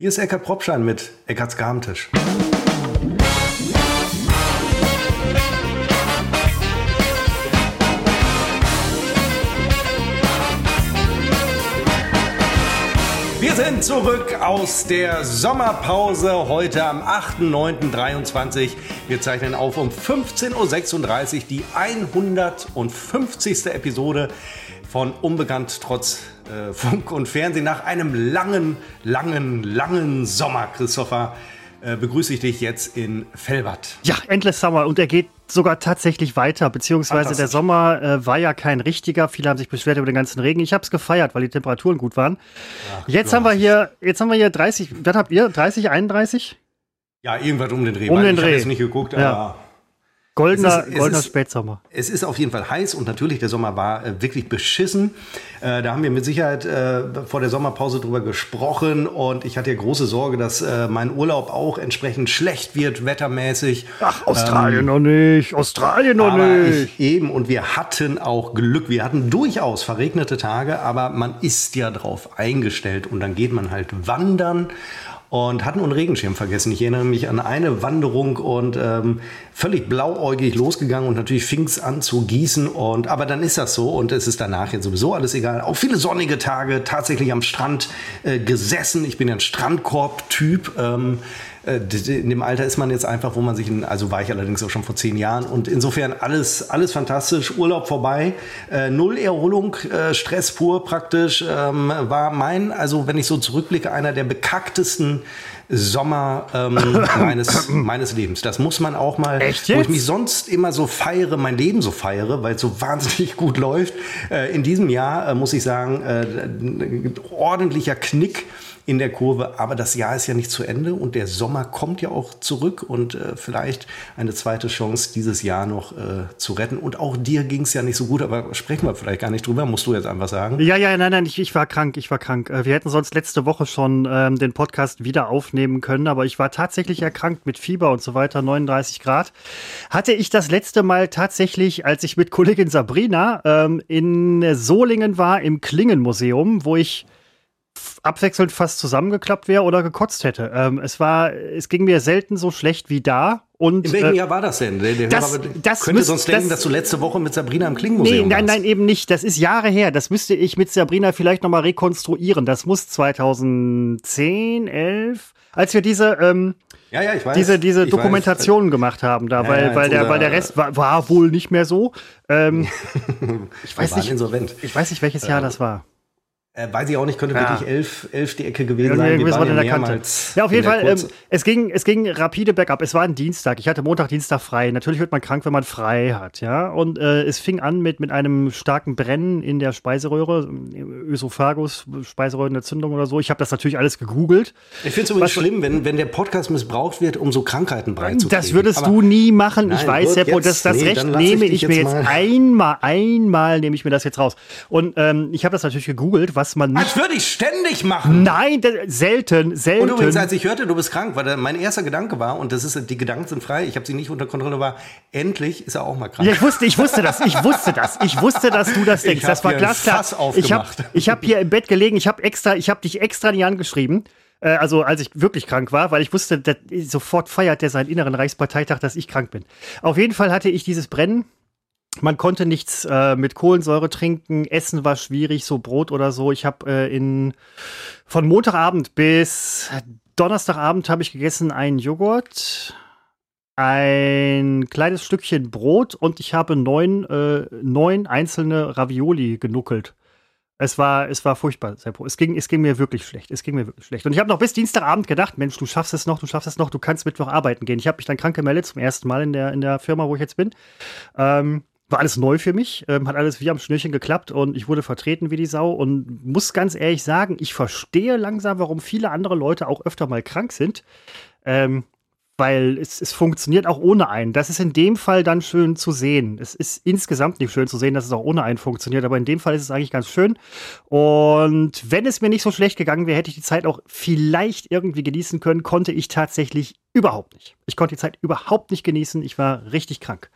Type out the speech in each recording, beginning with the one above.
Hier ist Eckhard Propschein mit Eckarts Garmentisch. Wir sind zurück aus der Sommerpause heute am 8.9.23. Wir zeichnen auf um 15.36 Uhr die 150. Episode von Unbekannt trotz äh, Funk und Fernsehen. Nach einem langen, langen, langen Sommer, Christopher, äh, begrüße ich dich jetzt in Fellbad. Ja, Endless Summer und er geht sogar tatsächlich weiter, beziehungsweise der Sommer äh, war ja kein richtiger. Viele haben sich beschwert über den ganzen Regen. Ich habe es gefeiert, weil die Temperaturen gut waren. Ach, jetzt haben wir hier, jetzt haben wir hier 30. Was habt ihr? 30, 31? Ja, irgendwas um den Dreh. Um den Dreh. Ich habe jetzt nicht geguckt, aber ja. Goldener, es ist, goldener ist, Spätsommer. Es ist auf jeden Fall heiß und natürlich der Sommer war äh, wirklich beschissen. Äh, da haben wir mit Sicherheit äh, vor der Sommerpause drüber gesprochen und ich hatte ja große Sorge, dass äh, mein Urlaub auch entsprechend schlecht wird, wettermäßig. Ach, Australien ähm, noch nicht, Australien noch nicht. Ich, eben und wir hatten auch Glück. Wir hatten durchaus verregnete Tage, aber man ist ja drauf eingestellt und dann geht man halt wandern und hatten einen Regenschirm vergessen. Ich erinnere mich an eine Wanderung und ähm, völlig blauäugig losgegangen und natürlich fing es an zu gießen und aber dann ist das so und es ist danach jetzt sowieso alles egal. Auch viele sonnige Tage tatsächlich am Strand äh, gesessen. Ich bin ein Strandkorb-Typ. Ähm, äh, in dem Alter ist man jetzt einfach, wo man sich, in, also war ich allerdings auch schon vor zehn Jahren und insofern alles, alles fantastisch, Urlaub vorbei, äh, null Erholung, äh, Stress pur praktisch, ähm, war mein, also wenn ich so zurückblicke, einer der bekacktesten Sommer ähm, meines, meines Lebens. Das muss man auch mal, Echt jetzt? wo ich mich sonst immer so feiere, mein Leben so feiere, weil es so wahnsinnig gut läuft. Äh, in diesem Jahr äh, muss ich sagen, äh, ordentlicher Knick in der Kurve. Aber das Jahr ist ja nicht zu Ende und der Sommer kommt ja auch zurück und äh, vielleicht eine zweite Chance, dieses Jahr noch äh, zu retten. Und auch dir ging es ja nicht so gut, aber sprechen wir vielleicht gar nicht drüber, musst du jetzt einfach sagen. Ja, ja, nein, nein, ich, ich war krank, ich war krank. Äh, wir hätten sonst letzte Woche schon ähm, den Podcast wieder aufnehmen können, aber ich war tatsächlich erkrankt mit Fieber und so weiter, 39 Grad. Hatte ich das letzte Mal tatsächlich, als ich mit Kollegin Sabrina ähm, in Solingen war, im Klingenmuseum, wo ich abwechselnd fast zusammengeklappt wäre oder gekotzt hätte. Ähm, es war, es ging mir selten so schlecht wie da. Und, In welchem äh, Jahr war das denn? Der, das, das könnte müsst, sonst denken, das, dass du letzte Woche mit Sabrina im Klingenmuseum Nee, nein, nein, eben nicht. Das ist Jahre her. Das müsste ich mit Sabrina vielleicht noch mal rekonstruieren. Das muss 2010, 11, als wir diese ähm, ja, ja, ich weiß. diese, diese Dokumentationen gemacht haben da, ja, weil, ja, weil, der, weil der Rest war, war wohl nicht mehr so. Ähm, ich weiß nicht, insolvent. Ich weiß nicht, welches Jahr äh, das war. Äh, weiß ich auch nicht, könnte ja. wirklich elf, elf die Ecke gewesen sein. Wir waren der Kante. Ja, auf jeden Fall. Ähm, es, ging, es ging rapide bergab. Es war ein Dienstag. Ich hatte Montag, Dienstag frei. Natürlich wird man krank, wenn man frei hat. Ja, und äh, es fing an mit, mit einem starken Brennen in der Speiseröhre, Ösophagus, Speiseröhrenentzündung oder so. Ich habe das natürlich alles gegoogelt. Ich finde es übrigens schlimm, wenn, wenn der Podcast missbraucht wird, um so Krankheiten beizubringen. Das würdest Aber du nie machen. Nein, ich weiß, Herr jetzt, das, das nee, Recht nehme ich, ich mir jetzt einmal, einmal nehme ich mir das jetzt raus. Und ähm, ich habe das natürlich gegoogelt, was man nicht. Als würde ich ständig machen. Nein, selten, selten. Und übrigens, als ich hörte, du bist krank, weil mein erster Gedanke war, und das ist, die Gedanken sind frei, ich habe sie nicht unter Kontrolle, war, endlich ist er auch mal krank. Ja, ich wusste, ich wusste das, ich wusste das, ich wusste, dass du das denkst. Das war glasklar. Ich habe ich hab hier im Bett gelegen, ich habe extra, ich habe dich extra nicht angeschrieben äh, also als ich wirklich krank war, weil ich wusste, dass, sofort feiert der seinen inneren Reichsparteitag, dass ich krank bin. Auf jeden Fall hatte ich dieses Brennen man konnte nichts äh, mit Kohlensäure trinken, Essen war schwierig, so Brot oder so. Ich habe äh, in von Montagabend bis Donnerstagabend habe ich gegessen einen Joghurt, ein kleines Stückchen Brot und ich habe neun, äh, neun einzelne Ravioli genuckelt. Es war, es war furchtbar, Seppo. Es ging, es ging mir wirklich schlecht. Es ging mir wirklich schlecht. Und ich habe noch bis Dienstagabend gedacht, Mensch, du schaffst es noch, du schaffst es noch, du kannst Mittwoch arbeiten gehen. Ich habe mich dann krank gemeldet zum ersten Mal in der, in der Firma, wo ich jetzt bin. Ähm, war alles neu für mich, ähm, hat alles wie am Schnürchen geklappt und ich wurde vertreten wie die Sau und muss ganz ehrlich sagen, ich verstehe langsam, warum viele andere Leute auch öfter mal krank sind. Ähm, weil es, es funktioniert auch ohne einen. Das ist in dem Fall dann schön zu sehen. Es ist insgesamt nicht schön zu sehen, dass es auch ohne einen funktioniert, aber in dem Fall ist es eigentlich ganz schön. Und wenn es mir nicht so schlecht gegangen wäre, hätte ich die Zeit auch vielleicht irgendwie genießen können, konnte ich tatsächlich überhaupt nicht. Ich konnte die Zeit überhaupt nicht genießen. Ich war richtig krank.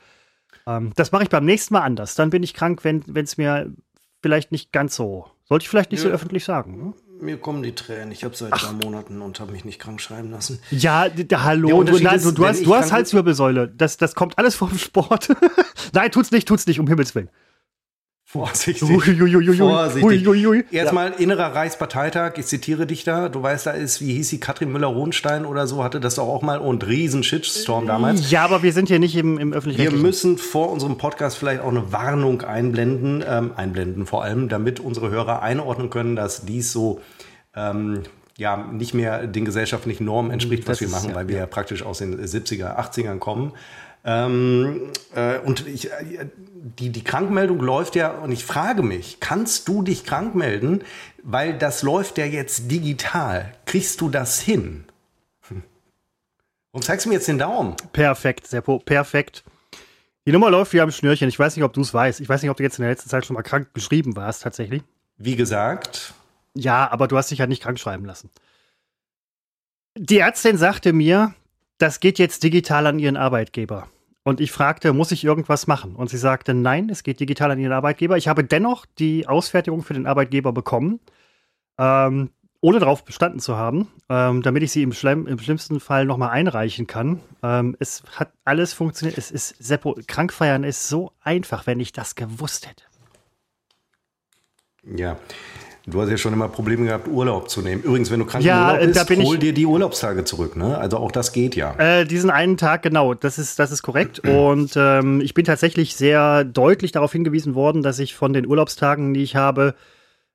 Ähm, das mache ich beim nächsten Mal anders. Dann bin ich krank, wenn es mir vielleicht nicht ganz so Sollte ich vielleicht nicht ja. so öffentlich sagen. Ne? Mir kommen die Tränen. Ich habe seit drei Monaten und habe mich nicht krank schreiben lassen. Ja, hallo. Du, nein, du, du hast, du hast Halswirbelsäule. Das, das kommt alles vom Sport. nein, tut's nicht, tut's nicht, um Himmels Willen. Vorsichtig. Uiuiui. Vorsichtig. Uiuiui. Erstmal innerer Reichsparteitag, ich zitiere dich da. Du weißt, da ist, wie hieß sie, Katrin Müller-Hohenstein oder so, hatte das doch auch mal und riesen Shitstorm damals. Ja, aber wir sind hier nicht im, im öffentlichen. Wir müssen vor unserem Podcast vielleicht auch eine Warnung einblenden, ähm, einblenden vor allem, damit unsere Hörer einordnen können, dass dies so ähm, ja nicht mehr den gesellschaftlichen Normen entspricht, was das wir machen, ist, ja, weil wir ja praktisch aus den 70er, 80ern kommen. Ähm, äh, und ich, äh, die, die Krankmeldung läuft ja, und ich frage mich, kannst du dich krank melden? Weil das läuft ja jetzt digital. Kriegst du das hin? Hm. Und zeigst du mir jetzt den Daumen. Perfekt, Seppo, perfekt. Die Nummer läuft wie am Schnürchen. Ich weiß nicht, ob du es weißt. Ich weiß nicht, ob du jetzt in der letzten Zeit schon mal krank geschrieben warst, tatsächlich. Wie gesagt. Ja, aber du hast dich ja nicht krank schreiben lassen. Die Ärztin sagte mir, das geht jetzt digital an ihren Arbeitgeber. Und ich fragte, muss ich irgendwas machen? Und sie sagte, nein, es geht digital an ihren Arbeitgeber. Ich habe dennoch die Ausfertigung für den Arbeitgeber bekommen, ähm, ohne darauf bestanden zu haben, ähm, damit ich sie im, Schlemm, im schlimmsten Fall nochmal einreichen kann. Ähm, es hat alles funktioniert. Es ist, Seppo, Krankfeiern ist so einfach, wenn ich das gewusst hätte. Ja, Du hast ja schon immer Probleme gehabt, Urlaub zu nehmen. Übrigens, wenn du krank ja, im Urlaub bist, hol dir die Urlaubstage zurück. Ne? Also auch das geht ja. Äh, diesen einen Tag, genau, das ist, das ist korrekt. Und ähm, ich bin tatsächlich sehr deutlich darauf hingewiesen worden, dass ich von den Urlaubstagen, die ich habe,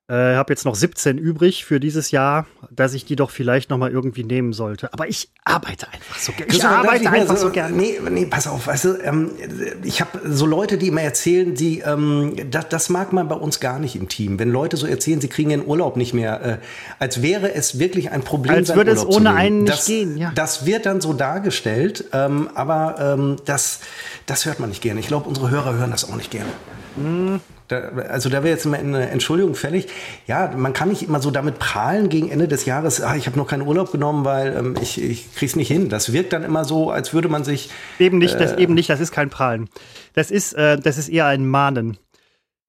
äh, habe jetzt noch 17 übrig für dieses Jahr, dass ich die doch vielleicht noch mal irgendwie nehmen sollte. Aber ich arbeite einfach so gerne. Ich arbeite einfach so, so gerne. Nee, nee, pass auf, weißt du, ähm, ich habe so Leute, die immer erzählen, die, ähm, das, das, mag man bei uns gar nicht im Team. Wenn Leute so erzählen, sie kriegen den Urlaub nicht mehr, äh, als wäre es wirklich ein Problem. Als würde es ohne einen nicht das, gehen, ja. Das wird dann so dargestellt, ähm, aber ähm, das, das hört man nicht gerne. Ich glaube, unsere Hörer hören das auch nicht gerne. Mhm. Da, also da wäre jetzt immer eine Entschuldigung fällig. Ja, man kann nicht immer so damit prahlen gegen Ende des Jahres, ah, ich habe noch keinen Urlaub genommen, weil ähm, ich, ich kriege es nicht hin. Das wirkt dann immer so, als würde man sich. Eben nicht, äh, das eben nicht, das ist kein Prahlen. Das ist, äh, das ist eher ein Mahnen.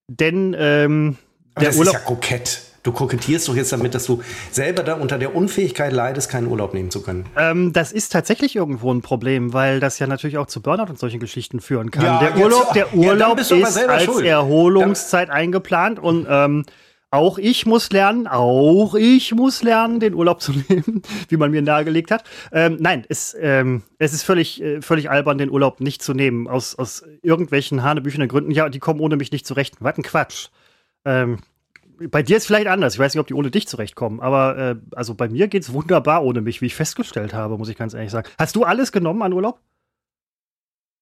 Denn ähm, der das Urlaub ist ja kokett. Du kokettierst doch jetzt damit, dass du selber da unter der Unfähigkeit leidest, keinen Urlaub nehmen zu können. Ähm, das ist tatsächlich irgendwo ein Problem, weil das ja natürlich auch zu Burnout und solchen Geschichten führen kann. Ja, der, Urlaub, der Urlaub ja, ist als schuld. Erholungszeit dann eingeplant und ähm, auch ich muss lernen, auch ich muss lernen, den Urlaub zu nehmen, wie man mir nahegelegt hat. Ähm, nein, es, ähm, es ist völlig, äh, völlig albern, den Urlaub nicht zu nehmen, aus, aus irgendwelchen hanebüchenden Gründen. Ja, die kommen ohne mich nicht zurecht. Was ein Quatsch. Ähm, bei dir ist vielleicht anders. Ich weiß nicht, ob die ohne dich zurechtkommen, aber äh, also bei mir geht es wunderbar ohne mich, wie ich festgestellt habe, muss ich ganz ehrlich sagen. Hast du alles genommen an Urlaub?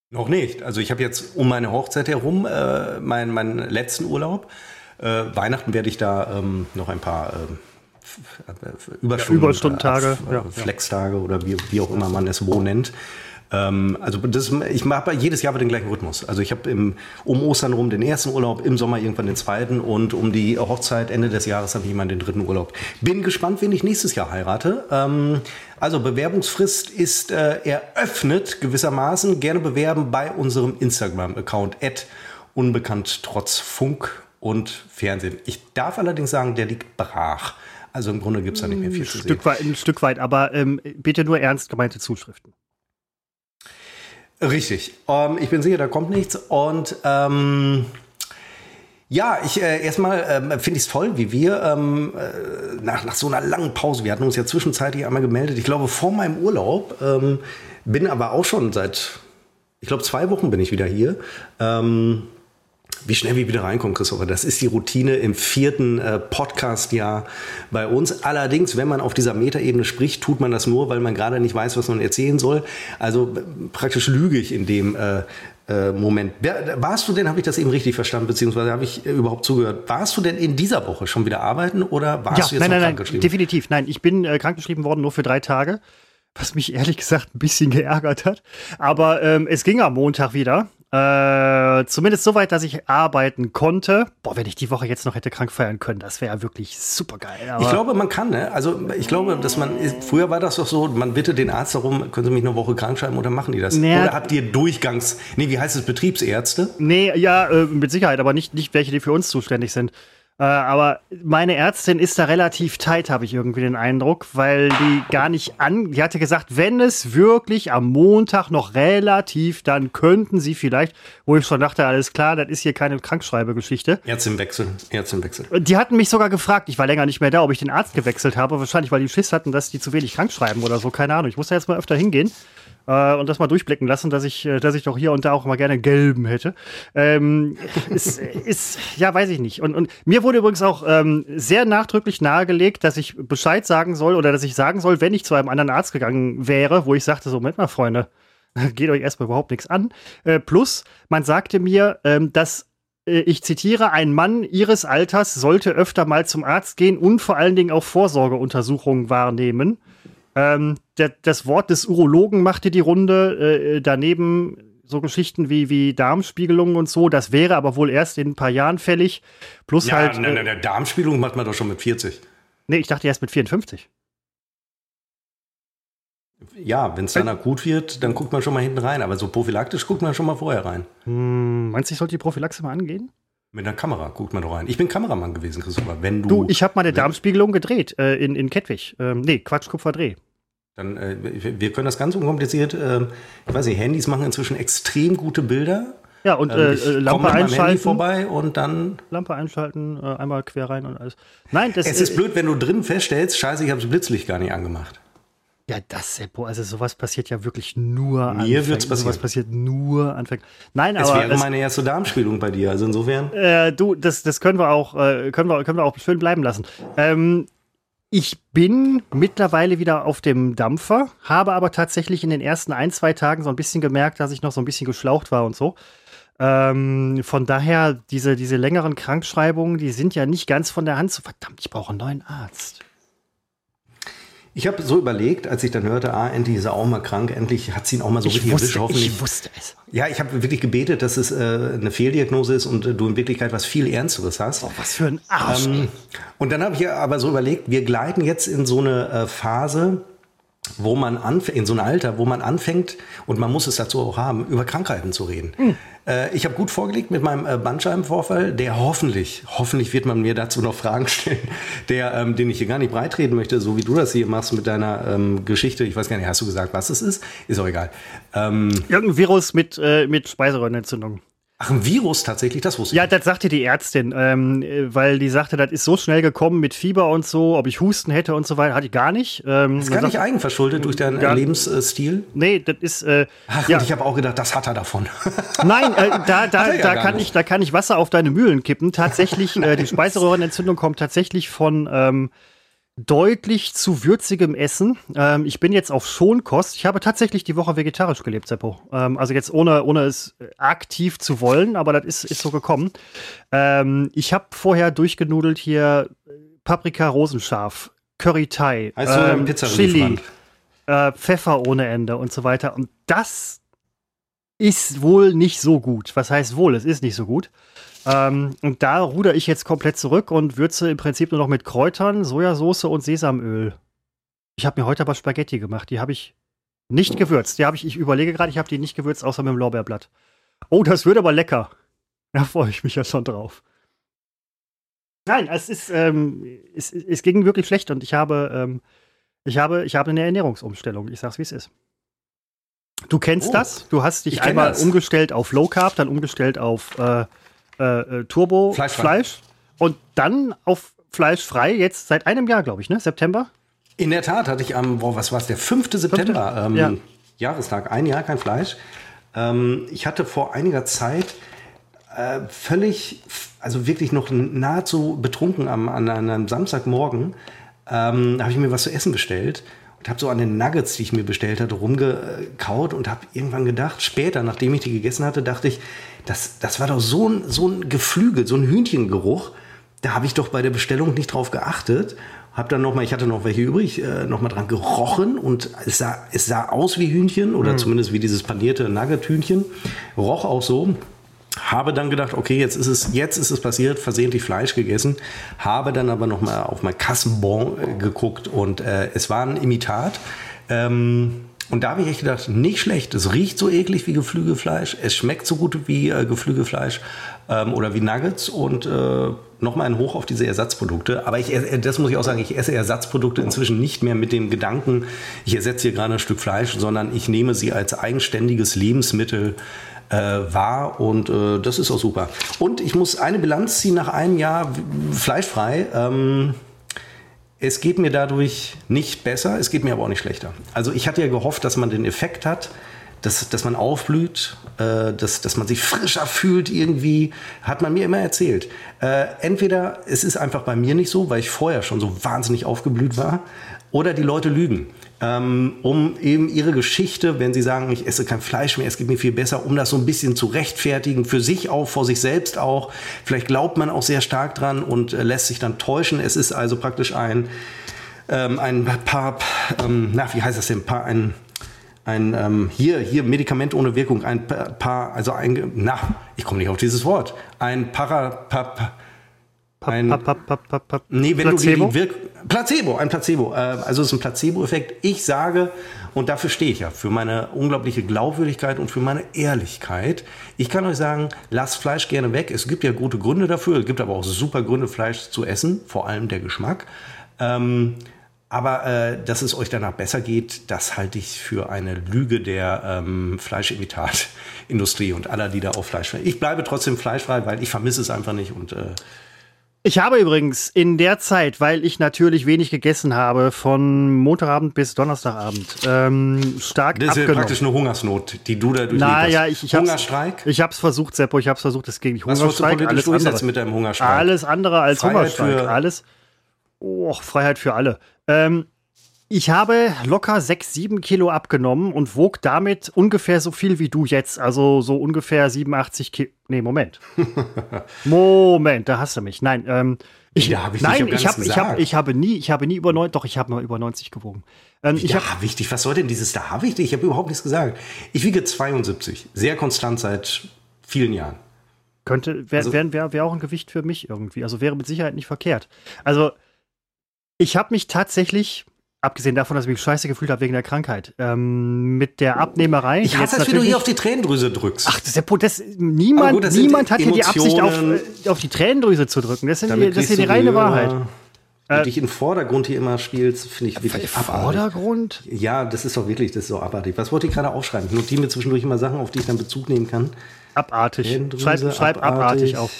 Noch nicht. Also ich habe jetzt um meine Hochzeit herum äh, meinen, meinen letzten Urlaub. Äh, Weihnachten werde ich da ähm, noch ein paar äh, Überstunden, ja, Überstundentage, äh, ja, Flextage oder wie, wie auch immer man es wo nennt. Ähm, also das, ich mache jedes Jahr den gleichen Rhythmus. Also ich habe um Ostern rum den ersten Urlaub, im Sommer irgendwann den zweiten und um die Hochzeit Ende des Jahres habe ich immer den dritten Urlaub. Bin gespannt, wen ich nächstes Jahr heirate. Ähm, also Bewerbungsfrist ist äh, eröffnet gewissermaßen. Gerne bewerben bei unserem Instagram-Account unbekannt trotz Funk und Fernsehen. Ich darf allerdings sagen, der liegt brach. Also im Grunde gibt es da nicht mehr viel zu Stück sehen. Weit, ein Stück weit, aber ähm, bitte nur ernst gemeinte Zuschriften. Richtig. Ähm, ich bin sicher, da kommt nichts. Und ähm, ja, ich äh, erstmal ähm, finde ich es toll, wie wir ähm, äh, nach, nach so einer langen Pause, wir hatten uns ja zwischenzeitlich einmal gemeldet, ich glaube vor meinem Urlaub, ähm, bin aber auch schon seit, ich glaube zwei Wochen bin ich wieder hier. Ähm, wie schnell wir wieder reinkommen, Christopher. Das ist die Routine im vierten äh, Podcast-Jahr bei uns. Allerdings, wenn man auf dieser Metaebene spricht, tut man das nur, weil man gerade nicht weiß, was man erzählen soll. Also praktisch lüge ich in dem äh, äh, Moment. Warst du denn, habe ich das eben richtig verstanden, beziehungsweise habe ich äh, überhaupt zugehört, warst du denn in dieser Woche schon wieder arbeiten oder warst ja, du jetzt nein, noch nein, krankgeschrieben? Nein, definitiv. Nein, ich bin äh, krankgeschrieben worden nur für drei Tage was mich ehrlich gesagt ein bisschen geärgert hat. Aber ähm, es ging am Montag wieder. Äh, zumindest so weit, dass ich arbeiten konnte. Boah, wenn ich die Woche jetzt noch hätte krank feiern können, das wäre ja wirklich super geil. ich glaube, man kann, ne? Also ich glaube, dass man, früher war das doch so, man bittet den Arzt darum, können Sie mich eine Woche krank schreiben oder machen die das? Naja, oder habt ihr Durchgangs, nee, wie heißt es, Betriebsärzte? Nee, ja, äh, mit Sicherheit, aber nicht, nicht welche, die für uns zuständig sind. Äh, aber meine Ärztin ist da relativ tight, habe ich irgendwie den Eindruck, weil die gar nicht an. Die hatte gesagt, wenn es wirklich am Montag noch relativ, dann könnten sie vielleicht, wo ich schon dachte, alles klar, das ist hier keine Krankschreibegeschichte. Ärztinwechsel, Ärztinwechsel. Die hatten mich sogar gefragt, ich war länger nicht mehr da, ob ich den Arzt gewechselt habe. Wahrscheinlich, weil die Schiss hatten, dass die zu wenig krank schreiben oder so, keine Ahnung. Ich muss da jetzt mal öfter hingehen äh, und das mal durchblicken lassen, dass ich, äh, dass ich doch hier und da auch mal gerne gelben hätte. Ähm, ist, ist, ja, weiß ich nicht. Und, und mir wurde übrigens auch ähm, sehr nachdrücklich nahegelegt, dass ich Bescheid sagen soll oder dass ich sagen soll, wenn ich zu einem anderen Arzt gegangen wäre, wo ich sagte, so, Moment mal, Freunde, geht euch erstmal überhaupt nichts an. Äh, plus, man sagte mir, ähm, dass äh, ich zitiere, ein Mann ihres Alters sollte öfter mal zum Arzt gehen und vor allen Dingen auch Vorsorgeuntersuchungen wahrnehmen. Ähm, der, das Wort des Urologen machte die Runde. Äh, daneben so Geschichten wie, wie Darmspiegelungen und so. Das wäre aber wohl erst in ein paar Jahren fällig. Plus ja, halt. Ne, ne, ne, Darmspiegelung macht man doch schon mit 40. Nee, ich dachte erst mit 54. Ja, wenn es dann akut wird, dann guckt man schon mal hinten rein. Aber so prophylaktisch guckt man schon mal vorher rein. Hm, meinst du, ich sollte die Prophylaxe mal angehen? Mit einer Kamera guckt man doch rein. Ich bin Kameramann gewesen, Christopher. Wenn du, du ich habe meine Darmspiegelung gedreht äh, in, in Kettwig. Ähm, nee, Quatsch, Kupferdreh. Dann, äh, wir können das ganz unkompliziert, äh, ich weiß nicht, Handys machen inzwischen extrem gute Bilder. Ja, und ähm, äh, äh, Lampe einschalten. vorbei und dann. Lampe einschalten, äh, einmal quer rein und alles. Nein, das Es ist blöd, wenn du drin feststellst, scheiße, ich habe das Blitzlicht gar nicht angemacht. Ja, das, Seppo, also sowas passiert ja wirklich nur an Mir wird's passieren. Sowas passiert nur Anfängen. Nein, es aber. Wäre es wäre meine erste Darmspielung bei dir, also insofern. Äh, du, das, das können wir auch, äh, können wir, können wir auch schön bleiben lassen. Ähm, ich bin mittlerweile wieder auf dem Dampfer, habe aber tatsächlich in den ersten ein, zwei Tagen so ein bisschen gemerkt, dass ich noch so ein bisschen geschlaucht war und so. Ähm, von daher, diese, diese längeren Krankschreibungen, die sind ja nicht ganz von der Hand zu. Verdammt, ich brauche einen neuen Arzt. Ich habe so überlegt, als ich dann hörte, ah, endlich ist er auch mal krank, endlich hat sie ihn auch mal so ich richtig wusste, erwischt, Ich wusste es. Ja, ich habe wirklich gebetet, dass es äh, eine Fehldiagnose ist und äh, du in Wirklichkeit was viel Ernsteres hast. Oh, was für ein Arsch. Ähm, und dann habe ich aber so überlegt, wir gleiten jetzt in so eine äh, Phase, wo man anfängt, in so ein Alter, wo man anfängt, und man muss es dazu auch haben, über Krankheiten zu reden. Mhm. Äh, ich habe gut vorgelegt mit meinem äh, Bandscheibenvorfall, der hoffentlich, hoffentlich wird man mir dazu noch Fragen stellen, der, ähm, den ich hier gar nicht breitreden möchte, so wie du das hier machst mit deiner ähm, Geschichte. Ich weiß gar nicht, hast du gesagt, was es ist? Ist auch egal. Ähm, Irgendein Virus mit, äh, mit Speiseröhrenentzündung. Ach, ein Virus tatsächlich, das wusste ich. Ja, das sagte die Ärztin, ähm, weil die sagte, das ist so schnell gekommen mit Fieber und so, ob ich Husten hätte und so weiter, hatte ich gar nicht. Ähm, ist gar nicht eigenverschuldet durch deinen gar, Lebensstil? Nee, das ist. Äh, Ach, ja. ich habe auch gedacht, das hat er davon. Nein, äh, da, da, ja da, kann ich, da kann ich Wasser auf deine Mühlen kippen. Tatsächlich, äh, die Speiseröhrenentzündung kommt tatsächlich von. Ähm, deutlich zu würzigem Essen. Ähm, ich bin jetzt auf Schonkost. Ich habe tatsächlich die Woche vegetarisch gelebt, Seppo. Ähm, also jetzt ohne, ohne es aktiv zu wollen, aber das ist, ist so gekommen. Ähm, ich habe vorher durchgenudelt hier Paprika rosenscharf, Curry Thai, also Chili, äh, Pfeffer ohne Ende und so weiter. Und das ist wohl nicht so gut. Was heißt wohl? Es ist nicht so gut. Ähm, und da ruder ich jetzt komplett zurück und würze im Prinzip nur noch mit Kräutern, Sojasauce und Sesamöl. Ich habe mir heute aber Spaghetti gemacht. Die habe ich nicht gewürzt. Die habe ich, ich überlege gerade, ich habe die nicht gewürzt, außer mit dem Lorbeerblatt. Oh, das wird aber lecker. Da freue ich mich ja schon drauf. Nein, es ist, ähm, es, es ging wirklich schlecht und ich habe, ähm, ich habe, ich habe eine Ernährungsumstellung. Ich sag's, wie es ist. Du kennst oh, das. Du hast dich einmal das. umgestellt auf Low Carb, dann umgestellt auf äh, äh, äh, Turbo Fleischfrei. Fleisch und dann auf Fleisch frei, jetzt seit einem Jahr, glaube ich, ne? September? In der Tat hatte ich am, boah, was war es, der 5. September, ähm, ja. Jahrestag, ein Jahr kein Fleisch. Ähm, ich hatte vor einiger Zeit äh, völlig, also wirklich noch nahezu betrunken am, an, an einem Samstagmorgen, ähm, habe ich mir was zu essen bestellt und habe so an den Nuggets, die ich mir bestellt hatte, rumgekaut und habe irgendwann gedacht, später, nachdem ich die gegessen hatte, dachte ich, das, das war doch so ein, so ein Geflügel, so ein Hühnchengeruch. Da habe ich doch bei der Bestellung nicht drauf geachtet. Hab dann noch mal, ich hatte noch welche übrig, äh, noch mal dran gerochen und es sah, es sah aus wie Hühnchen oder mhm. zumindest wie dieses panierte Nugget-Hühnchen. Roch auch so. Habe dann gedacht, okay, jetzt ist es, jetzt ist es passiert, versehentlich Fleisch gegessen. Habe dann aber noch mal auf mein Kassenbon äh, geguckt und äh, es war ein Imitat. Ähm, und da habe ich echt gedacht, nicht schlecht. Es riecht so eklig wie Geflügelfleisch. Es schmeckt so gut wie äh, Geflügelfleisch ähm, oder wie Nuggets. Und äh, nochmal ein Hoch auf diese Ersatzprodukte. Aber ich, äh, das muss ich auch sagen, ich esse Ersatzprodukte inzwischen nicht mehr mit dem Gedanken, ich ersetze hier gerade ein Stück Fleisch, sondern ich nehme sie als eigenständiges Lebensmittel äh, wahr und äh, das ist auch super. Und ich muss eine Bilanz ziehen nach einem Jahr fleischfrei. Ähm, es geht mir dadurch nicht besser, es geht mir aber auch nicht schlechter. Also ich hatte ja gehofft, dass man den Effekt hat, dass, dass man aufblüht, äh, dass, dass man sich frischer fühlt irgendwie, hat man mir immer erzählt. Äh, entweder es ist einfach bei mir nicht so, weil ich vorher schon so wahnsinnig aufgeblüht war, oder die Leute lügen um eben ihre Geschichte, wenn sie sagen, ich esse kein Fleisch mehr, es geht mir viel besser, um das so ein bisschen zu rechtfertigen, für sich auch, vor sich selbst auch. Vielleicht glaubt man auch sehr stark dran und äh, lässt sich dann täuschen. Es ist also praktisch ein, ähm, ein paar, ähm, na, wie heißt das denn, paar, ein, ein ähm, hier hier Medikament ohne Wirkung ein paar also ein na ich komme nicht auf dieses Wort ein para, pa, pa, ein, nee, wenn Placebo? du die Wirk Placebo, ein Placebo. Äh, also es ist ein Placebo-Effekt. Ich sage, und dafür stehe ich ja, für meine unglaubliche Glaubwürdigkeit und für meine Ehrlichkeit. Ich kann euch sagen, lasst Fleisch gerne weg. Es gibt ja gute Gründe dafür. Es gibt aber auch super Gründe, Fleisch zu essen, vor allem der Geschmack. Ähm, aber äh, dass es euch danach besser geht, das halte ich für eine Lüge der ähm, Fleischimitatindustrie und aller, die da auf Fleisch. Ich bleibe trotzdem fleischfrei, weil ich vermisse es einfach nicht und äh, ich habe übrigens in der Zeit, weil ich natürlich wenig gegessen habe, von Montagabend bis Donnerstagabend, ähm, stark Das ist ja praktisch eine Hungersnot, die du da durchlebst. Naja, ich, ich Hungerstreik? ich habe es versucht, Seppo, ich habe es versucht, es ging nicht. Hungerstreik, Was alles andere. mit deinem Hungerstreik? Alles andere als Freiheit Hungerstreik. Für alles. Oh, Freiheit für alle. Ähm, ich habe locker 6, 7 Kilo abgenommen und wog damit ungefähr so viel wie du jetzt. Also so ungefähr 87 Kilo. Nee, Moment. Moment, da hast du mich. Nein, ähm, ich, ja, hab ich nein, ich, hab, ich, hab, ich habe nie, ich habe nie über 90, doch, ich habe mal über 90 gewogen. Ähm, ich ja, hab, wichtig, was soll denn dieses da wichtig? Ich habe überhaupt nichts gesagt. Ich wiege 72, sehr konstant seit vielen Jahren. Könnte, wäre also, wär, wär, wär auch ein Gewicht für mich irgendwie. Also wäre mit Sicherheit nicht verkehrt. Also, ich habe mich tatsächlich Abgesehen davon, dass ich mich scheiße gefühlt habe wegen der Krankheit. Ähm, mit der Abnehmerei. Ich hasse das, wie du hier auf die Tränendrüse drückst. Ach, das ist ja, das, niemand, gut, niemand hat hier die Absicht, auf, äh, auf die Tränendrüse zu drücken. Das, sind das ist hier die reine Wahrheit. Du äh, dich im Vordergrund hier immer spielst, finde ich wirklich Vordergrund? Ja, das ist doch wirklich, das ist so abartig. Was wollte ich gerade aufschreiben? Ich notiere mir zwischendurch immer Sachen, auf die ich dann Bezug nehmen kann. Abartig. Schreib, schreib abartig. abartig auf.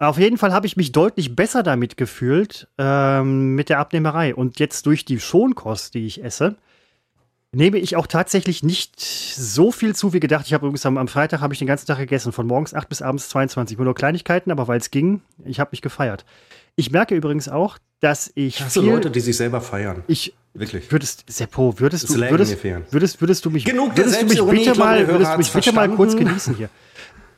Auf jeden Fall habe ich mich deutlich besser damit gefühlt, ähm, mit der Abnehmerei. Und jetzt durch die Schonkost, die ich esse, nehme ich auch tatsächlich nicht so viel zu wie gedacht. Ich habe übrigens am, am Freitag habe ich den ganzen Tag gegessen, von morgens 8 bis abends 22 Uhr. Nur Kleinigkeiten, aber weil es ging, ich habe mich gefeiert. Ich merke übrigens auch, dass ich. Hast du Leute, die sich selber feiern? Ich. Wirklich. Würdest, Seppo, würdest du, würdest, würdest, würdest du mich, Genug würdest du mich bitte mal, würdest du mich bitte mal kurz genießen hier?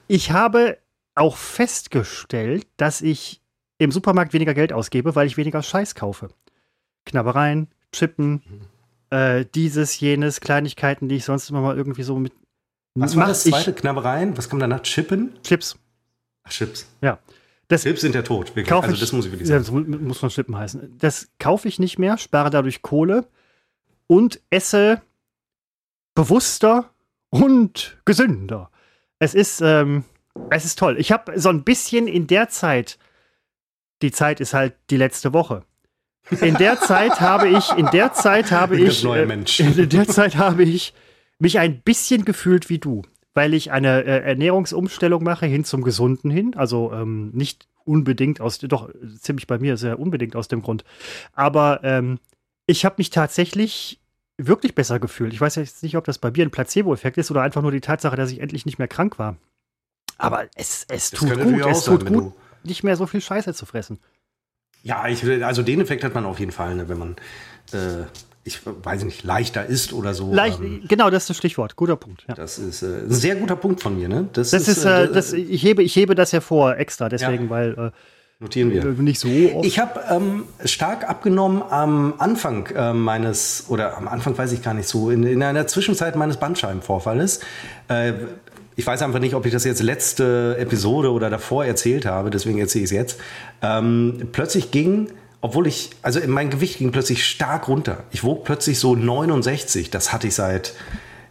Ich habe auch festgestellt, dass ich im Supermarkt weniger Geld ausgebe, weil ich weniger Scheiß kaufe. Knabbereien, Chippen, mhm. äh, dieses, jenes, Kleinigkeiten, die ich sonst immer mal irgendwie so mit. Was war das zweite? Knabbereien? Was kommt danach? Chippen? Chips. Ach, Chips. Ja. Das Chips sind ja tot. Wirklich. Also, das muss ich wirklich sagen. Ja, das muss man Chippen heißen. Das kaufe ich nicht mehr, spare dadurch Kohle und esse bewusster und gesünder. Es ist, ähm, es ist toll. Ich habe so ein bisschen in der Zeit, die Zeit ist halt die letzte Woche. In der Zeit habe ich, in der Zeit habe ich, neue äh, Mensch. in der Zeit habe ich mich ein bisschen gefühlt wie du, weil ich eine äh, Ernährungsumstellung mache hin zum Gesunden hin. Also ähm, nicht unbedingt aus, doch ziemlich bei mir sehr unbedingt aus dem Grund. Aber ähm, ich habe mich tatsächlich wirklich besser gefühlt. Ich weiß jetzt nicht, ob das bei mir ein Placebo-Effekt ist oder einfach nur die Tatsache, dass ich endlich nicht mehr krank war. Aber es, es tut gut, es tut sein, gut, nicht mehr so viel Scheiße zu fressen. Ja, ich, also den Effekt hat man auf jeden Fall, ne, wenn man, äh, ich weiß nicht, leichter ist oder so. Leicht, ähm, genau, das ist das Stichwort. Guter Punkt. Ja. Das ist äh, ein sehr guter Punkt von mir. Ne? Das, das ist, ist äh, das, ich, hebe, ich hebe das hervor extra, deswegen, ja. weil äh, Notieren wir. Nicht so oft. Ich habe ähm, stark abgenommen am Anfang äh, meines, oder am Anfang weiß ich gar nicht so, in, in einer Zwischenzeit meines Bandscheibenvorfalles. Äh, ich weiß einfach nicht, ob ich das jetzt letzte Episode oder davor erzählt habe, deswegen erzähle ich es jetzt. Ähm, plötzlich ging, obwohl ich, also mein Gewicht ging plötzlich stark runter. Ich wog plötzlich so 69. Das hatte ich seit,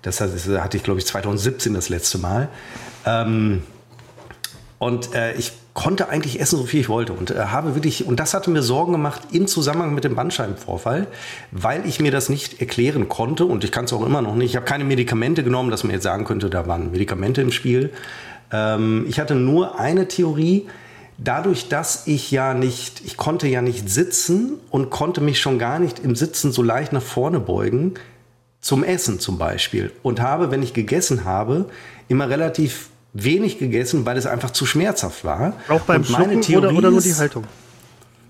Das hatte ich, glaube ich, 2017 das letzte Mal. Ähm, und äh, ich konnte eigentlich essen, so viel ich wollte. Und äh, habe wirklich, und das hatte mir Sorgen gemacht im Zusammenhang mit dem Bandscheibenvorfall, weil ich mir das nicht erklären konnte und ich kann es auch immer noch nicht. Ich habe keine Medikamente genommen, dass man jetzt sagen könnte, da waren Medikamente im Spiel. Ähm, ich hatte nur eine Theorie. Dadurch, dass ich ja nicht, ich konnte ja nicht sitzen und konnte mich schon gar nicht im Sitzen so leicht nach vorne beugen, zum Essen zum Beispiel. Und habe, wenn ich gegessen habe, immer relativ wenig gegessen, weil es einfach zu schmerzhaft war. Auch beim Schlucken oder, oder nur die Haltung?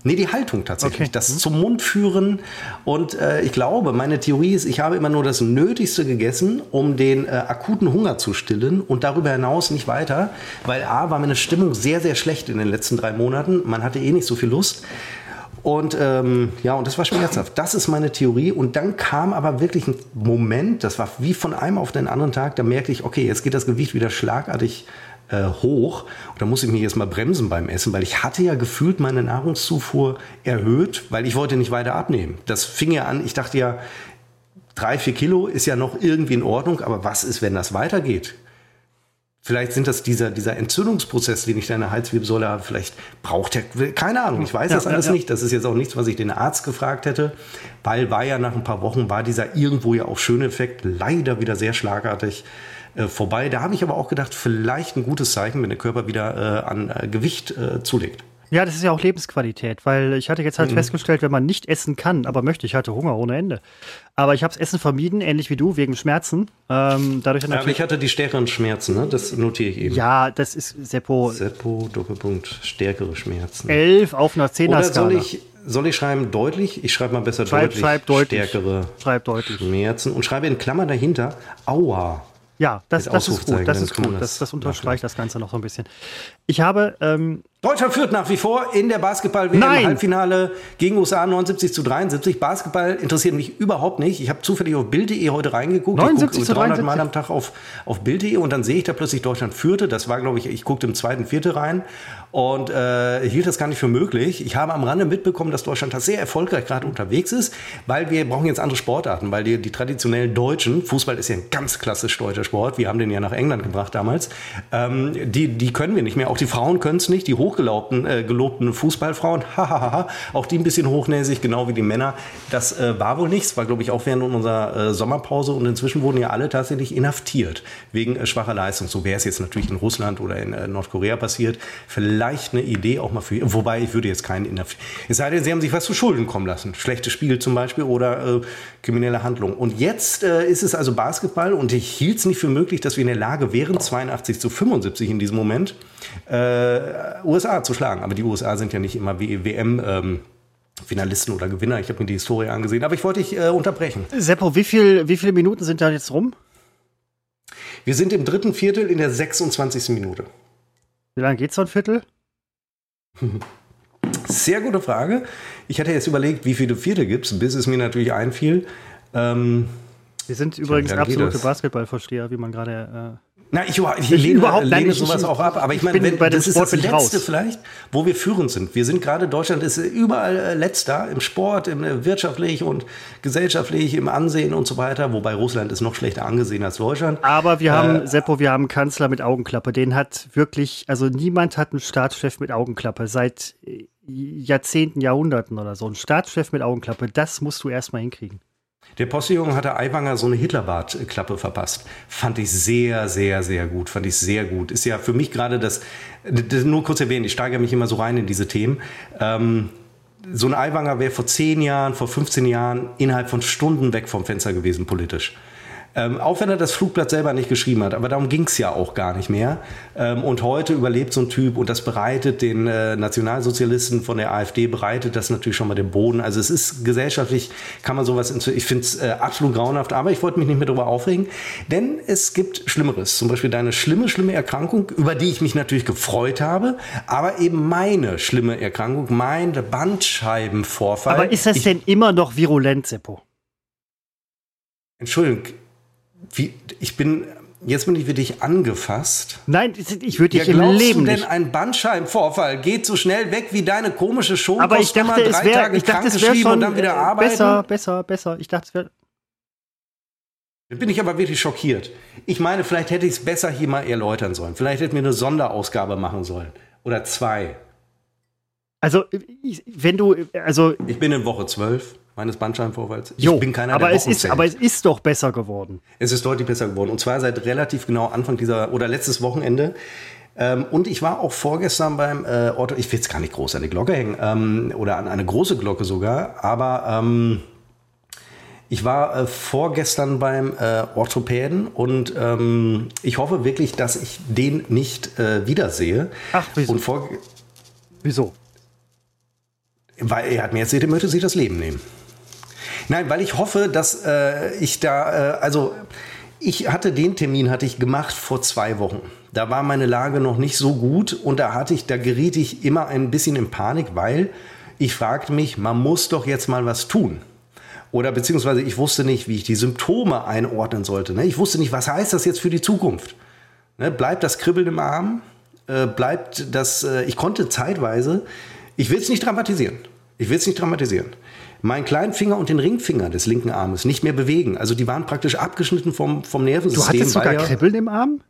Nee, die Haltung tatsächlich. Okay. Das mhm. zum Mund führen. Und äh, ich glaube, meine Theorie ist, ich habe immer nur das Nötigste gegessen, um den äh, akuten Hunger zu stillen und darüber hinaus nicht weiter. Weil A, war meine Stimmung sehr, sehr schlecht in den letzten drei Monaten. Man hatte eh nicht so viel Lust. Und ähm, ja, und das war schmerzhaft. Das ist meine Theorie. Und dann kam aber wirklich ein Moment, das war wie von einem auf den anderen Tag, da merkte ich, okay, jetzt geht das Gewicht wieder schlagartig äh, hoch. Und da muss ich mich jetzt mal bremsen beim Essen, weil ich hatte ja gefühlt meine Nahrungszufuhr erhöht, weil ich wollte nicht weiter abnehmen. Das fing ja an, ich dachte ja, drei, vier Kilo ist ja noch irgendwie in Ordnung, aber was ist, wenn das weitergeht? Vielleicht sind das dieser, dieser Entzündungsprozess, den ich da in der Halswirbelsäule habe. Vielleicht braucht er, keine Ahnung, ich weiß ja, das alles ja, ja. nicht. Das ist jetzt auch nichts, was ich den Arzt gefragt hätte, weil war ja nach ein paar Wochen, war dieser irgendwo ja auch schöne Effekt leider wieder sehr schlagartig äh, vorbei. Da habe ich aber auch gedacht, vielleicht ein gutes Zeichen, wenn der Körper wieder äh, an äh, Gewicht äh, zulegt. Ja, das ist ja auch Lebensqualität, weil ich hatte jetzt halt mhm. festgestellt, wenn man nicht essen kann, aber möchte, ich hatte Hunger ohne Ende. Aber ich habe das Essen vermieden, ähnlich wie du, wegen Schmerzen. Ähm, dadurch ja, aber ich hatte die stärkeren Schmerzen, ne? das notiere ich eben. Ja, das ist Seppo. Seppo, Doppelpunkt, stärkere Schmerzen. Elf auf einer Zehner-Skala. Oder soll ich, soll ich schreiben deutlich? Ich schreibe mal besser schreib, deutlich. Schreib deutlich. Stärkere schreib deutlich. Schmerzen und schreibe in Klammer dahinter, aua. Ja, das, das ist gut. Das ist gut. Das, das unterstreicht das Ganze noch so ein bisschen. Ich habe. Ähm, Deutschland führt nach wie vor in der Basketball-WM-Halbfinale gegen USA 79 zu 73. Basketball interessiert mich überhaupt nicht. Ich habe zufällig auf Bild.de heute reingeguckt. 79 ich zu 300 Mal am Tag auf, auf Bild.de und dann sehe ich da plötzlich Deutschland führte. Das war, glaube ich, ich guckte im zweiten, vierten rein und äh, hielt das gar nicht für möglich. Ich habe am Rande mitbekommen, dass Deutschland da sehr erfolgreich gerade unterwegs ist, weil wir brauchen jetzt andere Sportarten, weil die, die traditionellen Deutschen, Fußball ist ja ein ganz klassisch deutscher Sport, wir haben den ja nach England gebracht damals, ähm, die, die können wir nicht mehr. Auch die Frauen können es nicht, die hochgelobten äh, gelobten Fußballfrauen, hahaha, auch die ein bisschen hochnäsig, genau wie die Männer. Das äh, war wohl nichts, war glaube ich auch während unserer äh, Sommerpause und inzwischen wurden ja alle tatsächlich inhaftiert wegen äh, schwacher Leistung. So wäre es jetzt natürlich in Russland oder in äh, Nordkorea passiert. Vielleicht eine Idee auch mal für, wobei ich würde jetzt keinen Inhalt, es sei denn, sie haben sich was zu Schulden kommen lassen. Schlechtes Spiel zum Beispiel oder äh, kriminelle Handlung. Und jetzt ist es also Basketball und ich hielt es nicht für möglich, dass wir in der Lage wären, 82 zu 75 in diesem Moment, äh, USA zu schlagen. Aber die USA sind ja nicht immer wie WM, ähm, Finalisten oder Gewinner. Ich habe mir die Historie angesehen, aber ich wollte dich äh, unterbrechen. Seppo, wie, viel, wie viele Minuten sind da jetzt rum? Wir sind im dritten Viertel in der 26. Minute. Wie lange geht so ein Viertel? Sehr gute Frage. Ich hatte jetzt überlegt, wie viele Vierte gibt es, bis es mir natürlich einfiel. Ähm, Wir sind übrigens absolute Basketballversteher, wie man gerade äh na, ich, ich, ich lehne, überhaupt lehne nein, sowas ich, auch ab. Aber ich meine, wenn, das ist das Letzte vielleicht, wo wir führend sind. Wir sind gerade, Deutschland ist überall äh, Letzter im Sport, im, äh, wirtschaftlich und gesellschaftlich, im Ansehen und so weiter. Wobei Russland ist noch schlechter angesehen als Deutschland. Aber wir äh, haben, Seppo, wir haben einen Kanzler mit Augenklappe. Den hat wirklich, also niemand hat einen Staatschef mit Augenklappe. Seit äh, Jahrzehnten, Jahrhunderten oder so. Ein Staatschef mit Augenklappe, das musst du erstmal hinkriegen. Der Postillon hatte Aiwanger so eine Hitlerbart-Klappe verpasst. Fand ich sehr, sehr, sehr gut. Fand ich sehr gut. Ist ja für mich gerade das, das nur kurz erwähnt, ich steigere mich immer so rein in diese Themen. Ähm, so ein Aiwanger wäre vor zehn Jahren, vor 15 Jahren innerhalb von Stunden weg vom Fenster gewesen politisch. Ähm, auch wenn er das Flugblatt selber nicht geschrieben hat, aber darum ging es ja auch gar nicht mehr. Ähm, und heute überlebt so ein Typ und das bereitet den äh, Nationalsozialisten von der AfD, bereitet das natürlich schon mal den Boden. Also es ist gesellschaftlich, kann man sowas, ich finde es äh, absolut grauenhaft, aber ich wollte mich nicht mehr darüber aufregen, denn es gibt Schlimmeres. Zum Beispiel deine schlimme, schlimme Erkrankung, über die ich mich natürlich gefreut habe, aber eben meine schlimme Erkrankung, mein Bandscheibenvorfall. Aber ist das ich, denn immer noch virulent, Seppo? Entschuldigung, wie, ich bin, jetzt bin ich für dich angefasst. Nein, ich würde dich ja, im Leben du denn nicht. ein Bandscheibenvorfall geht so schnell weg wie deine komische Show? Aber ich dachte, es wäre, ich dachte, es wäre schon und dann wieder arbeiten? besser, besser, besser. Ich dachte, es wäre Bin ich aber wirklich schockiert. Ich meine, vielleicht hätte ich es besser hier mal erläutern sollen. Vielleicht hätte mir eine Sonderausgabe machen sollen. Oder zwei. Also, wenn du, also. Ich bin in Woche zwölf meines Bandscheibenvorfalls. Ich jo, bin keiner aber der es ist, Aber es ist doch besser geworden. Es ist deutlich besser geworden. Und zwar seit relativ genau Anfang dieser, oder letztes Wochenende. Ähm, und ich war auch vorgestern beim äh, Ortho, ich will jetzt gar nicht groß an die Glocke hängen, ähm, oder an eine große Glocke sogar, aber ähm, ich war äh, vorgestern beim äh, Orthopäden und ähm, ich hoffe wirklich, dass ich den nicht äh, wiedersehe. Ach, wieso? Wieso? Weil er hat mir erzählt, er möchte sich das Leben nehmen. Nein, weil ich hoffe, dass äh, ich da, äh, also ich hatte den Termin hatte ich gemacht vor zwei Wochen. Da war meine Lage noch nicht so gut und da hatte ich, da geriet ich immer ein bisschen in Panik, weil ich fragte mich, man muss doch jetzt mal was tun. Oder beziehungsweise ich wusste nicht, wie ich die Symptome einordnen sollte. Ne? Ich wusste nicht, was heißt das jetzt für die Zukunft? Ne? Bleibt das Kribbeln im Arm? Äh, bleibt das, äh, ich konnte zeitweise, ich will es nicht dramatisieren. Ich will es nicht dramatisieren. Meinen kleinen Finger und den Ringfinger des linken Armes nicht mehr bewegen. Also die waren praktisch abgeschnitten vom, vom Nervensystem. Du hattest sogar Kribbeln im Arm?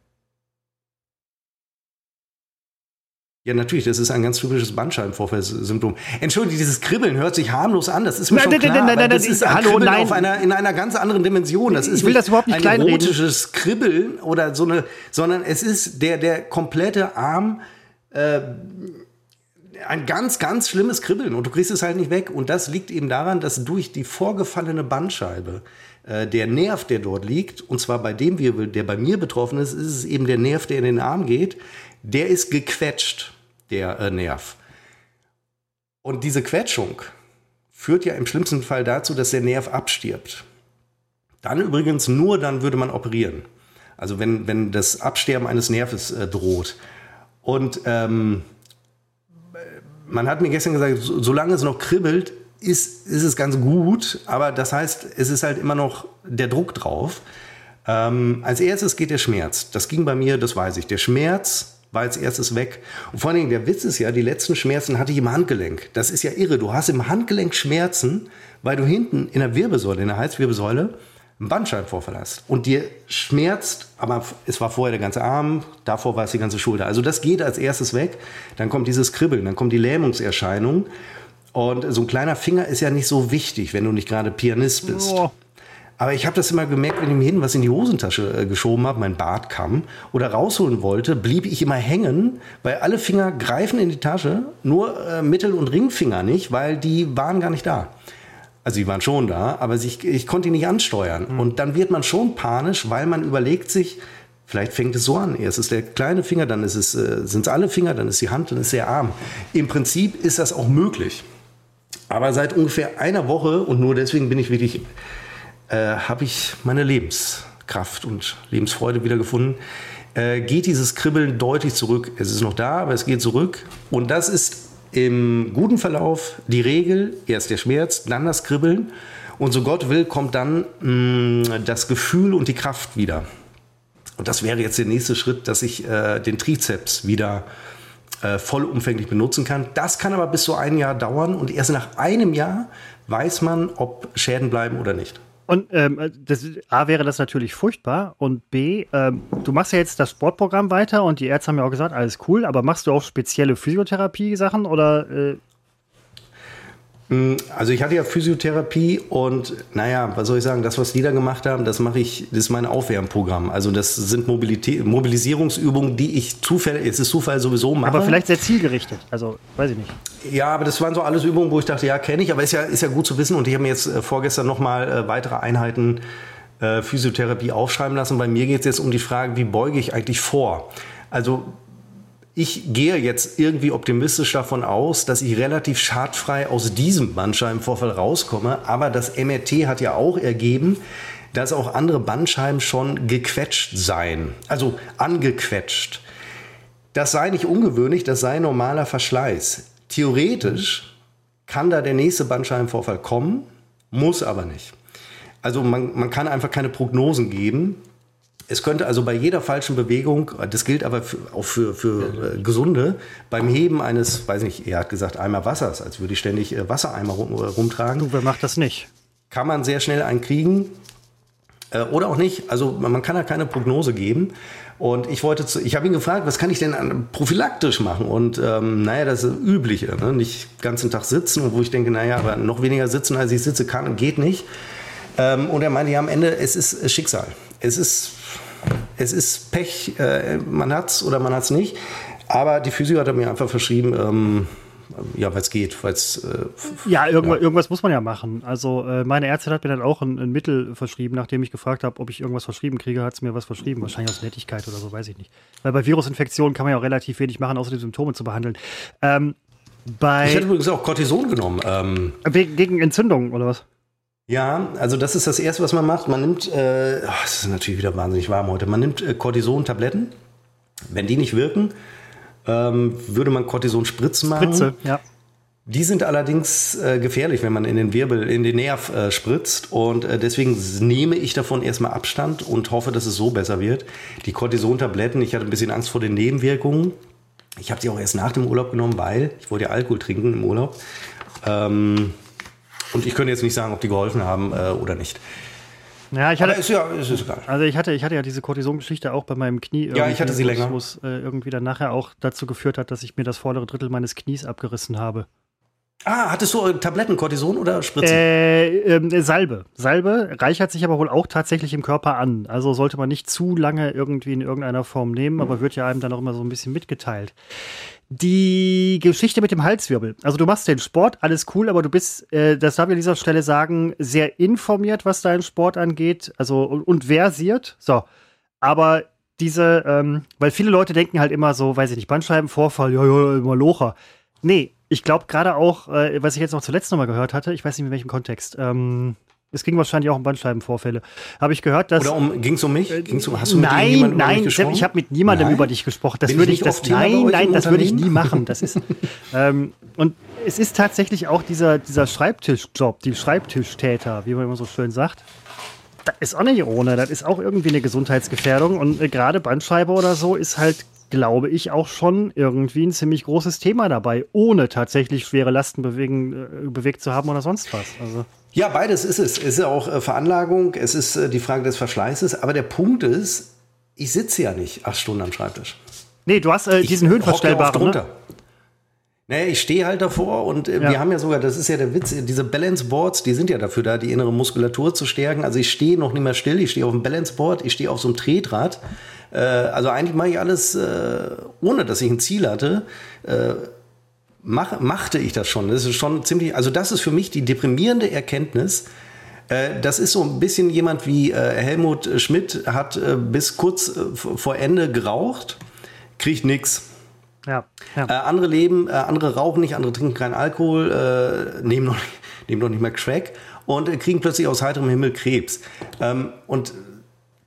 Ja, natürlich, das ist ein ganz typisches Bandscheibenvorfallsymptom. Entschuldigung, dieses Kribbeln hört sich harmlos an, das ist mir nein, schon klar, nein, nein, nein, das ist ein hallo, Kribbeln nein. Auf einer, in einer ganz anderen Dimension. Das ist ich will das überhaupt nicht ein erotisches Kribbeln oder so eine, sondern es ist der, der komplette Arm, äh, ein ganz, ganz schlimmes Kribbeln und du kriegst es halt nicht weg. Und das liegt eben daran, dass durch die vorgefallene Bandscheibe äh, der Nerv, der dort liegt, und zwar bei dem Wirbel, der bei mir betroffen ist, ist es eben der Nerv, der in den Arm geht, der ist gequetscht, der äh, Nerv. Und diese Quetschung führt ja im schlimmsten Fall dazu, dass der Nerv abstirbt. Dann übrigens nur dann würde man operieren. Also wenn, wenn das Absterben eines Nerves äh, droht. Und ähm, man hat mir gestern gesagt, so, solange es noch kribbelt, ist, ist es ganz gut. Aber das heißt, es ist halt immer noch der Druck drauf. Ähm, als erstes geht der Schmerz. Das ging bei mir, das weiß ich. Der Schmerz war als erstes weg. Und vor allen Dingen, der Witz ist ja, die letzten Schmerzen hatte ich im Handgelenk. Das ist ja irre. Du hast im Handgelenk Schmerzen, weil du hinten in der Wirbelsäule, in der Halswirbelsäule, einen Bandscheibenvorfall hast. Und dir schmerzt, aber es war vorher der ganze Arm, davor war es die ganze Schulter. Also das geht als erstes weg. Dann kommt dieses Kribbeln, dann kommt die Lähmungserscheinung. Und so ein kleiner Finger ist ja nicht so wichtig, wenn du nicht gerade Pianist bist. Oh. Aber ich habe das immer gemerkt, wenn ich mir hinten was in die Hosentasche äh, geschoben habe, mein Bart kam oder rausholen wollte, blieb ich immer hängen, weil alle Finger greifen in die Tasche, nur äh, Mittel- und Ringfinger nicht, weil die waren gar nicht da. Also die waren schon da, aber ich, ich konnte die nicht ansteuern. Mhm. Und dann wird man schon panisch, weil man überlegt sich, vielleicht fängt es so an. Erst ist der kleine Finger, dann ist es, äh, sind es alle Finger, dann ist die Hand, dann ist der Arm. Im Prinzip ist das auch möglich. Aber seit ungefähr einer Woche, und nur deswegen bin ich wirklich äh, habe ich meine Lebenskraft und Lebensfreude wiedergefunden. Äh, geht dieses Kribbeln deutlich zurück. Es ist noch da, aber es geht zurück. Und das ist im guten Verlauf die Regel. Erst der Schmerz, dann das Kribbeln. Und so Gott will, kommt dann mh, mm, das Gefühl und die Kraft wieder. Und das wäre jetzt der nächste Schritt, dass ich äh, den Trizeps wieder äh, vollumfänglich benutzen kann. Das kann aber bis zu ein Jahr dauern und erst nach einem Jahr weiß man, ob Schäden bleiben oder nicht. Und ähm, das, A wäre das natürlich furchtbar und B, ähm, du machst ja jetzt das Sportprogramm weiter und die Ärzte haben ja auch gesagt, alles cool, aber machst du auch spezielle Physiotherapie-Sachen oder äh, also ich hatte ja Physiotherapie und naja, was soll ich sagen, das, was die da gemacht haben, das mache ich, das ist mein Aufwärmprogramm. Also das sind Mobilität, Mobilisierungsübungen, die ich zufällig, es ist Zufall sowieso mache. Aber vielleicht sehr zielgerichtet, also weiß ich nicht. Ja, aber das waren so alles Übungen, wo ich dachte, ja, kenne ich, aber ist ja, ist ja gut zu wissen und ich habe mir jetzt äh, vorgestern nochmal äh, weitere Einheiten äh, Physiotherapie aufschreiben lassen. Bei mir geht es jetzt um die Frage, wie beuge ich eigentlich vor? Also ich gehe jetzt irgendwie optimistisch davon aus, dass ich relativ schadfrei aus diesem Bandscheibenvorfall rauskomme. Aber das MRT hat ja auch ergeben, dass auch andere Bandscheiben schon gequetscht seien, also angequetscht. Das sei nicht ungewöhnlich, das sei normaler Verschleiß. Theoretisch kann da der nächste Bandscheibenvorfall kommen, muss aber nicht. Also man, man kann einfach keine Prognosen geben. Es könnte also bei jeder falschen Bewegung, das gilt aber für, auch für, für äh, Gesunde, beim Heben eines, weiß nicht, er hat gesagt, Eimer Wassers, als würde ich ständig äh, Wassereimer rum, äh, rumtragen. Du, wer macht das nicht? Kann man sehr schnell einen kriegen. Äh, oder auch nicht. Also man kann da keine Prognose geben. Und ich wollte zu, ich habe ihn gefragt, was kann ich denn prophylaktisch machen? Und ähm, naja, das ist das Übliche. Ne? Nicht den ganzen Tag sitzen, wo ich denke, naja, aber noch weniger sitzen, als ich sitze kann, geht nicht. Ähm, und er meinte, ja, am Ende, es ist Schicksal. Es ist, es ist Pech, äh, man hat's oder man hat's nicht. Aber die Physio hat mir einfach verschrieben, ähm, ja, weil es geht, weil es. Äh, ja, irgendwas, ja, irgendwas muss man ja machen. Also äh, meine Ärztin hat mir dann auch ein, ein Mittel verschrieben, nachdem ich gefragt habe, ob ich irgendwas verschrieben kriege, hat sie mir was verschrieben. Wahrscheinlich aus Nettigkeit oder so, weiß ich nicht. Weil bei Virusinfektionen kann man ja auch relativ wenig machen, außer die Symptome zu behandeln. Ähm, bei ich hätte übrigens auch Cortison genommen. Ähm, gegen Entzündungen oder was? Ja, also das ist das Erste, was man macht. Man nimmt, äh, oh, ist natürlich wieder wahnsinnig warm heute, man nimmt äh, Cortison-Tabletten. Wenn die nicht wirken, ähm, würde man Cortison-Spritzen machen. Spritze, ja. Die sind allerdings äh, gefährlich, wenn man in den Wirbel, in den Nerv äh, spritzt. Und äh, deswegen nehme ich davon erstmal Abstand und hoffe, dass es so besser wird. Die Cortison-Tabletten, ich hatte ein bisschen Angst vor den Nebenwirkungen. Ich habe die auch erst nach dem Urlaub genommen, weil ich wollte ja Alkohol trinken im Urlaub. Ähm, und ich könnte jetzt nicht sagen, ob die geholfen haben äh, oder nicht. Ja, ich hatte, ist ja, ist, ist egal. Also ich hatte, ich hatte ja diese Cortison-Geschichte auch bei meinem Knie. Ja, ich hatte sie länger. Wo es äh, irgendwie dann nachher auch dazu geführt hat, dass ich mir das vordere Drittel meines Knies abgerissen habe. Ah, hattest du äh, Tabletten, Cortison oder Spritzen? Äh, äh, Salbe. Salbe reichert sich aber wohl auch tatsächlich im Körper an. Also sollte man nicht zu lange irgendwie in irgendeiner Form nehmen, aber wird ja einem dann auch immer so ein bisschen mitgeteilt die Geschichte mit dem Halswirbel. Also du machst den Sport, alles cool, aber du bist, äh, das darf ich an dieser Stelle sagen, sehr informiert, was deinen Sport angeht, also und, und versiert. So, aber diese, ähm, weil viele Leute denken halt immer so, weiß ich nicht, Bandscheibenvorfall, ja, ja, immer Locher. Nee, ich glaube gerade auch, äh, was ich jetzt noch zuletzt nochmal gehört hatte, ich weiß nicht in welchem Kontext, ähm, es ging wahrscheinlich auch um Bandscheibenvorfälle. Habe ich gehört, dass. Oder um, ging es um mich? Äh, ging's um, hast du mit nein, nein, Sepp, ich habe mit niemandem nein? über dich gesprochen. Das würde ich, ich das, nein, nein, das würde ich nie machen. Das ist, ähm, und es ist tatsächlich auch dieser, dieser Schreibtischjob, die Schreibtischtäter, wie man immer so schön sagt. Das ist auch nicht ohne. Das ist auch irgendwie eine Gesundheitsgefährdung. Und äh, gerade Bandscheibe oder so ist halt glaube ich, auch schon irgendwie ein ziemlich großes Thema dabei, ohne tatsächlich schwere Lasten bewegen, äh, bewegt zu haben oder sonst was. Also. Ja, beides ist es. Es ist auch äh, Veranlagung, es ist äh, die Frage des Verschleißes. Aber der Punkt ist, ich sitze ja nicht acht Stunden am Schreibtisch. Nee, du hast äh, diesen höhenverstellbaren. Ne? Naja, ich stehe halt davor und äh, ja. wir haben ja sogar, das ist ja der Witz, diese Balance Boards, die sind ja dafür da, die innere Muskulatur zu stärken. Also ich stehe noch nicht mehr still, ich stehe auf dem Balance Board, ich stehe auf so einem Tretrad. Äh, also eigentlich mache ich alles, äh, ohne dass ich ein Ziel hatte. Äh, mach, machte ich das schon. Das ist schon ziemlich, also das ist für mich die deprimierende Erkenntnis. Äh, das ist so ein bisschen jemand wie äh, Helmut Schmidt hat äh, bis kurz vor Ende geraucht, kriegt nichts. Ja, ja. Andere leben, andere rauchen nicht, andere trinken keinen Alkohol, nehmen, noch, nehmen noch nicht mehr Crack und kriegen plötzlich aus heiterem Himmel Krebs. Ähm, und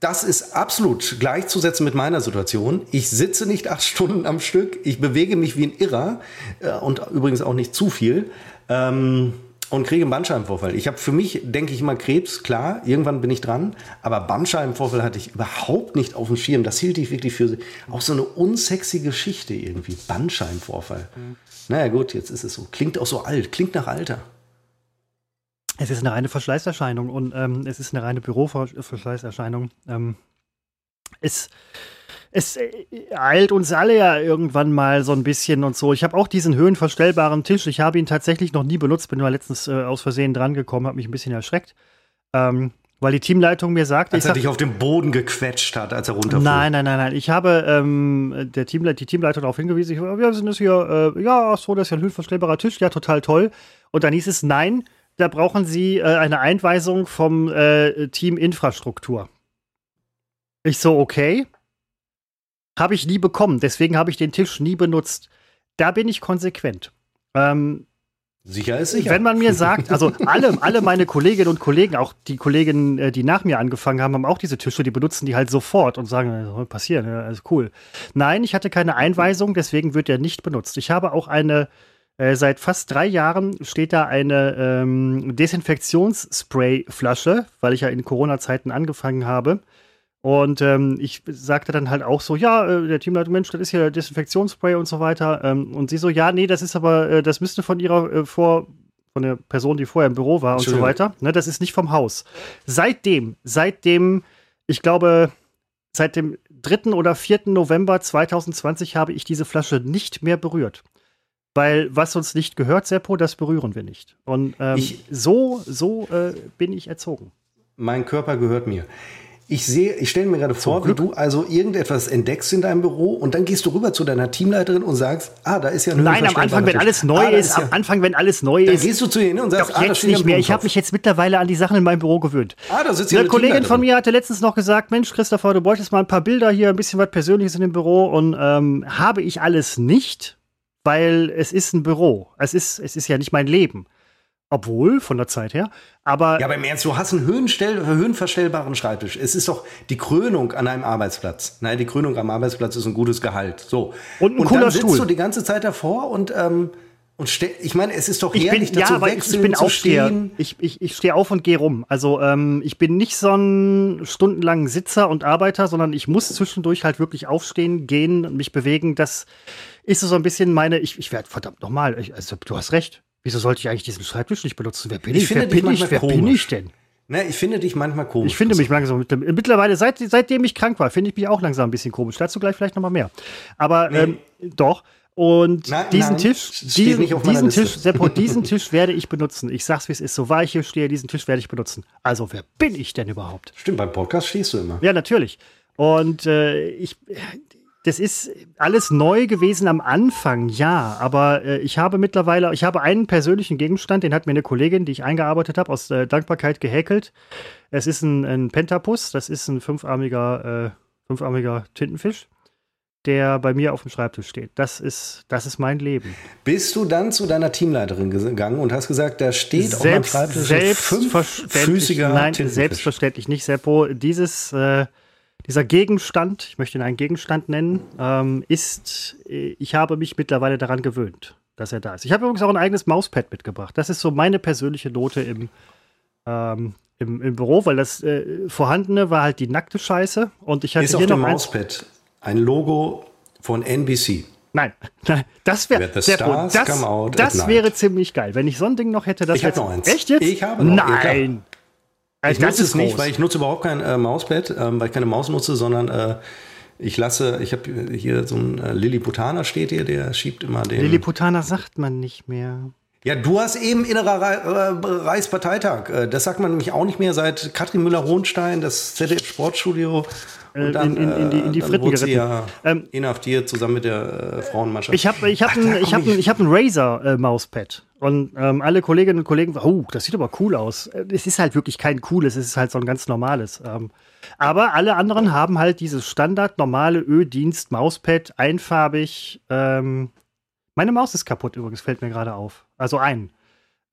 das ist absolut gleichzusetzen mit meiner Situation. Ich sitze nicht acht Stunden am Stück, ich bewege mich wie ein Irrer äh, und übrigens auch nicht zu viel. Ähm, und kriege einen Bandscheibenvorfall. Ich habe für mich, denke ich mal, Krebs, klar, irgendwann bin ich dran, aber Bandscheibenvorfall hatte ich überhaupt nicht auf dem Schirm. Das hielt ich wirklich für auch so eine unsexy Geschichte irgendwie. Bandscheibenvorfall. Mhm. Naja, gut, jetzt ist es so. Klingt auch so alt, klingt nach Alter. Es ist eine reine Verschleißerscheinung und ähm, es ist eine reine Büroverschleißerscheinung. Ähm, es, es äh, eilt uns alle ja irgendwann mal so ein bisschen und so. Ich habe auch diesen höhenverstellbaren Tisch. Ich habe ihn tatsächlich noch nie benutzt, bin mal letztens äh, aus Versehen drangekommen, habe mich ein bisschen erschreckt. Ähm, weil die Teamleitung mir sagt, als er sag, dich auf den Boden gequetscht hat, als er runterfuhr. Nein, nein, nein, nein. Ich habe ähm, der Teamle die Teamleitung darauf hingewiesen. Ich, wir sind das hier, äh, ja, so, das ist ja ein höhenverstellbarer Tisch, ja, total toll. Und dann hieß es, nein, da brauchen Sie äh, eine Einweisung vom äh, Team Infrastruktur. Ich so, okay. Habe ich nie bekommen, deswegen habe ich den Tisch nie benutzt. Da bin ich konsequent. Ähm, sicher ist sicher. Wenn man mir sagt, also alle, alle meine Kolleginnen und Kollegen, auch die Kolleginnen, äh, die nach mir angefangen haben, haben auch diese Tische, die benutzen die halt sofort und sagen, das soll passieren, ja, alles cool. Nein, ich hatte keine Einweisung, deswegen wird er nicht benutzt. Ich habe auch eine äh, seit fast drei Jahren steht da eine ähm, Desinfektionsspray-Flasche, weil ich ja in Corona-Zeiten angefangen habe. Und ähm, ich sagte dann halt auch so, ja, äh, der Teamleiter, Mensch, das ist ja Desinfektionsspray und so weiter. Ähm, und sie so, ja, nee, das ist aber, äh, das müsste von ihrer äh, vor, von der Person, die vorher im Büro war und so weiter. Ne, das ist nicht vom Haus. Seitdem, seitdem, ich glaube, seit dem 3. oder 4. November 2020 habe ich diese Flasche nicht mehr berührt. Weil was uns nicht gehört, Seppo, das berühren wir nicht. Und ähm, ich, so, so äh, bin ich erzogen. Mein Körper gehört mir. Ich sehe, ich stelle mir gerade vor, wie du also irgendetwas entdeckst in deinem Büro und dann gehst du rüber zu deiner Teamleiterin und sagst, ah, da ist ja eine Nein, am Anfang, wenn alles neu ah, ist, ist ja, am Anfang, wenn alles neu ist. Dann gehst du zu ihr und sagst, Doch, ah, jetzt nicht mehr. Ich habe mich jetzt mittlerweile an die Sachen in meinem Büro gewöhnt. Ah, da sitzt Eine Kollegin von mir hatte letztens noch gesagt, Mensch, Christopher, du bräuchtest mal ein paar Bilder hier, ein bisschen was Persönliches in dem Büro und ähm, habe ich alles nicht, weil es ist ein Büro. Es ist, es ist ja nicht mein Leben. Obwohl, von der Zeit her. Aber. Ja, aber im Ernst, du hast einen höhenverstellbaren Schreibtisch. Es ist doch die Krönung an einem Arbeitsplatz. Nein, die Krönung am Arbeitsplatz ist ein gutes Gehalt. So. Und ein und cooler dann sitzt Stuhl. du die ganze Zeit davor und, ähm, und ich meine, es ist doch ich herrlich, bin, dazu ja, aber ich bin Aufsteher. Ich, ich, ich stehe auf und gehe rum. Also ähm, ich bin nicht so ein stundenlanger Sitzer und Arbeiter, sondern ich muss zwischendurch halt wirklich aufstehen, gehen und mich bewegen. Das ist so ein bisschen meine, ich, ich werde verdammt nochmal, also du hast recht. Wieso sollte ich eigentlich diesen Schreibtisch nicht benutzen? Wer bin ich? ich? Wer, bin ich? Wer bin ich denn? Ne, ich finde dich manchmal komisch. Ich finde mich langsam. Mittlerweile, seit, seitdem ich krank war, finde ich mich auch langsam ein bisschen komisch. Dazu gleich vielleicht nochmal mehr. Aber nee. ähm, doch. Und nein, diesen nein, Tisch, diesen, diesen Tisch, Seppo, diesen Tisch werde ich benutzen. Ich sag's, wie es ist. So war ich hier stehe, diesen Tisch werde ich benutzen. Also, wer bin ich denn überhaupt? Stimmt, beim Podcast stehst du immer. Ja, natürlich. Und äh, ich, das ist alles neu gewesen am Anfang, ja. Aber äh, ich habe mittlerweile, ich habe einen persönlichen Gegenstand, den hat mir eine Kollegin, die ich eingearbeitet habe, aus äh, Dankbarkeit gehäkelt. Es ist ein, ein Pentapus, das ist ein fünfarmiger, äh, fünfarmiger Tintenfisch, der bei mir auf dem Schreibtisch steht. Das ist, das ist mein Leben. Bist du dann zu deiner Teamleiterin gegangen und hast gesagt, da steht Selbst, auf meinem Schreibtisch ein fünffüßiger Nein, Tintenfisch. selbstverständlich nicht, Seppo. Dieses äh, dieser Gegenstand, ich möchte ihn einen Gegenstand nennen, ähm, ist, äh, ich habe mich mittlerweile daran gewöhnt, dass er da ist. Ich habe übrigens auch ein eigenes Mauspad mitgebracht. Das ist so meine persönliche Note im, ähm, im, im, Büro, weil das äh, vorhandene war halt die nackte Scheiße. Und ich hatte ist hier auf dem Mauspad ein Logo von NBC. Nein, das wäre das, das wäre ziemlich geil, wenn ich so ein Ding noch hätte. Das ich habe noch eins. Echt jetzt? Ich habe noch. Nein. Ich nutze es nicht, weil ich nutze überhaupt kein äh, Mauspad, ähm, weil ich keine Maus nutze, sondern äh, ich lasse, ich habe hier so ein äh, Lilliputaner steht hier, der schiebt immer den. Lilliputaner sagt man nicht mehr. Ja, du hast eben innerer Re äh, Reichsparteitag. Äh, das sagt man nämlich auch nicht mehr seit Katrin Müller-Hohenstein, das ZDF Sportstudio und dann, in, in, in die, in die äh, Fritten geritten. Ja ähm, inhaftiert zusammen mit der äh, Frauenmannschaft. Ich habe ich hab ein, ich hab ein, ich hab ein Razer-Mauspad. Äh, und ähm, alle Kolleginnen und Kollegen, oh, das sieht aber cool aus. Äh, es ist halt wirklich kein cooles, es ist halt so ein ganz normales. Ähm, aber alle anderen haben halt dieses Standard normale Ö-Dienst Mauspad, einfarbig. Ähm, meine Maus ist kaputt übrigens, fällt mir gerade auf. Also ein.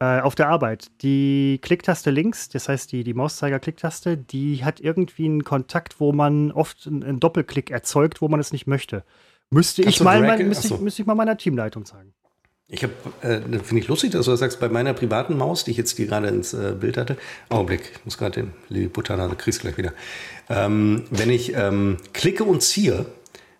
Äh, auf der Arbeit. Die Klicktaste links, das heißt die, die Mauszeiger-Klicktaste, die hat irgendwie einen Kontakt, wo man oft einen, Doppelklick erzeugt, wo man es nicht möchte. Müsste ich mal, mein, müsste, ich, müsste ich mal meiner Teamleitung sagen. Ich habe, äh, finde ich lustig, dass du das sagst, bei meiner privaten Maus, die ich jetzt die gerade ins äh, Bild hatte. Augenblick, ich muss gerade den Lilliputaner, du kriegst gleich wieder. Ähm, wenn ich ähm, klicke und ziehe,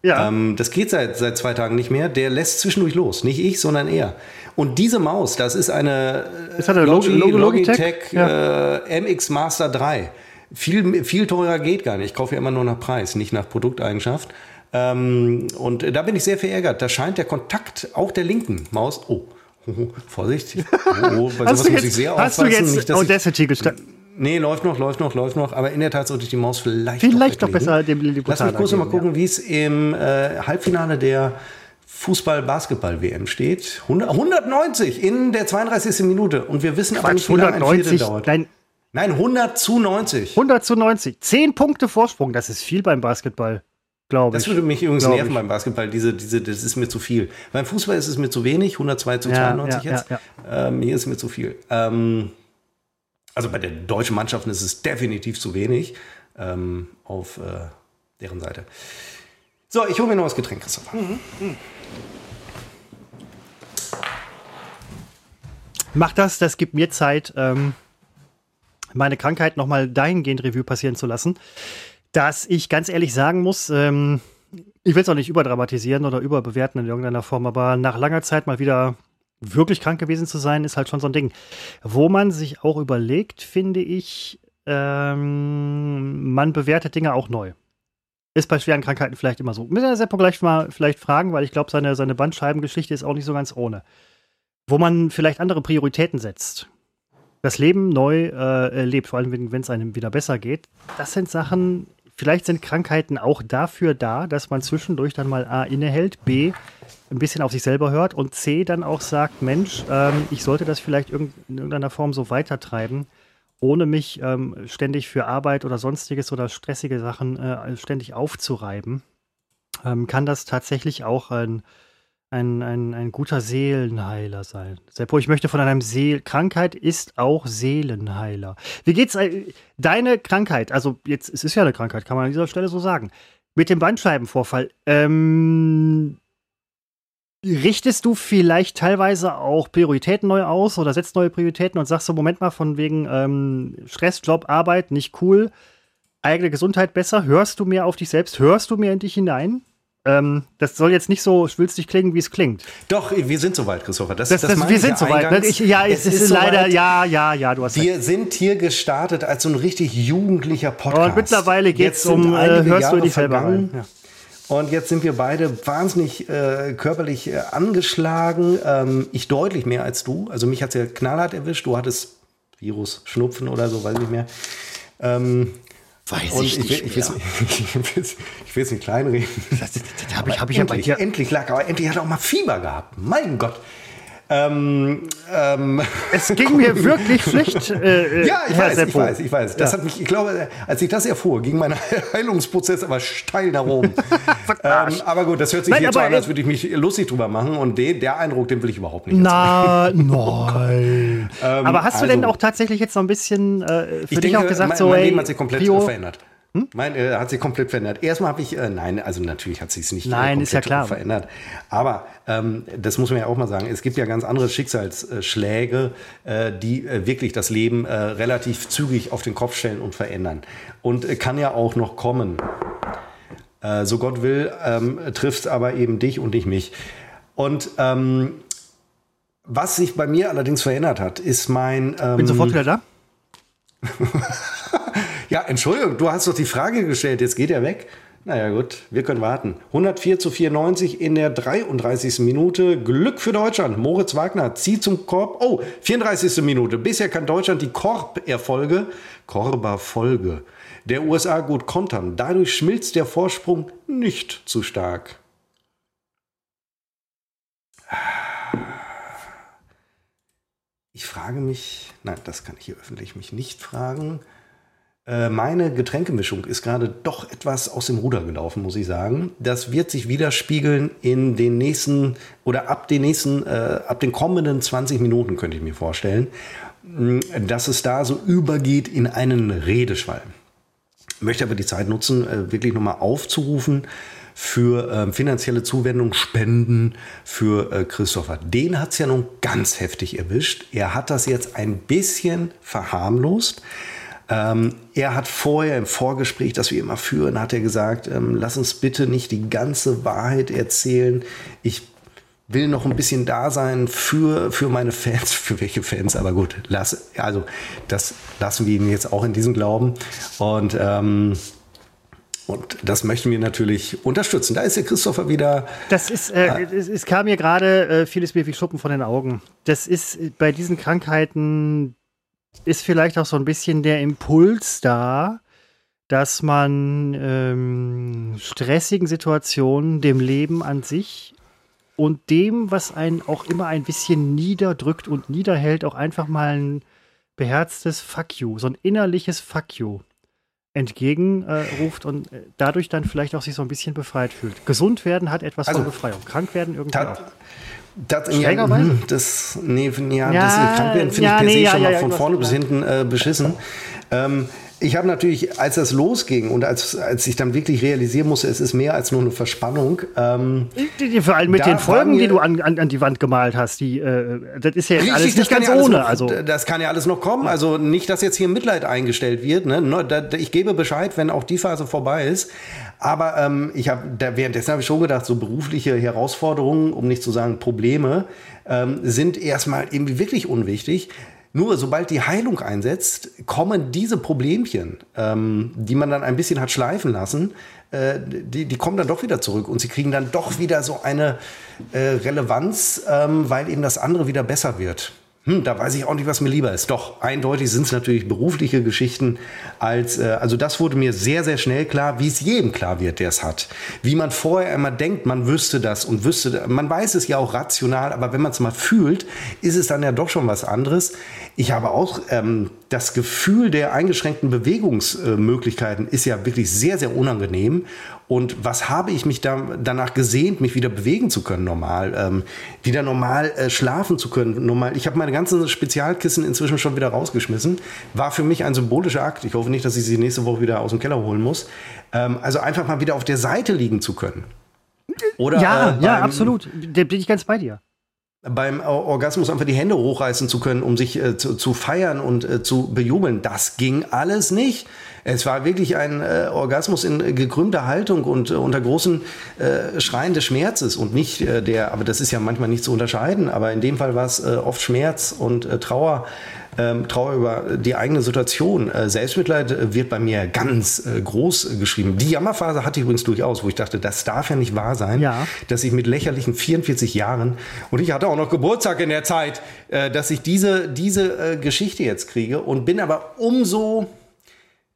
ja. ähm, das geht seit, seit zwei Tagen nicht mehr, der lässt zwischendurch los. Nicht ich, sondern er. Und diese Maus, das ist eine, ist eine Logi, Logi, Logitech, Logitech ja. äh, MX Master 3. Viel, viel teurer geht gar nicht. Ich kaufe ja immer nur nach Preis, nicht nach Produkteigenschaft. Ähm, und da bin ich sehr verärgert. Da scheint der Kontakt auch der linken Maus. Oh, Vorsicht. Oh, bei sowas muss ich sehr hast aufpassen. Hast du jetzt nicht, Audacity gestartet? Nee, läuft noch, läuft noch, läuft noch. Aber in der Tat sollte ich die Maus vielleicht Vielleicht doch, doch besser dem Lass mich kurz noch mal gucken, ja. wie es im äh, Halbfinale der Fußball-Basketball-WM steht. 100, 190 in der 32. Minute. Und wir wissen Quatsch, aber nicht, wie lange ein Viertel dauert. Nein, Nein, 100 zu 90. 100 zu 90. Zehn Punkte Vorsprung, das ist viel beim Basketball. Glaube das würde mich übrigens nerven ich. beim Basketball. Diese, diese, das ist mir zu viel. Beim Fußball ist es mir zu wenig, 102 zu ja, 92 ja, jetzt. Ähm, hier ist es mir zu viel. Ähm, also bei den deutschen Mannschaften ist es definitiv zu wenig ähm, auf äh, deren Seite. So, ich hole mir noch was Getränk, Christopher. Mhm. Mhm. Mach das, das gibt mir Zeit, ähm, meine Krankheit nochmal dahingehend Revue passieren zu lassen, dass ich ganz ehrlich sagen muss, ähm, ich will es auch nicht überdramatisieren oder überbewerten in irgendeiner Form, aber nach langer Zeit mal wieder wirklich krank gewesen zu sein, ist halt schon so ein Ding. Wo man sich auch überlegt, finde ich, ähm, man bewertet Dinge auch neu. Ist bei schweren Krankheiten vielleicht immer so. Müssen wir Seppo gleich mal vielleicht fragen, weil ich glaube, seine, seine Bandscheibengeschichte ist auch nicht so ganz ohne. Wo man vielleicht andere Prioritäten setzt. Das Leben neu äh, lebt, vor allem wenn es einem wieder besser geht. Das sind Sachen, vielleicht sind Krankheiten auch dafür da, dass man zwischendurch dann mal A innehält, B ein bisschen auf sich selber hört und C dann auch sagt, Mensch, ähm, ich sollte das vielleicht in irgendeiner Form so weitertreiben, ohne mich ähm, ständig für Arbeit oder sonstiges oder stressige Sachen äh, ständig aufzureiben, ähm, kann das tatsächlich auch ein, ein, ein, ein guter Seelenheiler sein. Seppo, ich möchte von einem Seel Krankheit ist auch Seelenheiler. Wie geht's äh, deine Krankheit? Also jetzt es ist ja eine Krankheit, kann man an dieser Stelle so sagen. Mit dem Bandscheibenvorfall. Ähm, richtest du vielleicht teilweise auch Prioritäten neu aus oder setzt neue Prioritäten und sagst so, Moment mal, von wegen ähm, Stress, Job, Arbeit, nicht cool, eigene Gesundheit besser, hörst du mehr auf dich selbst, hörst du mehr in dich hinein? Ähm, das soll jetzt nicht so schwülstig klingen, wie es klingt. Doch, wir sind soweit, Christopher. Das, das, das, das wir sind soweit. Ne? Ich, ja, es, es ist, ist leider, ja, ja, ja, du hast Wir recht. sind hier gestartet als so ein richtig jugendlicher Podcast. Und mittlerweile geht es um, äh, hörst Jahre du dich selber rein. Ja. Und jetzt sind wir beide wahnsinnig äh, körperlich äh, angeschlagen. Ähm, ich deutlich mehr als du. Also mich hat es ja knallhart erwischt. Du hattest Virus, Schnupfen oder so, weiß ich nicht mehr. Ähm, Weiß ich, ich nicht. Ich, will, ich will es nicht kleinreden. Das, das, das habe ich, hab ich endlich, ja endlich lag, aber endlich hat er auch mal Fieber gehabt. Mein Gott. Ähm, ähm, es ging mir wirklich schlecht. Äh, äh, ja, ich weiß, ich weiß, ich weiß. Das ja. hat mich, ich glaube, als ich das erfuhr, ging mein Heilungsprozess aber steil nach oben. ähm, aber gut, das hört sich Nein, jetzt so an, als würde ich mich lustig drüber machen und den, der Eindruck, den will ich überhaupt nicht. Na, nein. ähm, aber hast du denn also auch tatsächlich jetzt noch ein bisschen äh, für ich dich denke, auch gesagt, mein, so, mein Leben hat sich komplett Prio, verändert. Hm? Mein, äh, hat sich komplett verändert. Erstmal habe ich, äh, nein, also natürlich hat sich es nicht äh, nein, äh, ist ja klar. verändert. Aber ähm, das muss man ja auch mal sagen. Es gibt ja ganz andere Schicksalsschläge, äh, die äh, wirklich das Leben äh, relativ zügig auf den Kopf stellen und verändern. Und äh, kann ja auch noch kommen. Äh, so Gott will, ähm, trifft aber eben dich und nicht mich. Und ähm, was sich bei mir allerdings verändert hat, ist mein. Ähm, Bin sofort wieder da. Ja, Entschuldigung, du hast doch die Frage gestellt, jetzt geht er weg. Naja gut, wir können warten. 104 zu 94 in der 33. Minute. Glück für Deutschland. Moritz Wagner zieht zum Korb. Oh, 34. Minute. Bisher kann Deutschland die Korb-Erfolge, Korber-Folge der USA gut kontern. Dadurch schmilzt der Vorsprung nicht zu stark. Ich frage mich, nein, das kann ich hier öffentlich mich nicht fragen. Äh, meine Getränkemischung ist gerade doch etwas aus dem Ruder gelaufen, muss ich sagen. Das wird sich widerspiegeln in den nächsten oder ab den nächsten, äh, ab den kommenden 20 Minuten, könnte ich mir vorstellen, mm, dass es da so übergeht in einen Redeschwall. Möchte aber die Zeit nutzen, äh, wirklich nochmal aufzurufen für äh, finanzielle Zuwendung, Spenden für äh, Christopher. Den hat es ja nun ganz heftig erwischt. Er hat das jetzt ein bisschen verharmlost. Ähm, er hat vorher im Vorgespräch, das wir immer führen, hat er gesagt, ähm, lass uns bitte nicht die ganze Wahrheit erzählen. Ich will noch ein bisschen da sein für, für meine Fans, für welche Fans, aber gut, lass, also das lassen wir ihn jetzt auch in diesem Glauben. Und ähm, und das möchten wir natürlich unterstützen. Da ist der Christopher wieder. Das ist, äh, äh, es, es, kam mir gerade äh, vieles mir wie Schuppen von den Augen. Das ist bei diesen Krankheiten ist vielleicht auch so ein bisschen der Impuls da, dass man ähm, stressigen Situationen, dem Leben an sich und dem, was einen auch immer ein bisschen niederdrückt und niederhält, auch einfach mal ein beherztes Fuck you, so ein innerliches Fuck you entgegenruft äh, und äh, dadurch dann vielleicht auch sich so ein bisschen befreit fühlt. Gesund werden hat etwas also, von Befreiung, krank werden irgendwie auch. Das, ja, hm, das, nee, ja, ja, das Krankwerden finde ja, ich per nee, se ja, schon mal von vorne bis hinten äh, beschissen. Ähm, ich habe natürlich, als das losging und als, als ich dann wirklich realisieren musste, es ist mehr als nur eine Verspannung. Ähm, Vor allem mit den Folgen, die du an, an, an, die Wand gemalt hast, die, äh, das ist ja jetzt richtig, alles nicht ganz ja ohne. Noch, also. Das kann ja alles noch kommen. Also nicht, dass jetzt hier Mitleid eingestellt wird. Ne? Ich gebe Bescheid, wenn auch die Phase vorbei ist. Aber ähm, ich habe, währenddessen habe ich schon gedacht, so berufliche Herausforderungen, um nicht zu sagen Probleme, ähm, sind erstmal irgendwie wirklich unwichtig. Nur sobald die Heilung einsetzt, kommen diese Problemchen, ähm, die man dann ein bisschen hat schleifen lassen, äh, die, die kommen dann doch wieder zurück und sie kriegen dann doch wieder so eine äh, Relevanz, ähm, weil eben das andere wieder besser wird hm, da weiß ich auch nicht, was mir lieber ist. Doch, eindeutig sind es natürlich berufliche Geschichten als, äh, also das wurde mir sehr, sehr schnell klar, wie es jedem klar wird, der es hat. Wie man vorher immer denkt, man wüsste das und wüsste, man weiß es ja auch rational, aber wenn man es mal fühlt, ist es dann ja doch schon was anderes. Ich habe auch ähm, das Gefühl der eingeschränkten Bewegungsmöglichkeiten ist ja wirklich sehr, sehr unangenehm. Und was habe ich mich da danach gesehnt, mich wieder bewegen zu können, normal, ähm, wieder normal äh, schlafen zu können, normal. Ich habe meine ganzen Spezialkissen inzwischen schon wieder rausgeschmissen. War für mich ein symbolischer Akt. Ich hoffe nicht, dass ich sie nächste Woche wieder aus dem Keller holen muss. Ähm, also einfach mal wieder auf der Seite liegen zu können. Oder, ja, äh, ja, absolut. Da bin ich ganz bei dir beim Orgasmus einfach die Hände hochreißen zu können, um sich äh, zu, zu, feiern und äh, zu bejubeln. Das ging alles nicht. Es war wirklich ein äh, Orgasmus in äh, gekrümmter Haltung und äh, unter großen äh, Schreien des Schmerzes und nicht der, aber das ist ja manchmal nicht zu unterscheiden, aber in dem Fall war es oft Schmerz und Trauer. Ähm, Trauer über die eigene Situation. Äh, Selbstmitleid wird bei mir ganz äh, groß geschrieben. Die Jammerphase hatte ich übrigens durchaus, wo ich dachte, das darf ja nicht wahr sein, ja. dass ich mit lächerlichen 44 Jahren und ich hatte auch noch Geburtstag in der Zeit, äh, dass ich diese, diese äh, Geschichte jetzt kriege und bin aber umso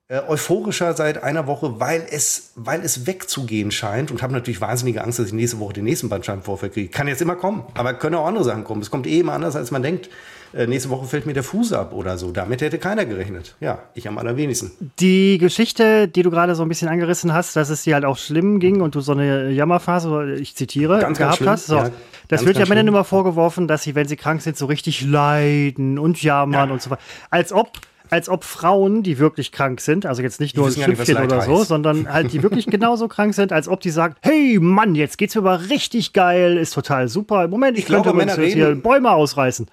äh, euphorischer seit einer Woche, weil es, weil es wegzugehen scheint und habe natürlich wahnsinnige Angst, dass ich nächste Woche den nächsten Bandscheibenvorfall kriege. Kann jetzt immer kommen, aber können auch andere Sachen kommen. Es kommt eh immer anders, als man denkt. Äh, nächste Woche fällt mir der Fuß ab oder so. Damit hätte keiner gerechnet. Ja, ich am allerwenigsten. Die Geschichte, die du gerade so ein bisschen angerissen hast, dass es dir halt auch schlimm ging und du so eine Jammerphase, ich zitiere, ganz, gehabt ganz hast. So. Ja, das wird ja Männern immer vorgeworfen, dass sie, wenn sie krank sind, so richtig leiden und jammern ja. und so weiter. Als ob als ob Frauen, die wirklich krank sind, also jetzt nicht nur ein Schlüpfchen oder so, heißt. sondern halt die wirklich genauso krank sind, als ob die sagen, hey Mann, jetzt geht's mir aber richtig geil, ist total super. Im Moment, ich, ich könnte Männer jetzt hier Bäume ausreißen.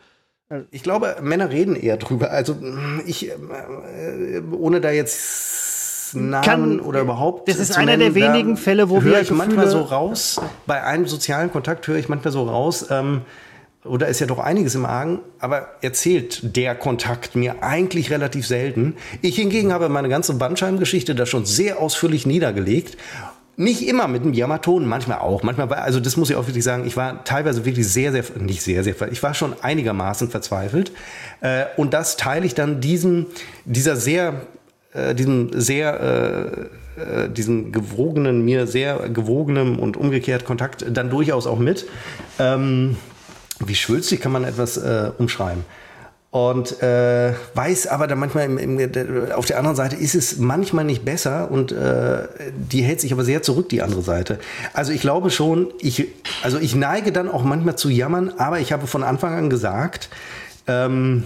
Ich glaube, Männer reden eher drüber. Also ich, äh, ohne da jetzt Namen Kann, oder überhaupt. Das ist einer der wenigen Fälle, wo höre ich manchmal so raus. Bei einem sozialen Kontakt höre ich manchmal so raus. Ähm, oder ist ja doch einiges im Argen, aber erzählt der Kontakt mir eigentlich relativ selten. Ich hingegen habe meine ganze Bandscheibengeschichte da schon sehr ausführlich niedergelegt nicht immer mit einem Jammerton, manchmal auch. Manchmal war, also das muss ich auch wirklich sagen, ich war teilweise wirklich sehr, sehr, nicht sehr, sehr, ich war schon einigermaßen verzweifelt. Äh, und das teile ich dann diesem, dieser sehr, äh, diesem sehr, äh, äh diesen gewogenen, mir sehr gewogenen und umgekehrt Kontakt dann durchaus auch mit. Ähm, wie schwülstig kann man etwas äh, umschreiben? Und äh, weiß aber dann manchmal im, im, auf der anderen Seite ist es manchmal nicht besser und äh, die hält sich aber sehr zurück die andere Seite. Also ich glaube schon, ich also ich neige dann auch manchmal zu jammern, aber ich habe von Anfang an gesagt, ähm,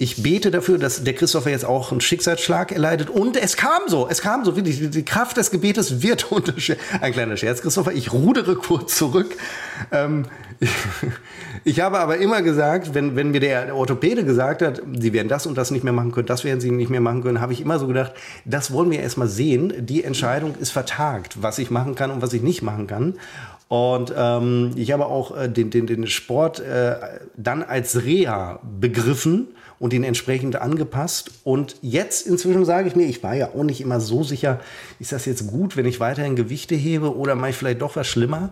ich bete dafür, dass der Christopher jetzt auch einen Schicksalsschlag erleidet. Und es kam so, es kam so, wirklich, die Kraft des Gebetes wird unterschätzt. Ein kleiner Scherz, Christopher, ich rudere kurz zurück. Ähm, ich habe aber immer gesagt, wenn, wenn mir der Orthopäde gesagt hat, sie werden das und das nicht mehr machen können, das werden sie nicht mehr machen können, habe ich immer so gedacht, das wollen wir erstmal sehen. Die Entscheidung ist vertagt, was ich machen kann und was ich nicht machen kann. Und ähm, ich habe auch äh, den, den, den Sport äh, dann als Reha begriffen und ihn entsprechend angepasst. Und jetzt inzwischen sage ich mir, ich war ja auch nicht immer so sicher, ist das jetzt gut, wenn ich weiterhin Gewichte hebe oder mache ich vielleicht doch was schlimmer?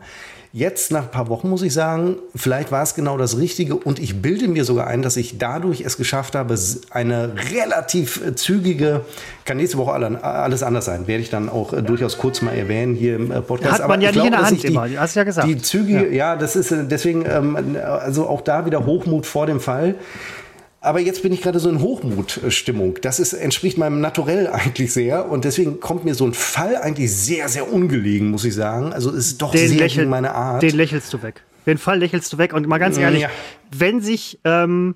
Jetzt nach ein paar Wochen muss ich sagen, vielleicht war es genau das Richtige und ich bilde mir sogar ein, dass ich dadurch es geschafft habe, eine relativ zügige, kann nächste Woche alles anders sein, werde ich dann auch äh, durchaus kurz mal erwähnen hier im äh, Podcast. Hat man Aber ja nicht in der Hand die, immer, hast ja gesagt. Die zügige, ja. ja, das ist äh, deswegen, ähm, also auch da wieder Hochmut vor dem Fall. Aber jetzt bin ich gerade so in Hochmutstimmung. Das ist, entspricht meinem Naturell eigentlich sehr. Und deswegen kommt mir so ein Fall eigentlich sehr, sehr ungelegen, muss ich sagen. Also es ist doch den sehr lächel, meine Art. Den lächelst du weg. Den Fall lächelst du weg. Und mal ganz ehrlich, ja. wenn sich, ähm,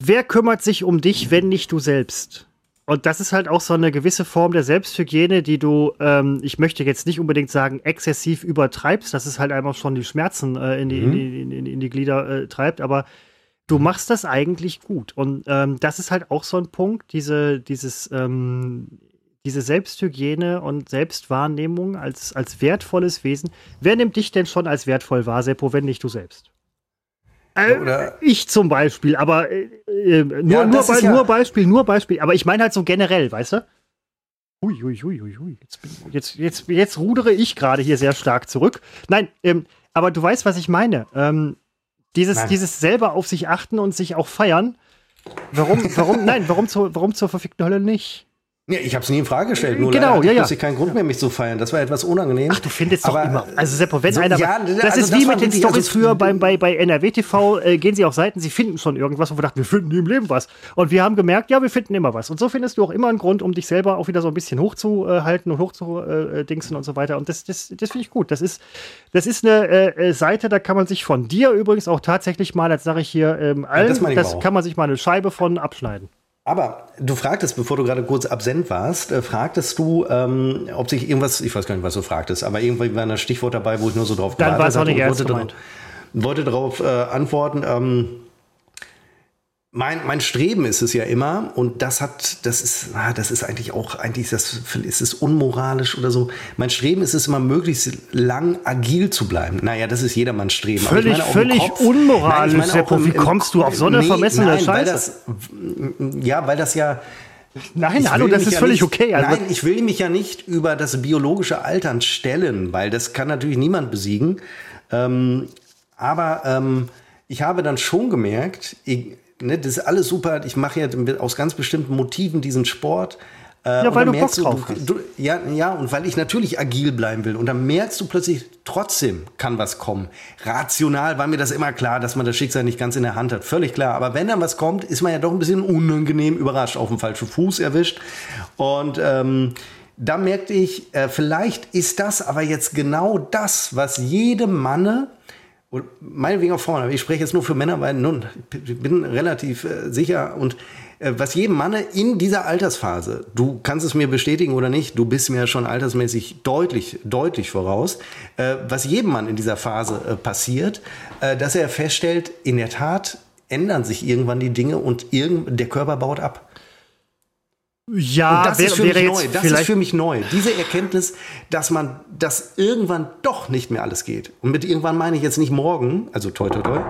wer kümmert sich um dich, wenn nicht du selbst? und das ist halt auch so eine gewisse Form der Selbsthygiene, die du, ähm, ich möchte jetzt nicht unbedingt sagen, exzessiv übertreibst, dass es halt einfach schon die Schmerzen äh, in, die, mhm. in, die, in, in, die, Glieder äh, treibt, aber du machst das eigentlich gut. Und ähm, das ist halt auch so ein Punkt, diese, dieses, ähm, diese Selbsthygiene und Selbstwahrnehmung als, als wertvolles Wesen. Wer nimmt dich denn schon als wertvoll wahr, Seppo, wenn nicht du selbst? Äh, ich zum Beispiel, aber äh, äh nur, ja, nur, Be ja nur, Beispiel, nur Beispiel. Aber ich meine halt so generell, weißt du? Hui, hui, hui, hui. Jetzt, jetzt, jetzt, jetzt rudere ich gerade hier sehr stark zurück. Nein, ähm, aber du weißt, was ich meine. Ähm, dieses, dieses selber auf sich achten und sich auch feiern. Warum, warum, nein, warum zur, warum zur verfickten Hölle nicht? Ja, ich habe es nie in Frage gestellt. Nur genau, ja, ja. ich keinen Grund mehr, mich zu feiern. Das war etwas unangenehm. Ach, du findest doch immer. Also Seppo, wenn so, einer, ja, das also ist wie mit den Stories also, früher beim, bei, bei NRW TV. Äh, gehen sie auf Seiten, sie finden schon irgendwas, wo wir dachten, wir finden nie im Leben was. Und wir haben gemerkt, ja, wir finden immer was. Und so findest du auch immer einen Grund, um dich selber auch wieder so ein bisschen hochzuhalten und hochzudingsen und so weiter. Und das, das, das finde ich gut. Das ist, das ist eine äh, Seite, da kann man sich von dir übrigens auch tatsächlich mal, als sage ich hier, ähm, allen, ja, das, das kann man sich mal eine Scheibe von abschneiden. Aber du fragtest, bevor du gerade kurz absent warst, äh, fragtest du, ähm, ob sich irgendwas, ich weiß gar nicht, was du fragtest, aber irgendwie war ein Stichwort dabei, wo ich nur so drauf Dann war es auch nicht ernst wollte, wollte darauf äh, antworten, ähm, mein, mein Streben ist es ja immer, und das hat, das ist, ah, das ist eigentlich auch, eigentlich das, ist es unmoralisch oder so. Mein Streben ist es immer, möglichst lang agil zu bleiben. Naja, das ist jedermanns Streben. Völlig, völlig Kopf, unmoralisch, nein, Seppo. Wie kommst du auf so eine nee, vermessene nein, Scheiße? Weil das, ja, weil das ja, Nein, hallo, das ist ja völlig nicht, okay. Also nein, ich will mich ja nicht über das biologische Altern stellen, weil das kann natürlich niemand besiegen. Ähm, aber ähm, ich habe dann schon gemerkt, ich, ne, das ist alles super. Ich mache ja aus ganz bestimmten Motiven diesen Sport. Äh, ja, weil du Bock drauf du, hast. Du, ja, ja, und weil ich natürlich agil bleiben will. Und dann merkst du plötzlich, trotzdem kann was kommen. Rational war mir das immer klar, dass man das Schicksal nicht ganz in der Hand hat. Völlig klar. Aber wenn dann was kommt, ist man ja doch ein bisschen unangenehm überrascht, auf dem falschen Fuß erwischt. Und ähm, da merkte ich, äh, vielleicht ist das aber jetzt genau das, was jedem Manne und meinetwegen auch Frauen, aber ich spreche jetzt nur für Männer, weil nun, ich bin relativ äh, sicher und äh, was jedem Mann in dieser Altersphase, du kannst es mir bestätigen oder nicht, du bist mir schon altersmäßig deutlich, deutlich voraus, äh, was jedem Mann in dieser Phase äh, passiert, äh, dass er feststellt, in der Tat ändern sich irgendwann die Dinge und irgend, der Körper baut ab. Ja, und das wäre, ist für mich neu. Das ist für mich neu. Diese Erkenntnis, dass man, dass irgendwann doch nicht mehr alles geht. Und mit irgendwann meine ich jetzt nicht morgen, also toi toi toi,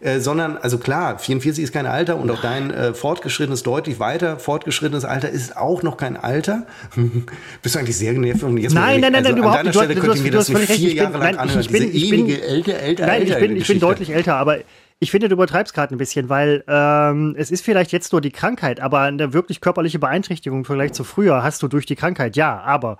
äh, sondern, also klar, 44 ist kein Alter und auch dein äh, fortgeschrittenes, deutlich weiter fortgeschrittenes Alter ist auch noch kein Alter. Bist du eigentlich sehr genervt? Jetzt nein, nein, nein, also nein, überhaupt nicht. An deiner Stelle könnte ich mir das vier Jahre lang anhören. Ich bin, ich bin, älter, älter, nein, ich bin, ich bin deutlich älter, aber ich finde, du übertreibst gerade ein bisschen, weil ähm, es ist vielleicht jetzt nur die Krankheit, aber eine wirklich körperliche Beeinträchtigung im Vergleich zu früher hast du durch die Krankheit, ja, aber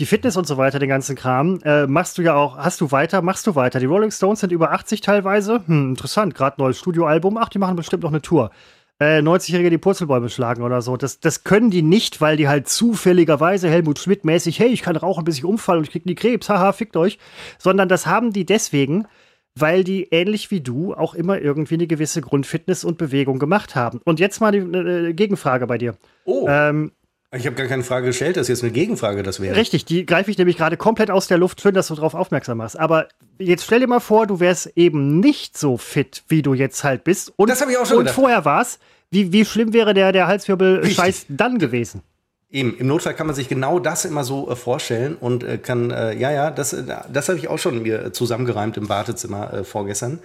die Fitness und so weiter, den ganzen Kram, äh, machst du ja auch, hast du weiter, machst du weiter. Die Rolling Stones sind über 80 teilweise. Hm, interessant, gerade neues Studioalbum. Ach, die machen bestimmt noch eine Tour. Äh, 90-Jährige die Purzelbäume schlagen oder so. Das, das können die nicht, weil die halt zufälligerweise Helmut Schmidt-mäßig, hey, ich kann rauchen, bis ich umfalle und ich krieg die Krebs, haha, fickt euch. Sondern das haben die deswegen, weil die ähnlich wie du auch immer irgendwie eine gewisse Grundfitness und Bewegung gemacht haben. Und jetzt mal die äh, Gegenfrage bei dir. Oh. Ähm, ich habe gar keine Frage gestellt, das ist jetzt eine Gegenfrage, das wäre. Richtig, die greife ich nämlich gerade komplett aus der Luft. Schön, dass du darauf aufmerksam machst. Aber jetzt stell dir mal vor, du wärst eben nicht so fit, wie du jetzt halt bist. Und, das habe ich auch schon Und gedacht. vorher war's. Wie, wie schlimm wäre der, der Halswirbel-Scheiß dann gewesen? Eben, im Notfall kann man sich genau das immer so äh, vorstellen und äh, kann, äh, ja, ja, das, äh, das habe ich auch schon mir zusammengereimt im Wartezimmer äh, vorgestern.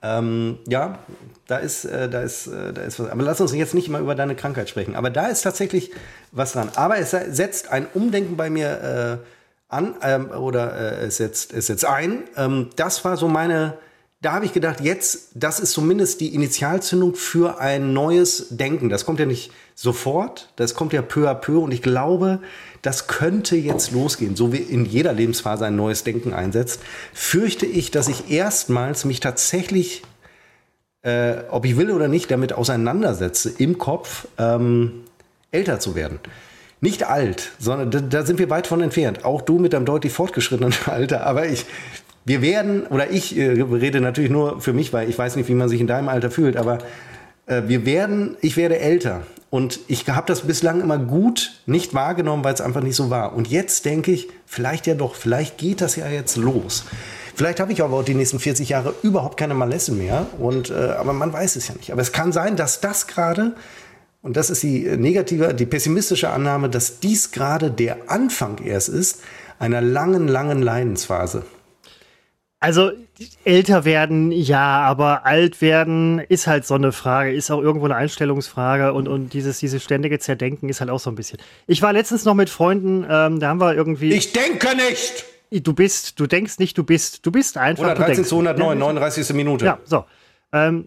Ähm, ja, da ist, äh, da ist, da ist was. Aber lass uns jetzt nicht mal über deine Krankheit sprechen. Aber da ist tatsächlich was dran. Aber es setzt ein Umdenken bei mir an ähm, oder es setzt, es setzt ein. Ähm, das war so meine da habe ich gedacht, jetzt, das ist zumindest die Initialzündung für ein neues Denken. Das kommt ja nicht sofort, das kommt ja peu à peu und ich glaube, das könnte jetzt losgehen. So wie in jeder Lebensphase ein neues Denken einsetzt, fürchte ich, dass ich erstmals mich tatsächlich, äh, ob ich will oder nicht, damit auseinandersetze, im Kopf ähm, älter zu werden nicht alt, sondern da, da, sind wir weit von entfernt. Auch du mit deinem deutlich fortgeschrittenen Alter. Aber ich, wir werden, oder ich äh, rede natürlich nur für mich, weil ich weiß nicht, wie man sich in deinem Alter fühlt, aber wir werden, ich werde älter. Und ich habe das bislang immer gut nicht wahrgenommen, weil es einfach nicht so war. Und jetzt denke ich, vielleicht ja doch, vielleicht geht das ja jetzt los. Vielleicht habe ich aber auch die nächsten 40 Jahre überhaupt keine Malesse mehr. Und, äh, aber man weiß es ja nicht. Aber es kann sein, dass das gerade, und das ist die negative, die pessimistische Annahme, dass dies gerade der Anfang erst ist einer langen, langen Leidensphase. Also älter werden, ja, aber alt werden ist halt so eine Frage, ist auch irgendwo eine Einstellungsfrage und, und dieses, dieses ständige Zerdenken ist halt auch so ein bisschen. Ich war letztens noch mit Freunden, ähm, da haben wir irgendwie. Ich denke nicht! Du bist, du denkst nicht, du bist, du bist einfach. 113 zu 109, 39. Minute. Ja, so. Ähm,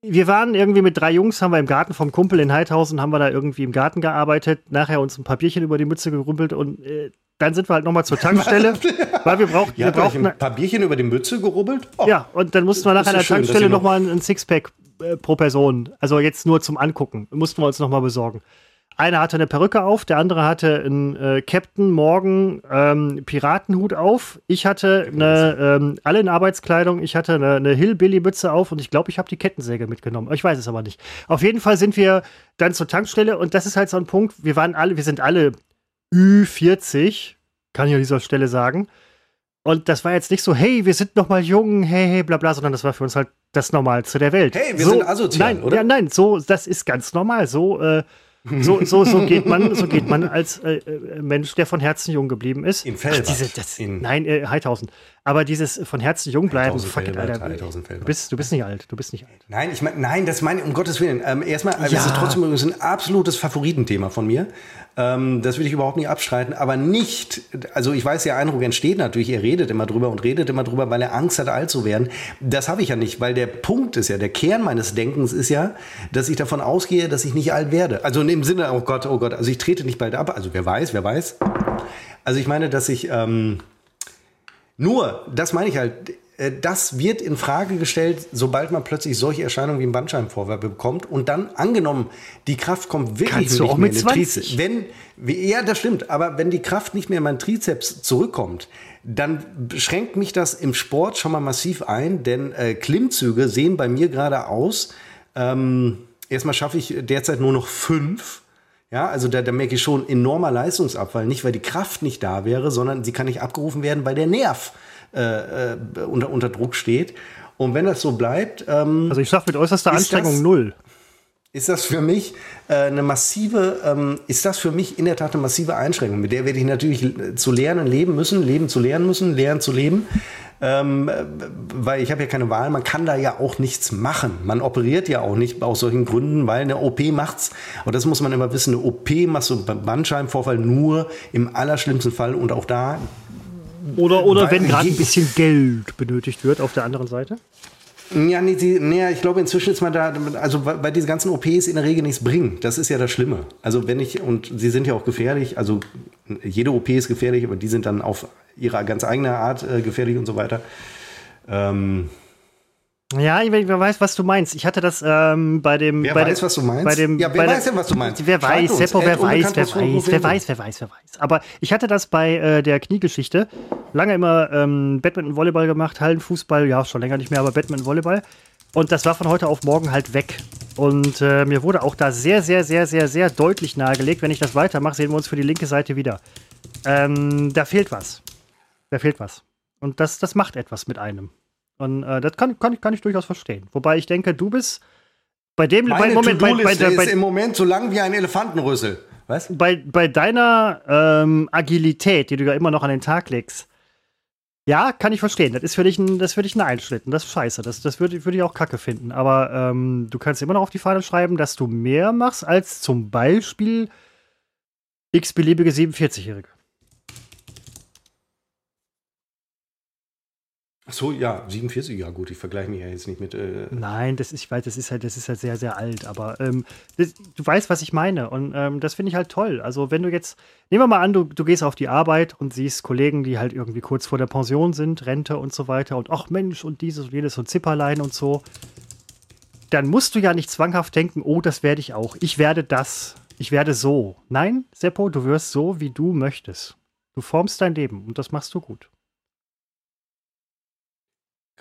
wir waren irgendwie mit drei Jungs, haben wir im Garten vom Kumpel in Heidhausen, haben wir da irgendwie im Garten gearbeitet, nachher uns ein Papierchen über die Mütze gerumpelt und äh, dann sind wir halt nochmal zur Tankstelle, weil wir brauchen. Wir brauchen ein paar Bierchen über die Mütze gerubbelt. Oh, ja, und dann mussten wir nach einer schön, Tankstelle nochmal ein Sixpack äh, pro Person. Also jetzt nur zum Angucken. Mussten wir uns nochmal besorgen. Einer hatte eine Perücke auf, der andere hatte einen äh, Captain Morgan ähm, Piratenhut auf. Ich hatte eine, ähm, alle in Arbeitskleidung. Ich hatte eine, eine Hillbilly-Mütze auf und ich glaube, ich habe die Kettensäge mitgenommen. Ich weiß es aber nicht. Auf jeden Fall sind wir dann zur Tankstelle und das ist halt so ein Punkt. Wir waren alle, wir sind alle Ü40, kann ich an dieser Stelle sagen. Und das war jetzt nicht so, hey, wir sind noch mal jung, hey, hey, bla bla, sondern das war für uns halt das Normalste der Welt. Hey, wir so, sind asozial, nein, oder? Ja, nein, so, das ist ganz normal. So, äh, so, so, so geht man, so geht man als äh, äh Mensch, der von Herzen jung geblieben ist. In Fellbad. Ach, diese, das, in nein, äh, Heidhausen. Aber dieses von Herzen jung bleiben, fuck it, Alter. Du bist, du bist nicht alt, du bist nicht alt. Nein, ich meine, nein, das meine um Gottes Willen. Ähm, erstmal, ja. es ist trotzdem übrigens ein absolutes Favoritenthema von mir. Ähm, das will ich überhaupt nicht abstreiten, aber nicht, also ich weiß, der Eindruck entsteht natürlich, er redet immer drüber und redet immer drüber, weil er Angst hat, alt zu werden. Das habe ich ja nicht, weil der Punkt ist ja, der Kern meines Denkens ist ja, dass ich davon ausgehe, dass ich nicht alt werde. Also im Sinne, oh Gott, oh Gott, also ich trete nicht bald ab, also wer weiß, wer weiß. Also ich meine, dass ich, ähm, nur, das meine ich halt, das wird in Frage gestellt, sobald man plötzlich solche Erscheinungen wie ein Bandscheibenvorwerbe bekommt und dann angenommen, die Kraft kommt wirklich Kannst nicht mehr mit in den Trizeps. Wenn, ja, das stimmt, aber wenn die Kraft nicht mehr in meinen Trizeps zurückkommt, dann schränkt mich das im Sport schon mal massiv ein, denn äh, Klimmzüge sehen bei mir gerade aus. Ähm, erstmal schaffe ich derzeit nur noch fünf. Ja, also da, da merke ich schon enormer Leistungsabfall. Nicht, weil die Kraft nicht da wäre, sondern sie kann nicht abgerufen werden, weil der Nerv äh, äh, unter, unter Druck steht. Und wenn das so bleibt. Ähm, also ich sage mit äußerster Anstrengung das, null. Ist das für mich äh, eine massive, ähm, ist das für mich in der Tat eine massive Einschränkung, mit der werde ich natürlich zu lernen, leben müssen, leben zu lernen müssen, lernen zu leben. Ähm, weil ich habe ja keine Wahl, man kann da ja auch nichts machen. Man operiert ja auch nicht aus solchen Gründen, weil eine OP macht's. Und das muss man immer wissen, eine OP machst du beim Bandscheibenvorfall nur im allerschlimmsten Fall und auch da. Oder, oder wenn gerade ein bisschen Geld benötigt wird auf der anderen Seite? Ja, nee, sie, nee, ich glaube, inzwischen ist man da, also bei diesen ganzen OPs in der Regel nichts bringen. Das ist ja das Schlimme. Also wenn ich, und sie sind ja auch gefährlich, also jede OP ist gefährlich, aber die sind dann auf ihre ganz eigene Art äh, gefährlich und so weiter. Ähm, ja, ich, wer weiß, was du meinst. Ich hatte das ähm, bei dem. Wer bei weiß, dem, was du meinst? Bei dem, ja, wer weiß denn, was du meinst? Wer weiß, uns. Seppo, wer weiß, wer weiß, wer weiß, wer weiß, wer weiß. Aber ich hatte das bei äh, der Kniegeschichte. Lange immer ähm, Badminton, Volleyball gemacht, Hallenfußball, ja, schon länger nicht mehr, aber Badminton, Volleyball. Und das war von heute auf morgen halt weg. Und äh, mir wurde auch da sehr, sehr, sehr, sehr, sehr deutlich nahegelegt, wenn ich das weitermache, sehen wir uns für die linke Seite wieder. Ähm, da fehlt was. Da fehlt was. Und das, das macht etwas mit einem. Und äh, das kann, kann, kann ich durchaus verstehen. Wobei ich denke, du bist bei dem Meine bei, Moment, bei, bei, bei, ist im Moment so lang wie ein Elefantenrüssel. Was? Bei, bei deiner ähm, Agilität, die du ja immer noch an den Tag legst, ja, kann ich verstehen. Das ist für dich ein, das für dich ein Einschnitt. Und das ist scheiße. Das, das würde würd ich auch kacke finden. Aber ähm, du kannst immer noch auf die Fahne schreiben, dass du mehr machst als zum Beispiel x-beliebige 47-Jährige. Ach so, ja, 47, ja gut, ich vergleiche mich ja jetzt nicht mit. Äh Nein, das ist, weiß, das ist halt, das ist halt sehr, sehr alt, aber ähm, das, du weißt, was ich meine. Und ähm, das finde ich halt toll. Also, wenn du jetzt, nehmen wir mal an, du, du gehst auf die Arbeit und siehst Kollegen, die halt irgendwie kurz vor der Pension sind, Rente und so weiter, und ach Mensch, und dieses und jenes und Zipperlein und so, dann musst du ja nicht zwanghaft denken, oh, das werde ich auch. Ich werde das. Ich werde so. Nein, Seppo, du wirst so, wie du möchtest. Du formst dein Leben und das machst du gut.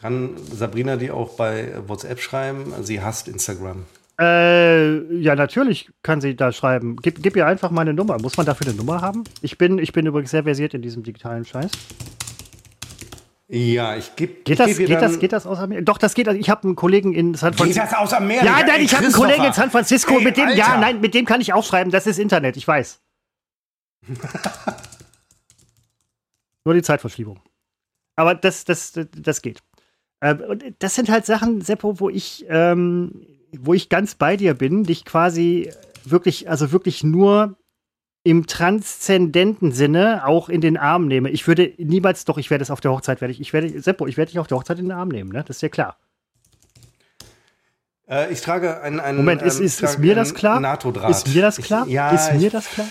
Kann Sabrina die auch bei WhatsApp schreiben? Sie hasst Instagram. Äh, ja, natürlich kann sie da schreiben. Gib, gib ihr einfach meine Nummer. Muss man dafür eine Nummer haben? Ich bin, ich bin übrigens sehr versiert in diesem digitalen Scheiß. Ja, ich gebe. Geht, das, geht, das, geht das aus Amerika? Doch, das geht. Ich habe einen Kollegen in San Francisco. Geht das aus Amerika? Ja, nein, ich habe einen Kollegen in San Francisco. Ey, mit dem, Alter. ja, nein, mit dem kann ich auch schreiben. Das ist Internet, ich weiß. Nur die Zeitverschiebung. Aber das, das, das geht. Ähm, und das sind halt Sachen, Seppo, wo ich, ähm, wo ich ganz bei dir bin, dich quasi wirklich, also wirklich nur im transzendenten Sinne auch in den Arm nehme. Ich würde niemals, doch, ich werde es auf der Hochzeit, werde ich, ich werde, Seppo, ich werde dich auf der Hochzeit in den Arm nehmen, ne? Das ist ja klar. Äh, ich trage einen. einen Moment, ist, ist, ist mir das klar? NATO-Draht. Ist mir das klar? Ich, ja, ist mir das klar?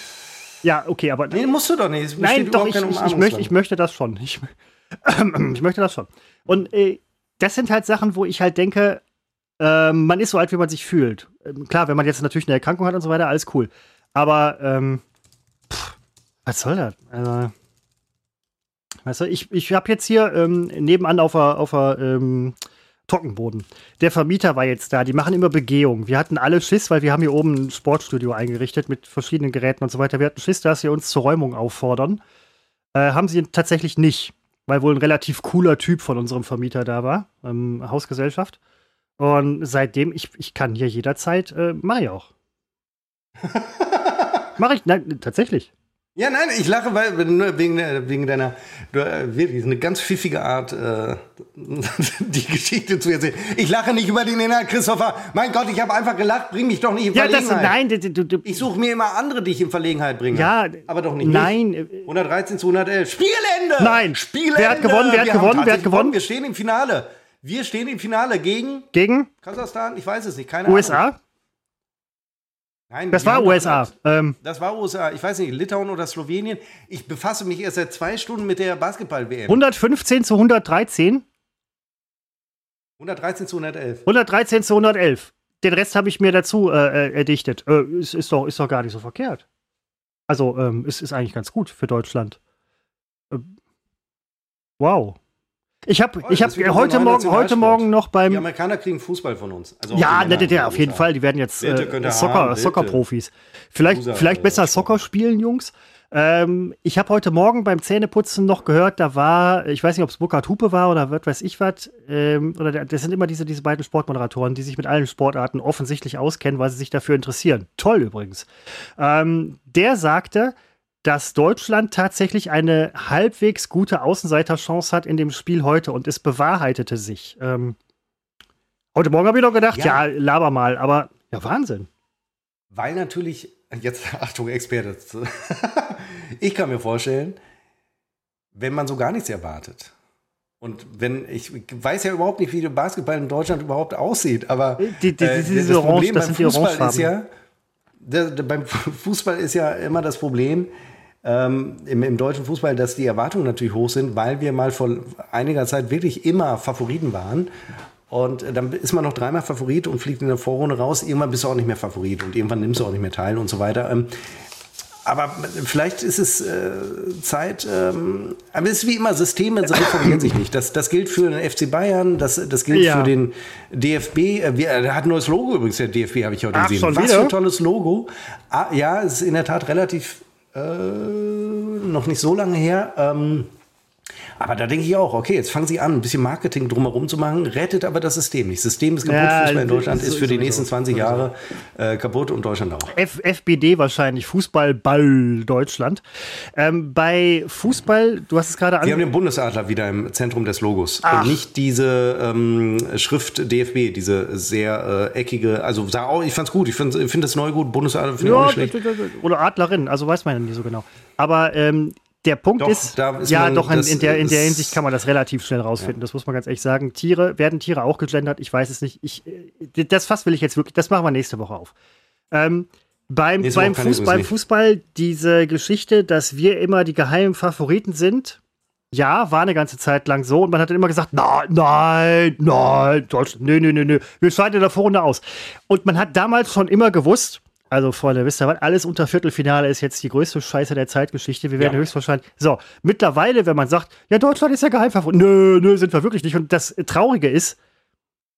Ja, okay, aber. Nee, musst du doch nicht. Nein, doch, ich, ich, ich, möchte, ich möchte das schon. Ich, ich möchte das schon. Und äh, das sind halt Sachen, wo ich halt denke, äh, man ist so alt, wie man sich fühlt. Ähm, klar, wenn man jetzt natürlich eine Erkrankung hat und so weiter, alles cool. Aber ähm, was soll das? Also, weißt du, ich, ich habe jetzt hier ähm, nebenan auf der, auf der ähm, Trockenboden. Der Vermieter war jetzt da. Die machen immer Begehung. Wir hatten alle Schiss, weil wir haben hier oben ein Sportstudio eingerichtet mit verschiedenen Geräten und so weiter. Wir hatten Schiss, dass sie uns zur Räumung auffordern. Äh, haben sie tatsächlich nicht, weil wohl ein relativ cooler Typ von unserem Vermieter da war, ähm, Hausgesellschaft. Und seitdem, ich, ich kann hier jederzeit, äh, mache ich auch. mache ich, nein, tatsächlich. Ja, nein, ich lache, weil wegen, wegen deiner äh, wirklich eine ganz pfiffige Art, äh, die Geschichte zu erzählen. Ich lache nicht über den Inhalt, Christopher. Mein Gott, ich habe einfach gelacht. Bring mich doch nicht in Verlegenheit. Ja, das, nein, du, du, ich suche mir immer andere, die ich in Verlegenheit bringe. Ja, aber doch nicht. Nein. Mich. 113 zu 111. Spielende. Nein. Spielende. Wer hat gewonnen? Wer hat gewonnen? Wer hat gewonnen? Wir stehen im Finale. Wir stehen im Finale gegen gegen Kasachstan. Ich weiß es nicht. Keine USA? Ahnung. Nein, das war USA. Ähm. Das war USA. Ich weiß nicht, Litauen oder Slowenien. Ich befasse mich erst seit zwei Stunden mit der Basketball-WM. 115 zu 113? 113 zu 111. 113 zu 111. Den Rest habe ich mir dazu äh, äh, erdichtet. Äh, ist, ist, doch, ist doch gar nicht so verkehrt. Also, ähm, es ist eigentlich ganz gut für Deutschland. Äh, wow. Ich habe ich hab heute, Morgen, heute Morgen noch beim. Die Amerikaner kriegen Fußball von uns. Also ja, ne, ja, auf jeden Fall. Die werden jetzt äh, Soccer, Soccer-Profis. Vielleicht, vielleicht besser Soccer spielen, Jungs. Ähm, ich habe heute Morgen beim Zähneputzen noch gehört, da war, ich weiß nicht, ob es Burkhard Hupe war oder was weiß ich was, ähm, oder das sind immer diese, diese beiden Sportmoderatoren, die sich mit allen Sportarten offensichtlich auskennen, weil sie sich dafür interessieren. Toll übrigens. Ähm, der sagte, dass Deutschland tatsächlich eine halbwegs gute Außenseiterchance hat in dem Spiel heute und es bewahrheitete sich. Ähm, heute Morgen habe ich noch gedacht, ja. ja, laber mal, aber ja, Wahnsinn. Weil natürlich, jetzt Achtung, Experte, ich kann mir vorstellen, wenn man so gar nichts erwartet. Und wenn, ich weiß ja überhaupt nicht, wie der Basketball in Deutschland überhaupt aussieht, aber die, die, äh, das Problem das beim Fußball ist ja, der, der, beim Fußball ist ja immer das Problem, ähm, im, im, deutschen Fußball, dass die Erwartungen natürlich hoch sind, weil wir mal vor einiger Zeit wirklich immer Favoriten waren. Und dann ist man noch dreimal Favorit und fliegt in der Vorrunde raus. Irgendwann bist du auch nicht mehr Favorit und irgendwann nimmst du auch nicht mehr teil und so weiter. Ähm, aber vielleicht ist es äh, Zeit, ähm, aber es ist wie immer, Systeme reformieren sich nicht. Das, das gilt für den FC Bayern, das, das gilt ja. für den DFB. Äh, wir, der hat ein neues Logo übrigens, der DFB, habe ich heute Ach, gesehen. Was wieder? für ein tolles Logo. Ah, ja, es ist in der Tat relativ äh, noch nicht so lange her. Ähm, aber da denke ich auch, okay, jetzt fangen sie an, ein bisschen Marketing drumherum zu machen, rettet aber das System nicht. Das System ist kaputt, ja, Fußball in Deutschland ist für die nächsten 20 Jahre äh, kaputt und Deutschland auch. F FBD wahrscheinlich, Fußballball Deutschland. Ähm, bei Fußball, du hast es gerade an. Wir haben den Bundesadler wieder im Zentrum des Logos. Ach. Und nicht diese ähm, Schrift DFB, diese sehr äh, eckige, also ich fand es gut, ich finde find das neu gut, Bundesadler finde ich auch nicht schlecht. Oder Adlerin, also weiß man ja nicht so genau. Aber ähm, der Punkt doch, ist, ist ja, doch, in, in, der, in der Hinsicht kann man das relativ schnell rausfinden. Ja. Das muss man ganz ehrlich sagen. Tiere, werden Tiere auch gegendert? Ich weiß es nicht. Ich, äh, das Fass will ich jetzt wirklich, das machen wir nächste Woche auf. Ähm, beim, beim, Fuß, beim Fußball diese Geschichte, dass wir immer die geheimen Favoriten sind, ja, war eine ganze Zeit lang so und man hat dann immer gesagt, nein, nein, nein, Deutschland, nö, nö, nö, nö, wir scheiden in der Vorrunde aus. Und man hat damals schon immer gewusst, also, Freunde, wisst ihr was? Alles unter Viertelfinale ist jetzt die größte Scheiße der Zeitgeschichte. Wir werden ja. höchstwahrscheinlich. So, mittlerweile, wenn man sagt, ja, Deutschland ist ja Geheimfavorit. Nö, nö, sind wir wirklich nicht. Und das Traurige ist,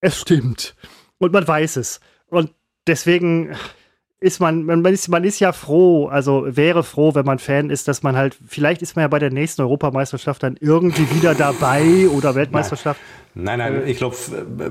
es stimmt. Und man weiß es. Und deswegen ist man, man ist, man ist ja froh, also wäre froh, wenn man Fan ist, dass man halt, vielleicht ist man ja bei der nächsten Europameisterschaft dann irgendwie wieder dabei oder Weltmeisterschaft. Nein, nein, ich glaube,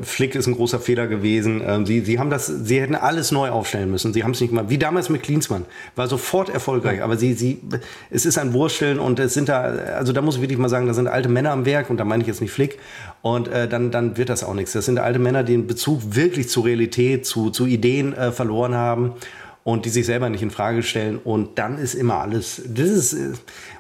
Flick ist ein großer Fehler gewesen. Ähm, sie, sie haben das, sie hätten alles neu aufstellen müssen. Sie haben es nicht gemacht. Wie damals mit Klinsmann. War sofort erfolgreich. Aber sie, sie, es ist ein Wursteln und es sind da, also da muss ich wirklich mal sagen, da sind alte Männer am Werk und da meine ich jetzt nicht Flick. Und äh, dann, dann wird das auch nichts. Das sind alte Männer, die den Bezug wirklich zur Realität, zu, zu Ideen äh, verloren haben und die sich selber nicht in Frage stellen. Und dann ist immer alles. Das ist, äh,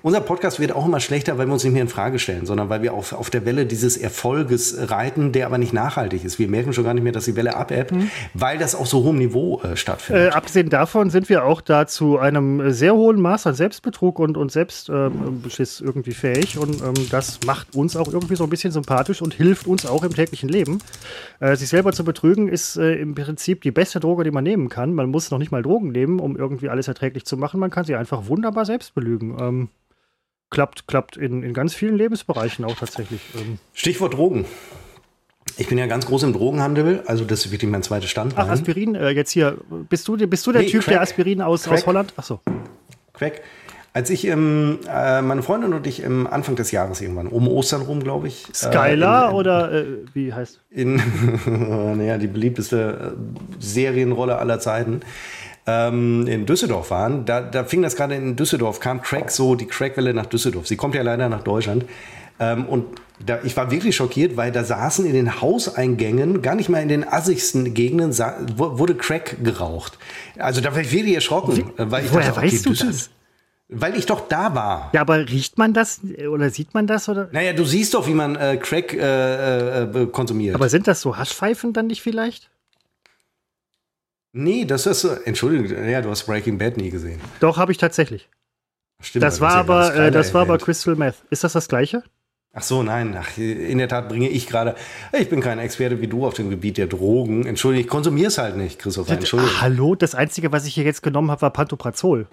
unser Podcast wird auch immer schlechter, weil wir uns nicht mehr in Frage stellen, sondern weil wir auf, auf der Welle dieses Erfolges reiten, der aber nicht nachhaltig ist. Wir merken schon gar nicht mehr, dass die Welle abebbt, mhm. weil das auf so hohem Niveau äh, stattfindet. Äh, abgesehen davon sind wir auch da zu einem sehr hohen Maß an Selbstbetrug und, und Selbstbeschiss ähm, irgendwie fähig. Und ähm, das macht uns auch irgendwie so ein bisschen sympathisch und hilft uns auch im täglichen Leben. Äh, sich selber zu betrügen ist äh, im Prinzip die beste Droge, die man nehmen kann. Man muss noch nicht mal Drogen nehmen, um irgendwie alles erträglich zu machen. Man kann sie einfach wunderbar selbst belügen. Ähm, klappt, klappt in, in ganz vielen Lebensbereichen auch tatsächlich. Ähm. Stichwort Drogen. Ich bin ja ganz groß im Drogenhandel, also das ist wirklich mein zweites Standbein. Ach, Aspirin, äh, jetzt hier, bist du, bist du der nee, Typ, Crack, der Aspirin aus, aus Holland? Ach so. Crack. Als ich, ähm, äh, meine Freundin und ich im Anfang des Jahres irgendwann, um Ostern rum, glaube ich. Skylar äh, in, in, oder äh, wie heißt? In, naja, die beliebteste äh, Serienrolle aller Zeiten ähm, in Düsseldorf waren, da, da fing das gerade in Düsseldorf, kam Crack so, die Crackwelle nach Düsseldorf. Sie kommt ja leider nach Deutschland. Ähm, und da, ich war wirklich schockiert, weil da saßen in den Hauseingängen, gar nicht mal in den assigsten Gegenden, wurde Crack geraucht. Also da war ich wirklich erschrocken. Wie, weil ich woher dachte, okay, weißt du das? Weil ich doch da war. Ja, aber riecht man das oder sieht man das? Oder? Naja, du siehst doch, wie man äh, Crack äh, äh, konsumiert. Aber sind das so Haschpfeifen dann nicht vielleicht? Nee, das ist, Entschuldigung, ja, du hast Breaking Bad nie gesehen. Doch, habe ich tatsächlich. Stimmt, das war aber, äh, das war aber Crystal Meth. Ist das das gleiche? Ach so, nein. Ach, in der Tat bringe ich gerade. Ich bin kein Experte wie du auf dem Gebiet der Drogen. Entschuldigung, ich konsumiere es halt nicht, Christopher. Entschuldigung. hallo, das Einzige, was ich hier jetzt genommen habe, war Pantoprazol.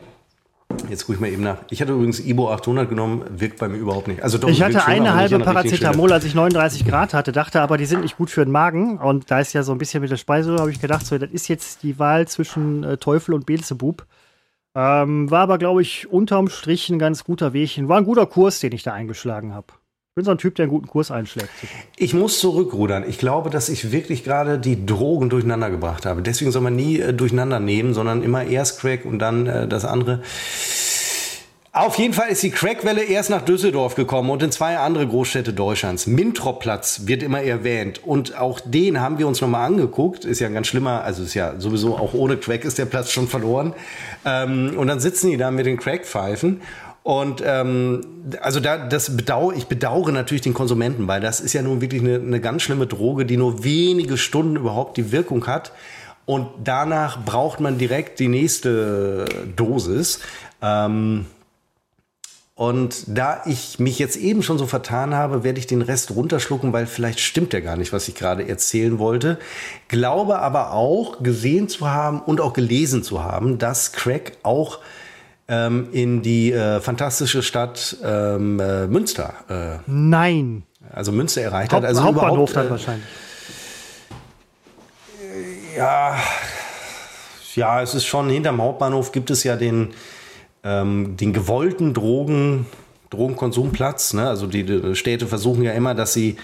Jetzt gucke ich mal eben nach. Ich hatte übrigens Ibo 800 genommen, wirkt bei mir überhaupt nicht. Also doch, ich hatte schon, eine halbe Paracetamol, als ich 39 Grad hatte, dachte aber, die sind nicht gut für den Magen. Und da ist ja so ein bisschen mit der Speise, habe ich gedacht, so, das ist jetzt die Wahl zwischen äh, Teufel und Beelzebub. Ähm, war aber, glaube ich, unterm Strich ein ganz guter Weg. War ein guter Kurs, den ich da eingeschlagen habe. Ich bin so ein Typ, der einen guten Kurs einschlägt. Ich muss zurückrudern. Ich glaube, dass ich wirklich gerade die Drogen durcheinander gebracht habe. Deswegen soll man nie äh, durcheinander nehmen, sondern immer erst Crack und dann äh, das andere. Auf jeden Fall ist die Crackwelle erst nach Düsseldorf gekommen und in zwei andere Großstädte Deutschlands. Mintroplatz wird immer erwähnt und auch den haben wir uns nochmal angeguckt. Ist ja ein ganz schlimmer, also ist ja sowieso auch ohne Crack ist der Platz schon verloren. Ähm, und dann sitzen die da mit den Crackpfeifen und ähm, also da, das bedau ich bedauere natürlich den Konsumenten, weil das ist ja nun wirklich eine, eine ganz schlimme Droge, die nur wenige Stunden überhaupt die Wirkung hat. Und danach braucht man direkt die nächste Dosis. Ähm, und da ich mich jetzt eben schon so vertan habe, werde ich den Rest runterschlucken, weil vielleicht stimmt ja gar nicht, was ich gerade erzählen wollte. Glaube aber auch gesehen zu haben und auch gelesen zu haben, dass Crack auch ähm, in die äh, fantastische Stadt ähm, äh, Münster. Äh, Nein. Also Münster erreicht Haupt, hat. Also Hauptbahnhof dann äh, wahrscheinlich. Ja, ja, es ist schon hinterm Hauptbahnhof gibt es ja den, ähm, den gewollten Drogen, Drogenkonsumplatz. Ne? Also die, die, Städte versuchen ja immer, dass sie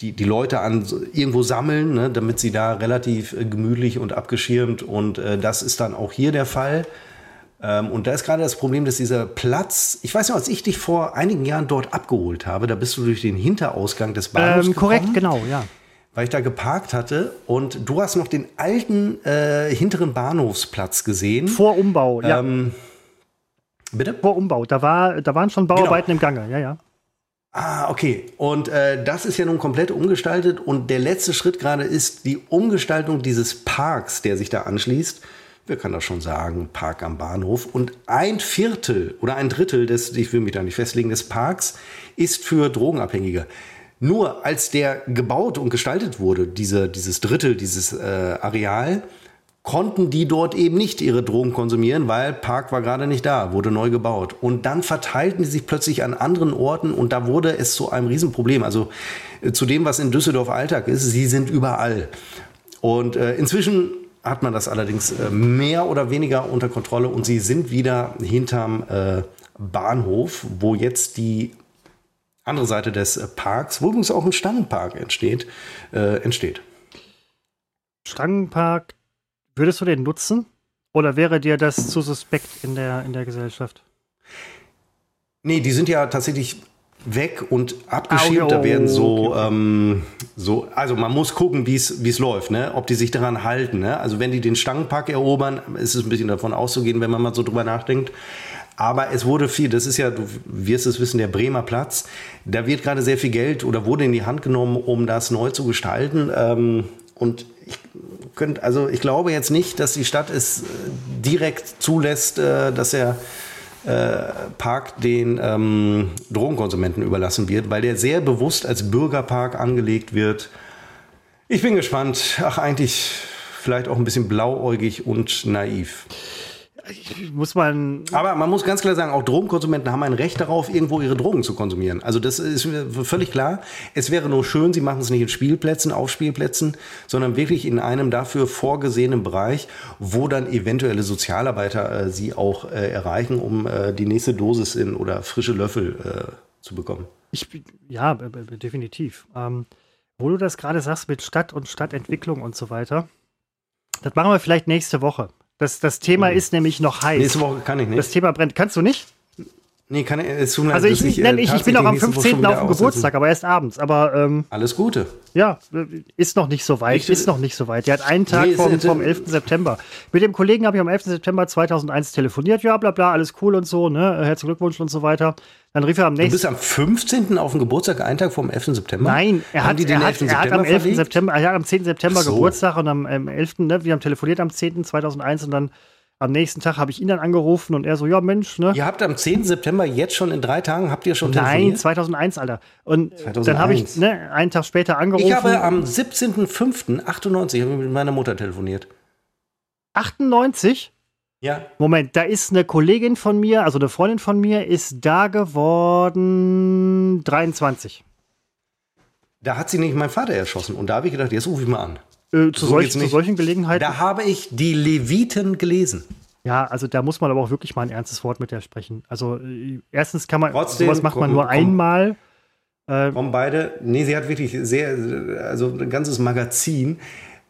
die, die Leute an irgendwo sammeln, ne? damit sie da relativ äh, gemütlich und abgeschirmt und äh, das ist dann auch hier der Fall. Ähm, und da ist gerade das Problem, dass dieser Platz, ich weiß noch, als ich dich vor einigen Jahren dort abgeholt habe, da bist du durch den Hinterausgang des Bahnhofs ähm, Korrekt, genau, ja. Weil ich da geparkt hatte und du hast noch den alten äh, hinteren Bahnhofsplatz gesehen. Vor Umbau, ähm, ja. Bitte? Vor Umbau, da, war, da waren schon Bauarbeiten genau. im Gange, ja, ja. Ah, okay. Und äh, das ist ja nun komplett umgestaltet. Und der letzte Schritt gerade ist die Umgestaltung dieses Parks, der sich da anschließt wir können das schon sagen, Park am Bahnhof. Und ein Viertel oder ein Drittel des, ich will mich da nicht festlegen, des Parks ist für Drogenabhängige. Nur als der gebaut und gestaltet wurde, diese, dieses Drittel, dieses äh, Areal, konnten die dort eben nicht ihre Drogen konsumieren, weil Park war gerade nicht da, wurde neu gebaut. Und dann verteilten die sich plötzlich an anderen Orten und da wurde es zu einem Riesenproblem. Also äh, zu dem, was in Düsseldorf Alltag ist, sie sind überall. Und äh, inzwischen hat man das allerdings äh, mehr oder weniger unter Kontrolle und sie sind wieder hinterm äh, Bahnhof, wo jetzt die andere Seite des äh, Parks, wo übrigens auch ein Stangenpark entsteht, äh, entsteht. Stangenpark, würdest du den nutzen? Oder wäre dir das zu suspekt in der, in der Gesellschaft? Nee, die sind ja tatsächlich weg und abgeschirmt. Da werden so, okay. ähm, so, also man muss gucken, wie es läuft, ne? ob die sich daran halten. Ne? Also wenn die den Stangenpark erobern, ist es ein bisschen davon auszugehen, wenn man mal so drüber nachdenkt. Aber es wurde viel, das ist ja, du wirst es wissen, der Bremer Platz. Da wird gerade sehr viel Geld oder wurde in die Hand genommen, um das neu zu gestalten. Ähm, und ich könnte, also ich glaube jetzt nicht, dass die Stadt es äh, direkt zulässt, äh, dass er Park den ähm, Drogenkonsumenten überlassen wird, weil der sehr bewusst als Bürgerpark angelegt wird. Ich bin gespannt. Ach, eigentlich vielleicht auch ein bisschen blauäugig und naiv muss man. Aber man muss ganz klar sagen, auch Drogenkonsumenten haben ein Recht darauf, irgendwo ihre Drogen zu konsumieren. Also das ist völlig klar. Es wäre nur schön, sie machen es nicht in Spielplätzen, auf Spielplätzen, sondern wirklich in einem dafür vorgesehenen Bereich, wo dann eventuelle Sozialarbeiter äh, sie auch äh, erreichen, um äh, die nächste Dosis in oder frische Löffel äh, zu bekommen. Ich, ja, definitiv. Ähm, wo du das gerade sagst mit Stadt und Stadtentwicklung und so weiter, das machen wir vielleicht nächste Woche. Das, das Thema mhm. ist nämlich noch heiß. Nächste Woche kann ich nicht. Das Thema brennt. Kannst du nicht? Nee, kann ich, es tut mir Also ich, ich, nenn, ich, ich bin auch am 15. auf dem Geburtstag, aber erst abends. Aber ähm, alles Gute. Ja, ist noch nicht so weit. Ich, ist noch nicht so weit. Der hat einen Tag nee, vom, vom 11. September. Mit dem Kollegen habe ich am 11. September 2001 telefoniert. Ja, bla bla, alles cool und so. Ne? Herzlichen Glückwunsch und so weiter. Dann rief er am nächsten. Du bist am 15. auf dem Geburtstag, einen Tag vom 11. September? Nein, er hat, er hat, er hat am 11. Verlegt? September, er hat am 10. September so. Geburtstag und am, am 11. Ne, wir haben telefoniert am 10. 2001 und dann am nächsten Tag habe ich ihn dann angerufen und er so, ja Mensch, ne? Ihr habt am 10. September jetzt schon in drei Tagen, habt ihr schon telefoniert? Nein, 2001, Alter. Und 2001. dann habe ich ne, einen Tag später angerufen. Ich habe am 17.05.98 mit meiner Mutter telefoniert. 98? Ja. Moment, da ist eine Kollegin von mir, also eine Freundin von mir, ist da geworden 23. Da hat sie nicht meinen Vater erschossen und da habe ich gedacht, jetzt rufe ich mal an. Äh, zu, so solch, zu, solchen Gelegenheiten. Da habe ich die Leviten gelesen. Ja, also da muss man aber auch wirklich mal ein ernstes Wort mit der sprechen. Also äh, erstens kann man, Trotzdem, sowas macht man nur komm, einmal. Äh, kommen beide. Nee, sie hat wirklich sehr, also ein ganzes Magazin.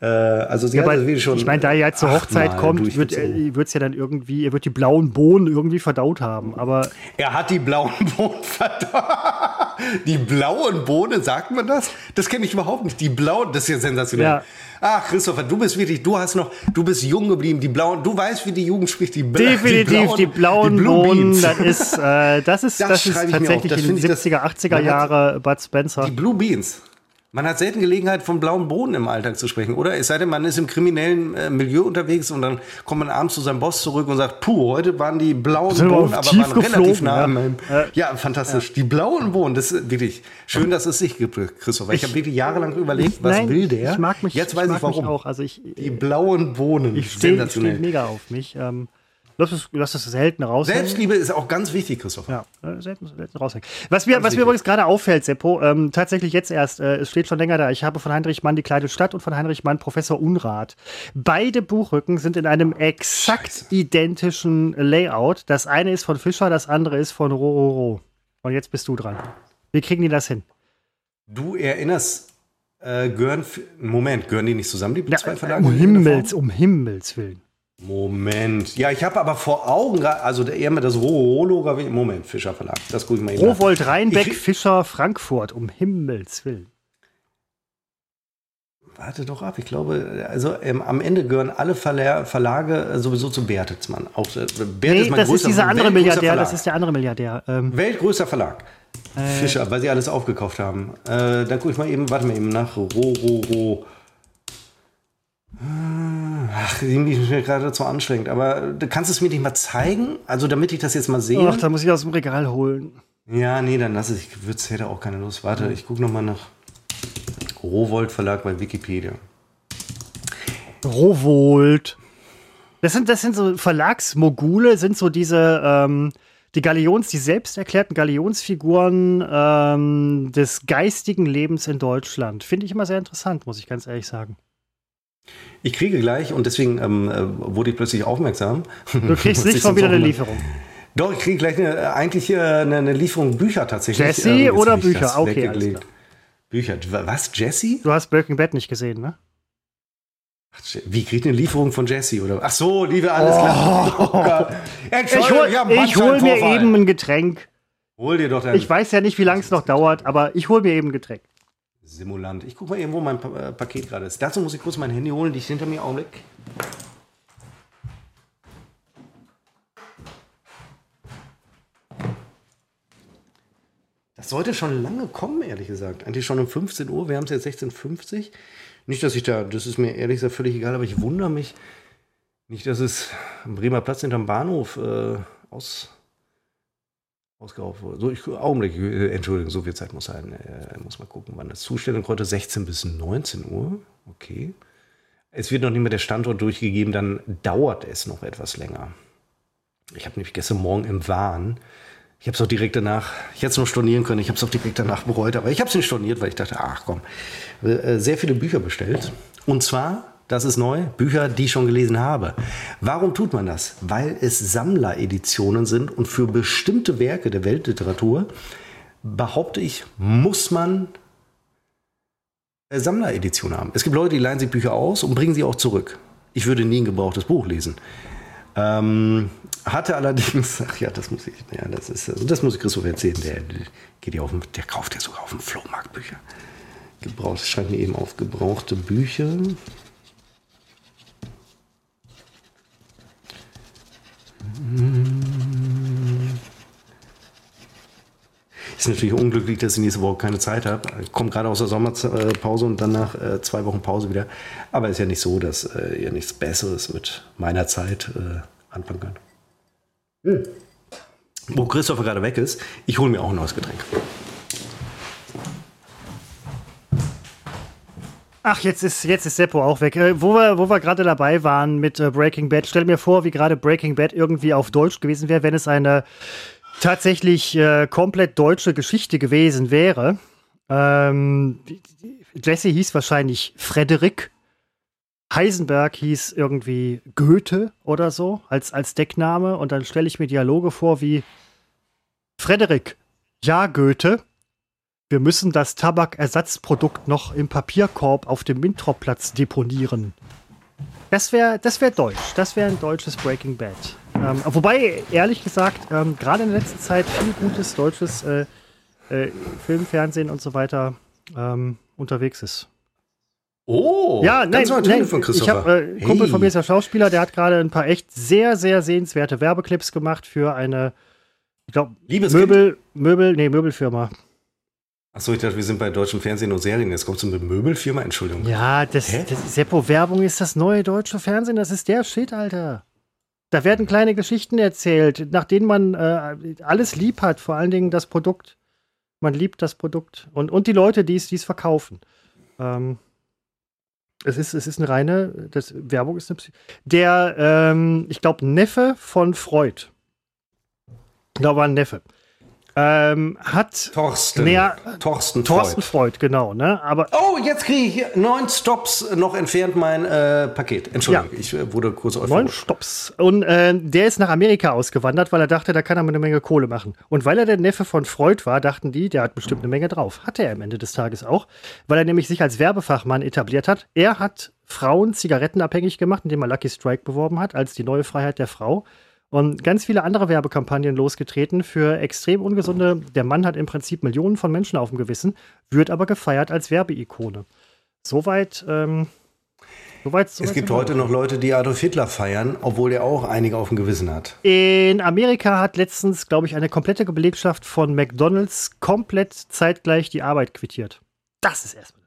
Äh, also sie ja, hat wirklich schon. Ich meine, da er jetzt zur Hochzeit kommt, wird es ja dann irgendwie, er wird die blauen Bohnen irgendwie verdaut haben. Aber er hat die blauen Bohnen verdaut. Die blauen Bohnen, sagt man das? Das kenne ich überhaupt nicht. Die blauen, das ist ja sensationell. Ja. Ach, Christopher, du bist wirklich, du hast noch, du bist jung geblieben. Die blauen, du weißt, wie die Jugend spricht. Die Definitiv, die blauen, die blauen die Bohnen, das ist, äh, das ist, das, das ist tatsächlich in den 70er, 80er Jahre Bud Spencer. Die Blue Beans. Man hat selten Gelegenheit, von blauen Bohnen im Alltag zu sprechen, oder? Es sei denn, man ist im kriminellen äh, Milieu unterwegs und dann kommt man abends zu seinem Boss zurück und sagt, puh, heute waren die blauen Bohnen, aber waren relativ nah ja. ja, ja, fantastisch. Ja. Die blauen Bohnen, das ist wirklich schön, dass es sich gibt, Christopher. Ich, ich habe wirklich jahrelang überlegt, was nein, will der? Ich mag mich, Jetzt weiß ich, ich warum. auch. Also ich, die blauen Bohnen. Ich stehe steh mega auf mich. Ähm, Lass es, lass es selten raushängen. Selbstliebe ist auch ganz wichtig, Christopher. Ja, äh, selten, selten raushängen. Was mir, was mir übrigens gerade auffällt, Seppo, ähm, tatsächlich jetzt erst, äh, es steht schon länger da, ich habe von Heinrich Mann die kleine Stadt und von Heinrich Mann Professor Unrat. Beide Buchrücken sind in einem exakt Scheiße. identischen Layout. Das eine ist von Fischer, das andere ist von Rororo. Und jetzt bist du dran. Wie kriegen die das hin? Du erinnerst, äh, gehören, Moment, gehören die nicht zusammen, die ja, zwei Verlage? Um Himmels, um Himmels Willen. Moment. Ja, ich habe aber vor Augen, also eher mal das Rohloger. Moment, Fischer Verlag. Das gucke ich mal eben Rowold Rheinbeck, ich, Fischer Frankfurt, um Himmels Willen. Warte doch ab, ich glaube, also ähm, am Ende gehören alle Verla Verlage äh, sowieso zu Bertelsmann. Auch, äh, Bertelsmann nee, das ist dieser andere Milliardär, Verlag. das ist der andere Milliardär. Ähm, Weltgrößter Verlag. Äh, Fischer, weil sie alles aufgekauft haben. Äh, dann gucke ich mal eben, warte mal eben nach. Ro, Ro, Ro. Ach, irgendwie ist mir gerade zu anstrengend. Aber du kannst es mir nicht mal zeigen? Also, damit ich das jetzt mal sehe. Ach, da muss ich aus dem Regal holen. Ja, nee, dann lass es. Ich würde hätte auch keine Lust. Warte, ich gucke nochmal nach Rowold Verlag bei Wikipedia. Rowold. Das sind, das sind so Verlagsmogule, sind so diese, ähm, die Galions, die selbst erklärten Galionsfiguren ähm, des geistigen Lebens in Deutschland. Finde ich immer sehr interessant, muss ich ganz ehrlich sagen. Ich kriege gleich, und deswegen ähm, äh, wurde ich plötzlich aufmerksam. Du kriegst nicht schon wieder eine Lieferung. Doch, ich kriege gleich eine, eigentlich eine, eine Lieferung Bücher tatsächlich. Jesse ähm, oder Bücher? Okay, Bücher. Was, Jesse? Du hast Breaking Bad nicht gesehen, ne? Wie kriegt eine Lieferung von Jesse? Oder? Ach so, liebe, alles klar. Oh. Oh ich hol, ich hol mir eben ein Getränk. Hol dir doch dein Ich weiß ja nicht, wie lange es noch dauert, aber ich hol mir eben ein Getränk. Simulant. Ich gucke mal eben, wo mein pa äh, Paket gerade ist. Dazu muss ich kurz mein Handy holen, die ist hinter mir. Augenblick. Das sollte schon lange kommen, ehrlich gesagt. Eigentlich schon um 15 Uhr. Wir haben es jetzt 16.50 Uhr. Nicht, dass ich da, das ist mir ehrlich gesagt völlig egal, aber ich wundere mich nicht, dass es am Bremer Platz hinterm Bahnhof äh, aus, ausgeraubt wurde. So, ich, Augenblick, äh, Entschuldigung, so viel Zeit muss sein. Äh, muss mal gucken, wann das Zustellung heute 16 bis 19 Uhr. Okay. Es wird noch nicht mehr der Standort durchgegeben, dann dauert es noch etwas länger. Ich habe nämlich gestern Morgen im Wahn ich habe es auch direkt danach, ich hätte es noch stornieren können, ich habe es auch direkt danach bereut, aber ich habe es nicht storniert, weil ich dachte, ach komm, äh, sehr viele Bücher bestellt. Und zwar, das ist neu, Bücher, die ich schon gelesen habe. Warum tut man das? Weil es Sammlereditionen sind und für bestimmte Werke der Weltliteratur, behaupte ich, muss man äh, Sammlereditionen haben. Es gibt Leute, die leihen sich Bücher aus und bringen sie auch zurück. Ich würde nie ein gebrauchtes Buch lesen. Ähm, hatte allerdings, ach ja, das muss ich, ja, das ist, also das muss ich Christoph erzählen, der, geht ja auf, der kauft ja sogar auf dem Flohmarkt Bücher. Gebraucht, schreibt mir eben auf gebrauchte Bücher. Ist natürlich unglücklich, dass ich nächste Woche keine Zeit habe. Kommt gerade aus der Sommerpause und dann nach äh, zwei Wochen Pause wieder. Aber ist ja nicht so, dass äh, ihr nichts Besseres mit meiner Zeit äh, anfangen könnt. Hm. Wo Christopher gerade weg ist, ich hole mir auch ein neues Getränk. Ach, jetzt ist, jetzt ist Seppo auch weg. Äh, wo wir, wo wir gerade dabei waren mit äh, Breaking Bad, stell mir vor, wie gerade Breaking Bad irgendwie auf Deutsch gewesen wäre, wenn es eine tatsächlich äh, komplett deutsche Geschichte gewesen wäre. Ähm, Jesse hieß wahrscheinlich Frederik. Heisenberg hieß irgendwie Goethe oder so als, als Deckname. Und dann stelle ich mir Dialoge vor wie Frederik, ja, Goethe, wir müssen das Tabakersatzprodukt noch im Papierkorb auf dem Wintroplatz deponieren. Das wäre das wär deutsch. Das wäre ein deutsches Breaking Bad. Ähm, wobei, ehrlich gesagt, ähm, gerade in der letzten Zeit viel gutes deutsches äh, äh, Film, Fernsehen und so weiter ähm, unterwegs ist. Oh, ja, nein, nein von Christopher. Ich habe äh, hey. Kumpel von mir ist ja Schauspieler, der hat gerade ein paar echt sehr, sehr sehenswerte Werbeclips gemacht für eine, ich glaube, Möbel, Möbel, nee, Möbelfirma. Achso, ich dachte, wir sind bei deutschen Fernsehen und Serien. Jetzt kommt so eine Möbelfirma, Entschuldigung. Ja, das, das Seppo-Werbung ist das neue deutsche Fernsehen. Das ist der Shit, Alter. Da werden kleine Geschichten erzählt, nach denen man äh, alles lieb hat, vor allen Dingen das Produkt. Man liebt das Produkt und, und die Leute, die es verkaufen. Ähm, es ist, es ist eine reine, das, Werbung ist eine Psy Der, ähm, ich glaube, Neffe von Freud. Ich glaube, war ein Neffe ähm, hat Thorsten. Mehr, Thorsten, Thorsten Freud. Freud, genau. Ne? Aber oh, jetzt kriege ich neun Stops noch entfernt mein äh, Paket. Entschuldigung, ja. ich äh, wurde kurz euphorisch. Neun Stops. Und äh, der ist nach Amerika ausgewandert, weil er dachte, da kann er eine Menge Kohle machen. Und weil er der Neffe von Freud war, dachten die, der hat bestimmt eine Menge drauf. Hatte er am Ende des Tages auch, weil er nämlich sich als Werbefachmann etabliert hat. Er hat Frauen zigarettenabhängig gemacht, indem er Lucky Strike beworben hat, als die neue Freiheit der Frau und ganz viele andere Werbekampagnen losgetreten für extrem ungesunde. Der Mann hat im Prinzip Millionen von Menschen auf dem Gewissen, wird aber gefeiert als Werbeikone. Soweit. Ähm, soweit, soweit es gibt heute noch Leute, die Adolf Hitler feiern, obwohl er auch einige auf dem Gewissen hat. In Amerika hat letztens, glaube ich, eine komplette Belegschaft von McDonalds komplett zeitgleich die Arbeit quittiert. Das ist erstmal.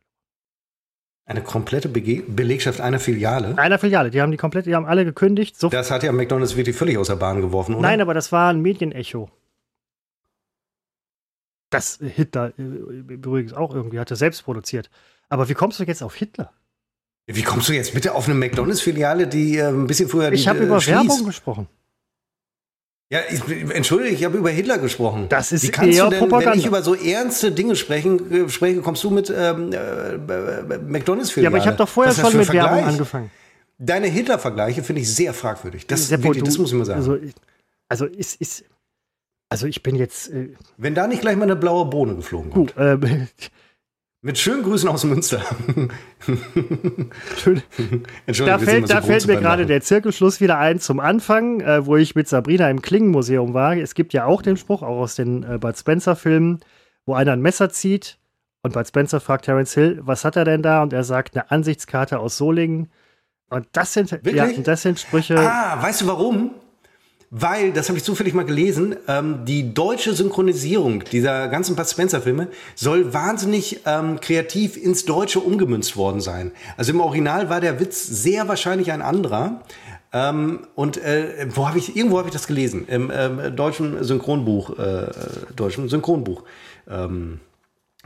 Eine komplette Bege Belegschaft einer Filiale? Einer Filiale. Die haben die komplett, die haben alle gekündigt. So das hat ja McDonalds wirklich völlig aus der Bahn geworfen, oder? Nein, aber das war ein Medienecho. Das Hitler äh, übrigens auch irgendwie hat er selbst produziert. Aber wie kommst du jetzt auf Hitler? Wie kommst du jetzt bitte auf eine McDonalds-Filiale, die äh, ein bisschen früher Ich habe äh, über schließt? Werbung gesprochen. Ja, ich, entschuldige, ich habe über Hitler gesprochen. Das ist Wie kannst eher du denn, Propaganda. Wenn ich über so ernste Dinge sprechen, äh, spreche, kommst du mit ähm, äh, McDonalds für Ja, aber ich habe doch vorher schon mit Vergleich? Werbung angefangen. Deine Hitler-Vergleiche finde ich sehr fragwürdig. Das, sehr wirklich, das muss ich mal sagen. Also, also ist, ist also ich bin jetzt. Äh, Wenn da nicht gleich mal eine blaue Bohne geflogen kommt. Gut, äh, mit schönen Grüßen aus Münster. Schön. da fällt, so da fällt mir gerade der Zirkelschluss wieder ein zum Anfang, äh, wo ich mit Sabrina im Klingenmuseum war. Es gibt ja auch den Spruch, auch aus den äh, Bud Spencer-Filmen, wo einer ein Messer zieht und Bud Spencer fragt Terence Hill, was hat er denn da? Und er sagt, eine Ansichtskarte aus Solingen. Und das sind, ja, und das sind Sprüche. Ah, weißt du warum? Weil, das habe ich zufällig mal gelesen, ähm, die deutsche Synchronisierung dieser ganzen Bud Spencer-Filme soll wahnsinnig ähm, kreativ ins Deutsche umgemünzt worden sein. Also im Original war der Witz sehr wahrscheinlich ein anderer. Ähm, und äh, wo habe ich, irgendwo habe ich das gelesen, im ähm, deutschen Synchronbuch, äh, deutschen Synchronbuch. Ähm,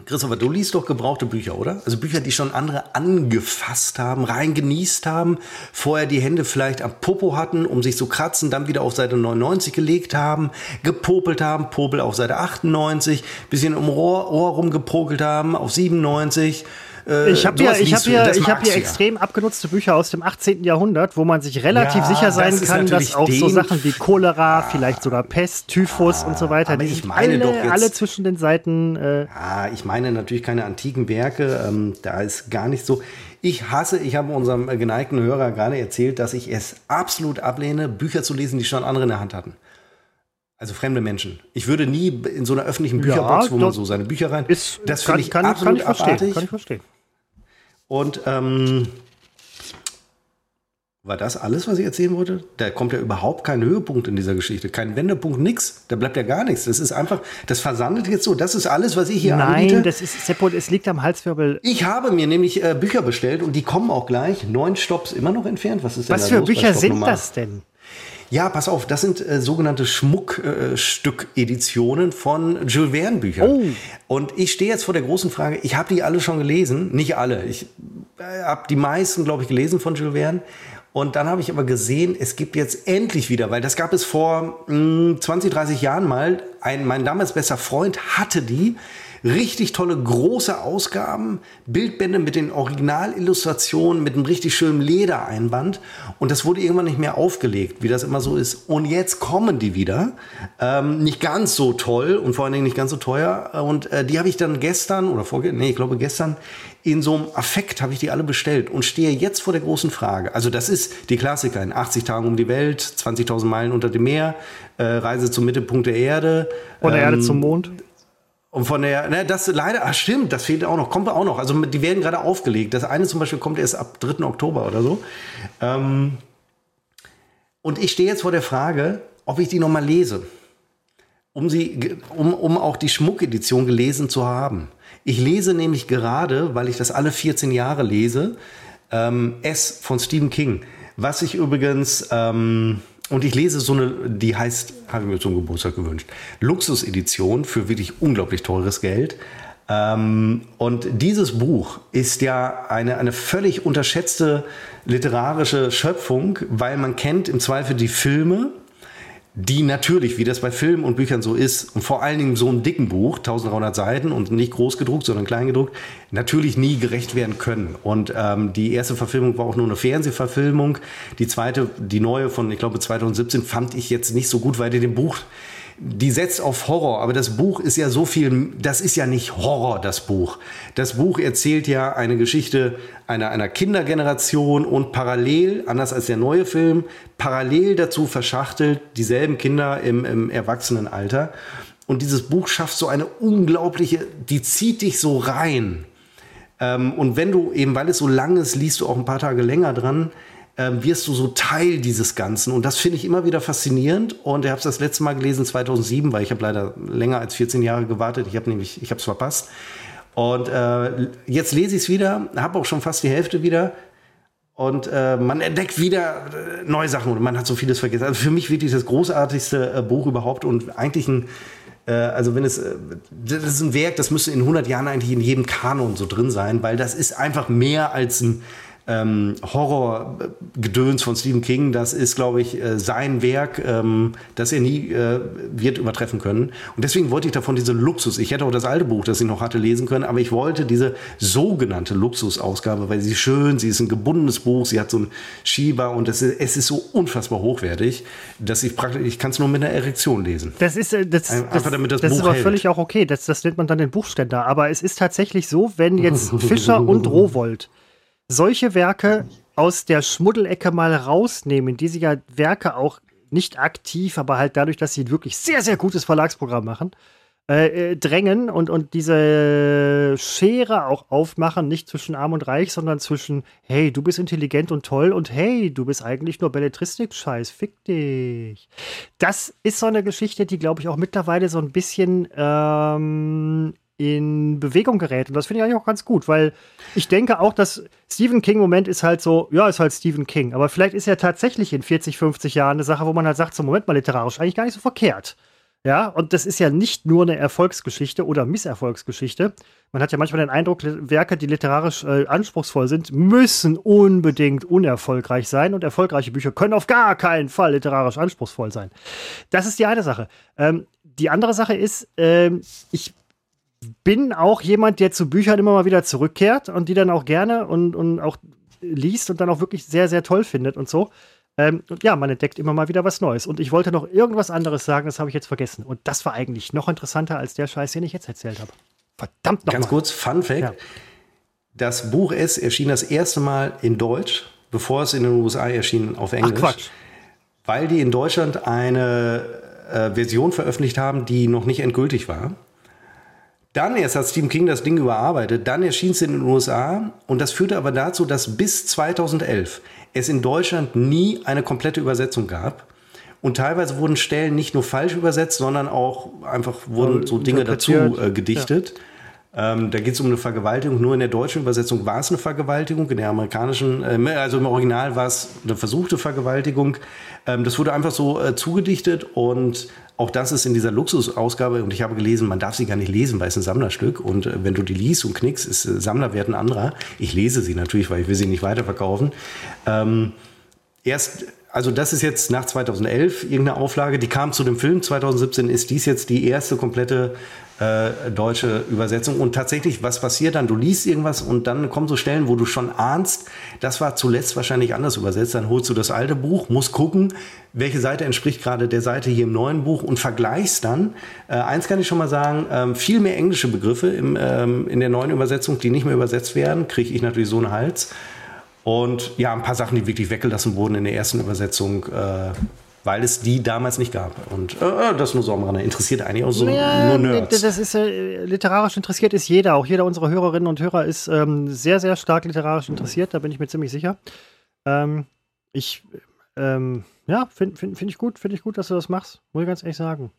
Christopher, du liest doch gebrauchte Bücher, oder? Also Bücher, die schon andere angefasst haben, rein genießt haben, vorher die Hände vielleicht am Popo hatten, um sich zu kratzen, dann wieder auf Seite 99 gelegt haben, gepopelt haben, Popel auf Seite 98, bisschen um Ohr, Ohr rumgepokelt haben, auf 97 äh, ich habe hier, ich hab hier, ich hab hier extrem abgenutzte Bücher aus dem 18. Jahrhundert, wo man sich relativ ja, sicher sein das kann, dass auch so Sachen wie Cholera, ja, vielleicht sogar Pest, Typhus ja, und so weiter, die ich meine alle, doch jetzt, alle zwischen den Seiten. Äh, ja, ich meine natürlich keine antiken Werke. Ähm, da ist gar nicht so. Ich hasse, ich habe unserem geneigten Hörer gerade erzählt, dass ich es absolut ablehne, Bücher zu lesen, die schon andere in der Hand hatten. Also fremde Menschen. Ich würde nie in so einer öffentlichen Bücherbox, ja, wo man so seine Bücher rein. Ist, das finde ich kann, absolut kann ich abartig. Kann ich verstehen. Und ähm, war das alles, was ich erzählen wollte? Da kommt ja überhaupt kein Höhepunkt in dieser Geschichte, kein Wendepunkt, nix. Da bleibt ja gar nichts. Das ist einfach, das versandet jetzt so. Das ist alles, was ich hier Nein, anbiete. Nein, das ist, Seppo, es liegt am Halswirbel. Ich habe mir nämlich äh, Bücher bestellt und die kommen auch gleich. Neun Stops immer noch entfernt. Was ist denn Was da für los Bücher sind das denn? Ja, pass auf, das sind äh, sogenannte Schmuckstück-Editionen äh, von Jules Verne-Büchern. Oh. Und ich stehe jetzt vor der großen Frage, ich habe die alle schon gelesen, nicht alle. Ich äh, habe die meisten, glaube ich, gelesen von Jules Verne. Und dann habe ich aber gesehen, es gibt jetzt endlich wieder, weil das gab es vor mh, 20, 30 Jahren mal. Ein, mein damals bester Freund hatte die Richtig tolle große Ausgaben, Bildbände mit den Originalillustrationen, mit einem richtig schönen Ledereinband. Und das wurde irgendwann nicht mehr aufgelegt, wie das immer so ist. Und jetzt kommen die wieder. Ähm, nicht ganz so toll und vor allen Dingen nicht ganz so teuer. Und äh, die habe ich dann gestern oder vorgestern, nee, ich glaube gestern, in so einem Affekt habe ich die alle bestellt und stehe jetzt vor der großen Frage. Also das ist die Klassiker in 80 Tagen um die Welt, 20.000 Meilen unter dem Meer, äh, Reise zum Mittelpunkt der Erde. Von der ähm, Erde zum Mond. Und von der, ne, das leider, ach stimmt, das fehlt auch noch, kommt auch noch. Also die werden gerade aufgelegt. Das eine zum Beispiel kommt erst ab 3. Oktober oder so. Ähm, und ich stehe jetzt vor der Frage, ob ich die nochmal lese. Um, sie, um, um auch die Schmuckedition gelesen zu haben. Ich lese nämlich gerade, weil ich das alle 14 Jahre lese, ähm, S von Stephen King. Was ich übrigens, ähm, und ich lese so eine, die heißt, habe ich mir zum Geburtstag gewünscht, Luxusedition für wirklich unglaublich teures Geld. Ähm, und dieses Buch ist ja eine, eine völlig unterschätzte literarische Schöpfung, weil man kennt im Zweifel die Filme, die natürlich, wie das bei Filmen und Büchern so ist, und vor allen Dingen so einem dicken Buch, 1300 Seiten und nicht groß gedruckt, sondern klein gedruckt, natürlich nie gerecht werden können. Und ähm, die erste Verfilmung war auch nur eine Fernsehverfilmung. Die zweite, die neue von, ich glaube, 2017, fand ich jetzt nicht so gut, weil die dem Buch die setzt auf Horror, aber das Buch ist ja so viel, das ist ja nicht Horror, das Buch. Das Buch erzählt ja eine Geschichte einer, einer Kindergeneration und parallel, anders als der neue Film, parallel dazu verschachtelt dieselben Kinder im, im Erwachsenenalter. Und dieses Buch schafft so eine unglaubliche, die zieht dich so rein. Ähm, und wenn du eben, weil es so lang ist, liest du auch ein paar Tage länger dran ähm, wirst du so Teil dieses Ganzen. Und das finde ich immer wieder faszinierend. Und ich habe es das letzte Mal gelesen 2007, weil ich habe leider länger als 14 Jahre gewartet. Ich habe nämlich, ich habe es verpasst. Und äh, jetzt lese ich es wieder, habe auch schon fast die Hälfte wieder. Und äh, man entdeckt wieder äh, neue Sachen und man hat so vieles vergessen. Also für mich wirklich das großartigste äh, Buch überhaupt und eigentlich ein, äh, also wenn es, äh, das ist ein Werk, das müsste in 100 Jahren eigentlich in jedem Kanon so drin sein, weil das ist einfach mehr als ein ähm, Horrorgedöns von Stephen King, das ist, glaube ich, äh, sein Werk, ähm, das er nie äh, wird übertreffen können. Und deswegen wollte ich davon diese Luxus, ich hätte auch das alte Buch, das ich noch hatte, lesen können, aber ich wollte diese sogenannte Luxusausgabe, weil sie ist schön, sie ist ein gebundenes Buch, sie hat so ein Schieber und es ist, es ist so unfassbar hochwertig, dass ich praktisch, ich kann es nur mit einer Erektion lesen. Das ist, äh, das, Einfach das, damit das, das Buch ist aber hält. völlig auch okay, das, das nennt man dann den Buchständer, aber es ist tatsächlich so, wenn jetzt Fischer und Rowold solche Werke aus der Schmuddelecke mal rausnehmen, diese ja Werke auch nicht aktiv, aber halt dadurch, dass sie wirklich sehr, sehr gutes Verlagsprogramm machen, äh, äh, drängen und, und diese Schere auch aufmachen, nicht zwischen Arm und Reich, sondern zwischen, hey, du bist intelligent und toll und hey, du bist eigentlich nur Belletristik-Scheiß, fick dich. Das ist so eine Geschichte, die, glaube ich, auch mittlerweile so ein bisschen ähm, in Bewegung gerät. Und das finde ich eigentlich auch ganz gut, weil ich denke auch, dass Stephen King-Moment ist halt so, ja, ist halt Stephen King. Aber vielleicht ist er tatsächlich in 40, 50 Jahren eine Sache, wo man halt sagt, so Moment mal, literarisch eigentlich gar nicht so verkehrt. Ja, und das ist ja nicht nur eine Erfolgsgeschichte oder Misserfolgsgeschichte. Man hat ja manchmal den Eindruck, Werke, die literarisch äh, anspruchsvoll sind, müssen unbedingt unerfolgreich sein und erfolgreiche Bücher können auf gar keinen Fall literarisch anspruchsvoll sein. Das ist die eine Sache. Ähm, die andere Sache ist, ähm, ich bin auch jemand, der zu Büchern immer mal wieder zurückkehrt und die dann auch gerne und, und auch liest und dann auch wirklich sehr, sehr toll findet und so. Ähm, und ja, man entdeckt immer mal wieder was Neues. Und ich wollte noch irgendwas anderes sagen, das habe ich jetzt vergessen. Und das war eigentlich noch interessanter als der Scheiß, den ich jetzt erzählt habe. Verdammt noch Ganz mal. kurz, Fun Fact. Ja. Das Buch S erschien das erste Mal in Deutsch, bevor es in den USA erschien auf Englisch. Ach Quatsch. Weil die in Deutschland eine äh, Version veröffentlicht haben, die noch nicht endgültig war. Dann erst hat Stephen King das Ding überarbeitet, dann erschien es in den USA und das führte aber dazu, dass bis 2011 es in Deutschland nie eine komplette Übersetzung gab. Und teilweise wurden Stellen nicht nur falsch übersetzt, sondern auch einfach wurden so Dinge dazu äh, gedichtet. Ja. Ähm, da geht es um eine Vergewaltigung. Nur in der deutschen Übersetzung war es eine Vergewaltigung. In der amerikanischen, äh, also im Original war es eine versuchte Vergewaltigung. Ähm, das wurde einfach so äh, zugedichtet und auch das ist in dieser Luxusausgabe, und ich habe gelesen, man darf sie gar nicht lesen, weil es ein Sammlerstück. Und äh, wenn du die liest und knickst, ist äh, Sammlerwert ein anderer. Ich lese sie natürlich, weil ich will sie nicht weiterverkaufen. Ähm, erst also das ist jetzt nach 2011 irgendeine Auflage, die kam zu dem Film. 2017 ist dies jetzt die erste komplette äh, deutsche Übersetzung. Und tatsächlich, was passiert dann? Du liest irgendwas und dann kommen so Stellen, wo du schon ahnst, das war zuletzt wahrscheinlich anders übersetzt. Dann holst du das alte Buch, musst gucken, welche Seite entspricht gerade der Seite hier im neuen Buch und vergleichst dann. Äh, eins kann ich schon mal sagen, ähm, viel mehr englische Begriffe im, ähm, in der neuen Übersetzung, die nicht mehr übersetzt werden, kriege ich natürlich so einen Hals. Und ja, ein paar Sachen, die wirklich weggelassen wurden in der ersten Übersetzung, äh, weil es die damals nicht gab. Und äh, äh das nur so am Rande. Interessiert eigentlich auch so ja, nur Nerds. Das ist äh, literarisch interessiert ist jeder. Auch jeder unserer Hörerinnen und Hörer ist ähm, sehr, sehr stark literarisch interessiert. Da bin ich mir ziemlich sicher. Ähm, ich, ähm, ja, finde find, find ich gut, finde ich gut, dass du das machst. Muss ich ganz ehrlich sagen.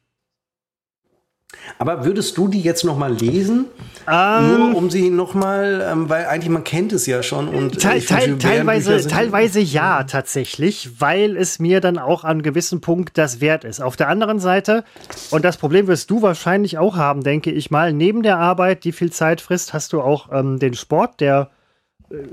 Aber würdest du die jetzt noch mal lesen? Ähm, Nur um sie noch mal, ähm, weil eigentlich man kennt es ja schon und teil, teil, teilweise, teilweise ja tatsächlich, weil es mir dann auch an einem gewissen Punkt das wert ist. Auf der anderen Seite und das Problem wirst du wahrscheinlich auch haben, denke ich mal. Neben der Arbeit, die viel Zeit frisst, hast du auch ähm, den Sport, der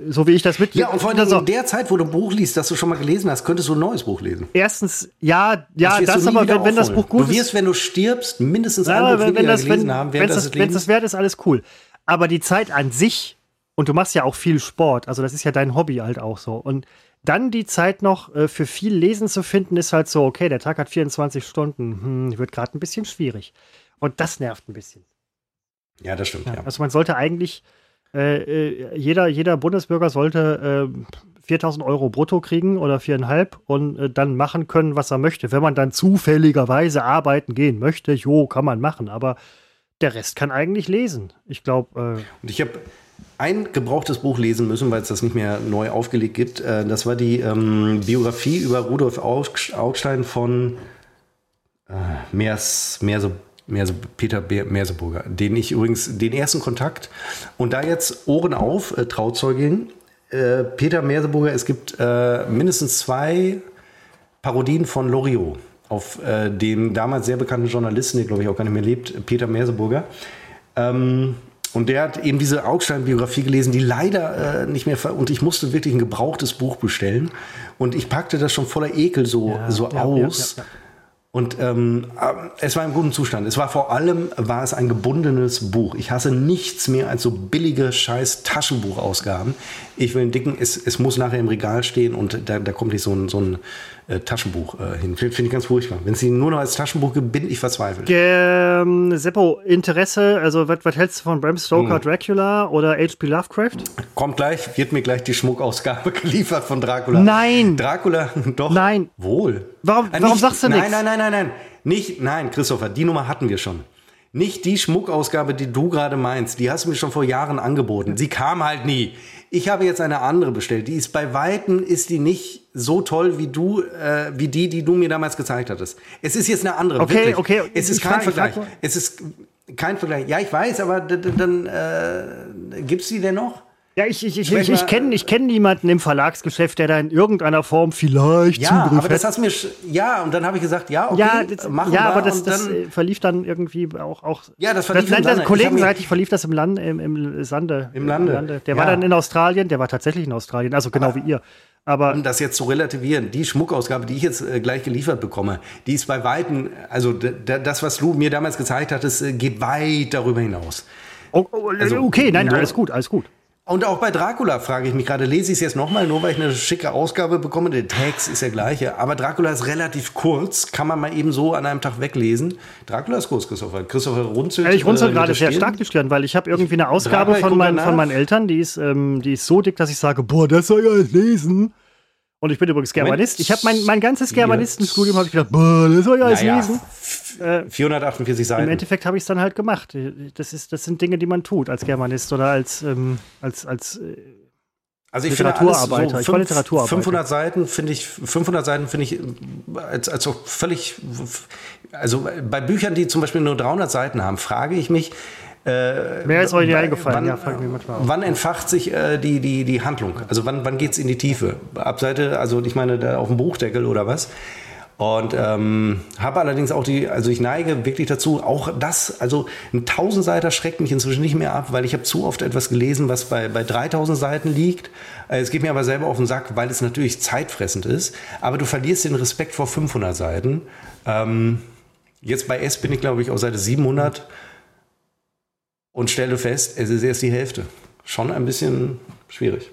so wie ich das mit. Ja, und vor allem in der Zeit, wo du ein Buch liest, das du schon mal gelesen hast, könntest du ein neues Buch lesen. Erstens, ja, ja, das, das aber, wenn, wenn, das Buch gut ist. Du wirst, wenn du stirbst, mindestens ja, ein Buch wenn, wenn das, gelesen wenn, haben, während das, Wenn das wert ist, alles cool. Aber die Zeit an sich, und du machst ja auch viel Sport, also das ist ja dein Hobby halt auch so. Und dann die Zeit noch äh, für viel Lesen zu finden, ist halt so, okay, der Tag hat 24 Stunden, hm, wird gerade ein bisschen schwierig. Und das nervt ein bisschen. Ja, das stimmt. Ja, ja. Also man sollte eigentlich äh, äh, jeder, jeder Bundesbürger sollte äh, 4000 Euro brutto kriegen oder viereinhalb und äh, dann machen können, was er möchte. Wenn man dann zufälligerweise arbeiten gehen möchte, jo, kann man machen, aber der Rest kann eigentlich lesen. Ich glaube. Äh und ich habe ein gebrauchtes Buch lesen müssen, weil es das nicht mehr neu aufgelegt gibt. Äh, das war die ähm, Biografie über Rudolf Augstein von äh, Meers, Meerse Merse, Peter Merseburger, den ich übrigens den ersten Kontakt und da jetzt Ohren auf, äh, Trauzeugin. Äh, Peter Merseburger, es gibt äh, mindestens zwei Parodien von Loriot auf äh, dem damals sehr bekannten Journalisten, der glaube ich auch gar nicht mehr lebt, Peter Merseburger. Ähm, Und der hat eben diese Augstein-Biografie gelesen, die leider äh, nicht mehr und ich musste wirklich ein gebrauchtes Buch bestellen. Und ich packte das schon voller Ekel so, ja, so ja, aus. Ja, und ähm, äh, es war im guten Zustand. Es war vor allem, war es ein gebundenes Buch. Ich hasse nichts mehr als so billige scheiß Taschenbuchausgaben. Ich will einen dicken, es, es muss nachher im Regal stehen und da, da kommt nicht so ein, so ein äh, Taschenbuch äh, hin. Finde find ich ganz furchtbar. Wenn es sie nur noch als Taschenbuch gibt, bin ich verzweifelt. Ähm, Seppo, Interesse, also was hältst du von Bram Stoker, hm. Dracula oder H.P. Lovecraft? Kommt gleich, wird mir gleich die Schmuckausgabe geliefert von Dracula. Nein! Dracula, doch. Nein. Wohl. Warum, äh, warum sagst du nichts? Nein, nein, nein, nein, nein. Nicht, nein, Christopher, die Nummer hatten wir schon. Nicht die Schmuckausgabe, die du gerade meinst. Die hast du mir schon vor Jahren angeboten. Sie kam halt nie. Ich habe jetzt eine andere bestellt. Die ist bei Weitem ist die nicht so toll wie du, äh, wie die, die du mir damals gezeigt hattest. Es ist jetzt eine andere. Okay, wirklich. okay. Es ist kein Vergleich. Es ist kein Vergleich. Ja, ich weiß, aber dann äh, gibt's die denn noch? Ja, ich, ich, ich, ich, ich kenne ich kenn niemanden im Verlagsgeschäft, der da in irgendeiner Form vielleicht ja, Zugriff aber das hast mir ja und dann habe ich gesagt, ja, okay, ja, das, machen ja, aber das, das dann, verlief dann irgendwie auch auch ja, das verlief das, im Lande. kollegenseitig verlief das im Land im, im Sande im Lande. Im Lande. Der ja. war dann in Australien, der war tatsächlich in Australien, also genau aber, wie ihr. Aber um das jetzt zu relativieren, die Schmuckausgabe, die ich jetzt äh, gleich geliefert bekomme, die ist bei weitem, also das, was du mir damals gezeigt hattest, äh, geht weit darüber hinaus. Oh, oh, also, okay, nein, alles gut, alles gut. Und auch bei Dracula frage ich mich gerade, lese ich es jetzt nochmal, nur weil ich eine schicke Ausgabe bekomme. Der Text ist der gleiche. Aber Dracula ist relativ kurz, kann man mal eben so an einem Tag weglesen. Dracula ist kurz, Christopher. Christopher runzelt. ich runzel äh, gerade sehr stark die Stirn, weil ich habe irgendwie eine Ausgabe von, mein, von meinen Eltern, die ist, ähm, die ist so dick, dass ich sage, boah, das soll ja lesen. Und ich bin übrigens Germanist. Ich habe mein, mein ganzes Germanistenstudium habe ich gedacht, boah, das soll ja alles naja, lesen. 448 äh, Seiten. Im Endeffekt habe ich es dann halt gemacht. Das, ist, das sind Dinge, die man tut als Germanist oder als, ähm, als, als äh, also ich Literaturarbeiter. So fünf, ich Literaturarbeiter. 500 Seiten finde ich, 500 Seiten finde ich als, als auch völlig, also bei Büchern, die zum Beispiel nur 300 Seiten haben, frage ich mich, äh, Mehr ist euch nicht eingefallen, wann, ja, frag mich manchmal Wann entfacht sich äh, die, die, die Handlung? Also wann, wann geht es in die Tiefe? Ab Seite, also ich meine, da auf dem Buchdeckel oder was? Und ähm, habe allerdings auch die, also ich neige wirklich dazu, auch das, also ein Tausendseiter schreckt mich inzwischen nicht mehr ab, weil ich habe zu oft etwas gelesen, was bei, bei 3000 Seiten liegt. Äh, es geht mir aber selber auf den Sack, weil es natürlich zeitfressend ist. Aber du verlierst den Respekt vor 500 Seiten. Ähm, jetzt bei S bin ich, glaube ich, auf Seite 700 und stelle fest, es ist erst die Hälfte. Schon ein bisschen schwierig.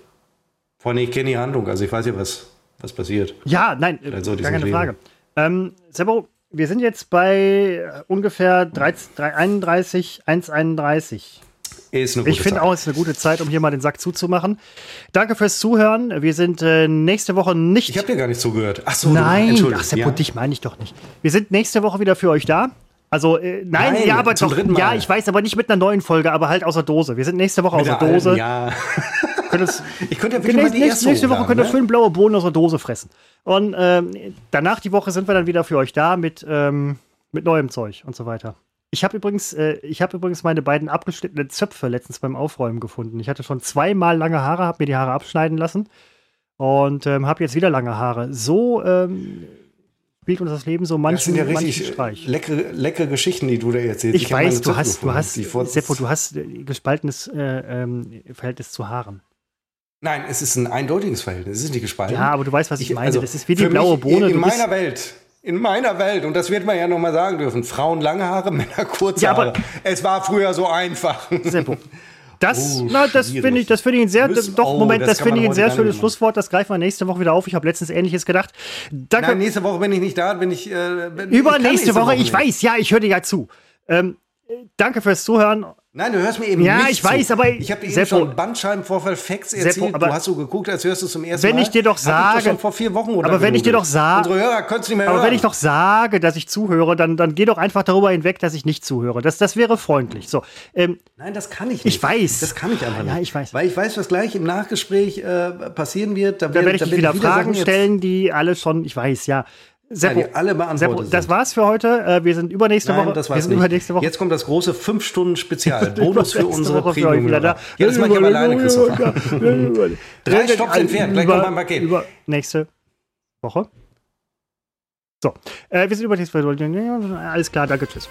Vor allem, ich kenne die Handlung, also ich weiß ja, was, was passiert. Ja, nein, gar keine reden. Frage. Ähm, Sebo, wir sind jetzt bei ungefähr 13, 31, 1,31. Ist eine gute ich finde auch, es ist eine gute Zeit, um hier mal den Sack zuzumachen. Danke fürs Zuhören. Wir sind äh, nächste Woche nicht. Ich habe dir gar nicht zugehört. Ach so, nein. Ach, Seppo, ja. dich meine ich doch nicht. Wir sind nächste Woche wieder für euch da. Also, äh, nein, nein, ja, aber doch, ja, ich weiß, aber nicht mit einer neuen Folge, aber halt aus der Dose. Wir sind nächste Woche mit aus der, Dose. ja. es, ich könnte ja nächste, nächste, nächste Woche könnt ihr ne? schön blaue Bohnen aus der Dose fressen. Und ähm, danach die Woche sind wir dann wieder für euch da mit, ähm, mit neuem Zeug und so weiter. Ich habe übrigens, äh, ich habe übrigens meine beiden abgeschnittenen Zöpfe letztens beim Aufräumen gefunden. Ich hatte schon zweimal lange Haare, habe mir die Haare abschneiden lassen und ähm, habe jetzt wieder lange Haare. So ähm, spielt uns das Leben so manchen, das sind ja richtig. Leckere, leckere Geschichten, die du da erzählst. Ich, ich weiß, du hast, du hast, Seppo, du hast gespaltenes äh, ähm, Verhältnis zu Haaren. Nein, es ist ein eindeutiges Verhältnis. Es ist nicht gespalten. Ja, aber du weißt, was ich, ich meine. Also das ist wie die blaue Bohne. In, in meiner Welt. In meiner Welt, und das wird man ja noch mal sagen dürfen, Frauen lange Haare, Männer kurze ja, Haare. Es war früher so einfach. Seppo, das, oh, na, das finde ich, das finde ich ein sehr, Müssen, doch, oh, Moment, das, das finde ich ein sehr schönes Schlusswort. Das greifen wir nächste Woche wieder auf. Ich habe letztens Ähnliches gedacht. Danke. Nein, nächste Woche bin ich nicht da, bin ich. Äh, bin, Übernächste Woche, Woche ich weiß, ja, ich höre dir ja zu. Ähm, danke fürs Zuhören Nein, du hörst mir eben ja, nicht Ja, ich weiß, aber ich habe eben schon Bandscheibenvorfall Facts erzählt. Seppo, aber du hast so geguckt, als hörst du es zum ersten wenn Mal. Wenn ich dir doch sage, ich schon vor vier Wochen oder aber wenn ich dir doch sage, unsere Hörer können es nicht mehr aber hören. wenn ich doch sage, dass ich zuhöre, dann dann geh doch einfach darüber hinweg, dass ich nicht zuhöre. Das das wäre freundlich. So. Ähm, Nein, das kann ich nicht. Ich weiß. Das kann ich einfach nicht. Ja, ich weiß. Weil ich weiß, was gleich im Nachgespräch äh, passieren wird. Da, da werde ich da wieder, wieder Fragen stellen, die alle schon. Ich weiß, ja. Seppo, ja, alle Seppo, das war's für heute. Äh, wir sind übernächste Nein, Woche. Das war's wir sind nicht. übernächste Woche. Jetzt kommt das große 5 Stunden Spezial. Bonus für unsere Premium. Ja, das mache ich aber alleine, Christopher. Drei Stopps entfernt. Gleich kommt mein Paket. Über nächste Woche. So, äh, wir sind übernächste Woche. Alles klar, danke, tschüss.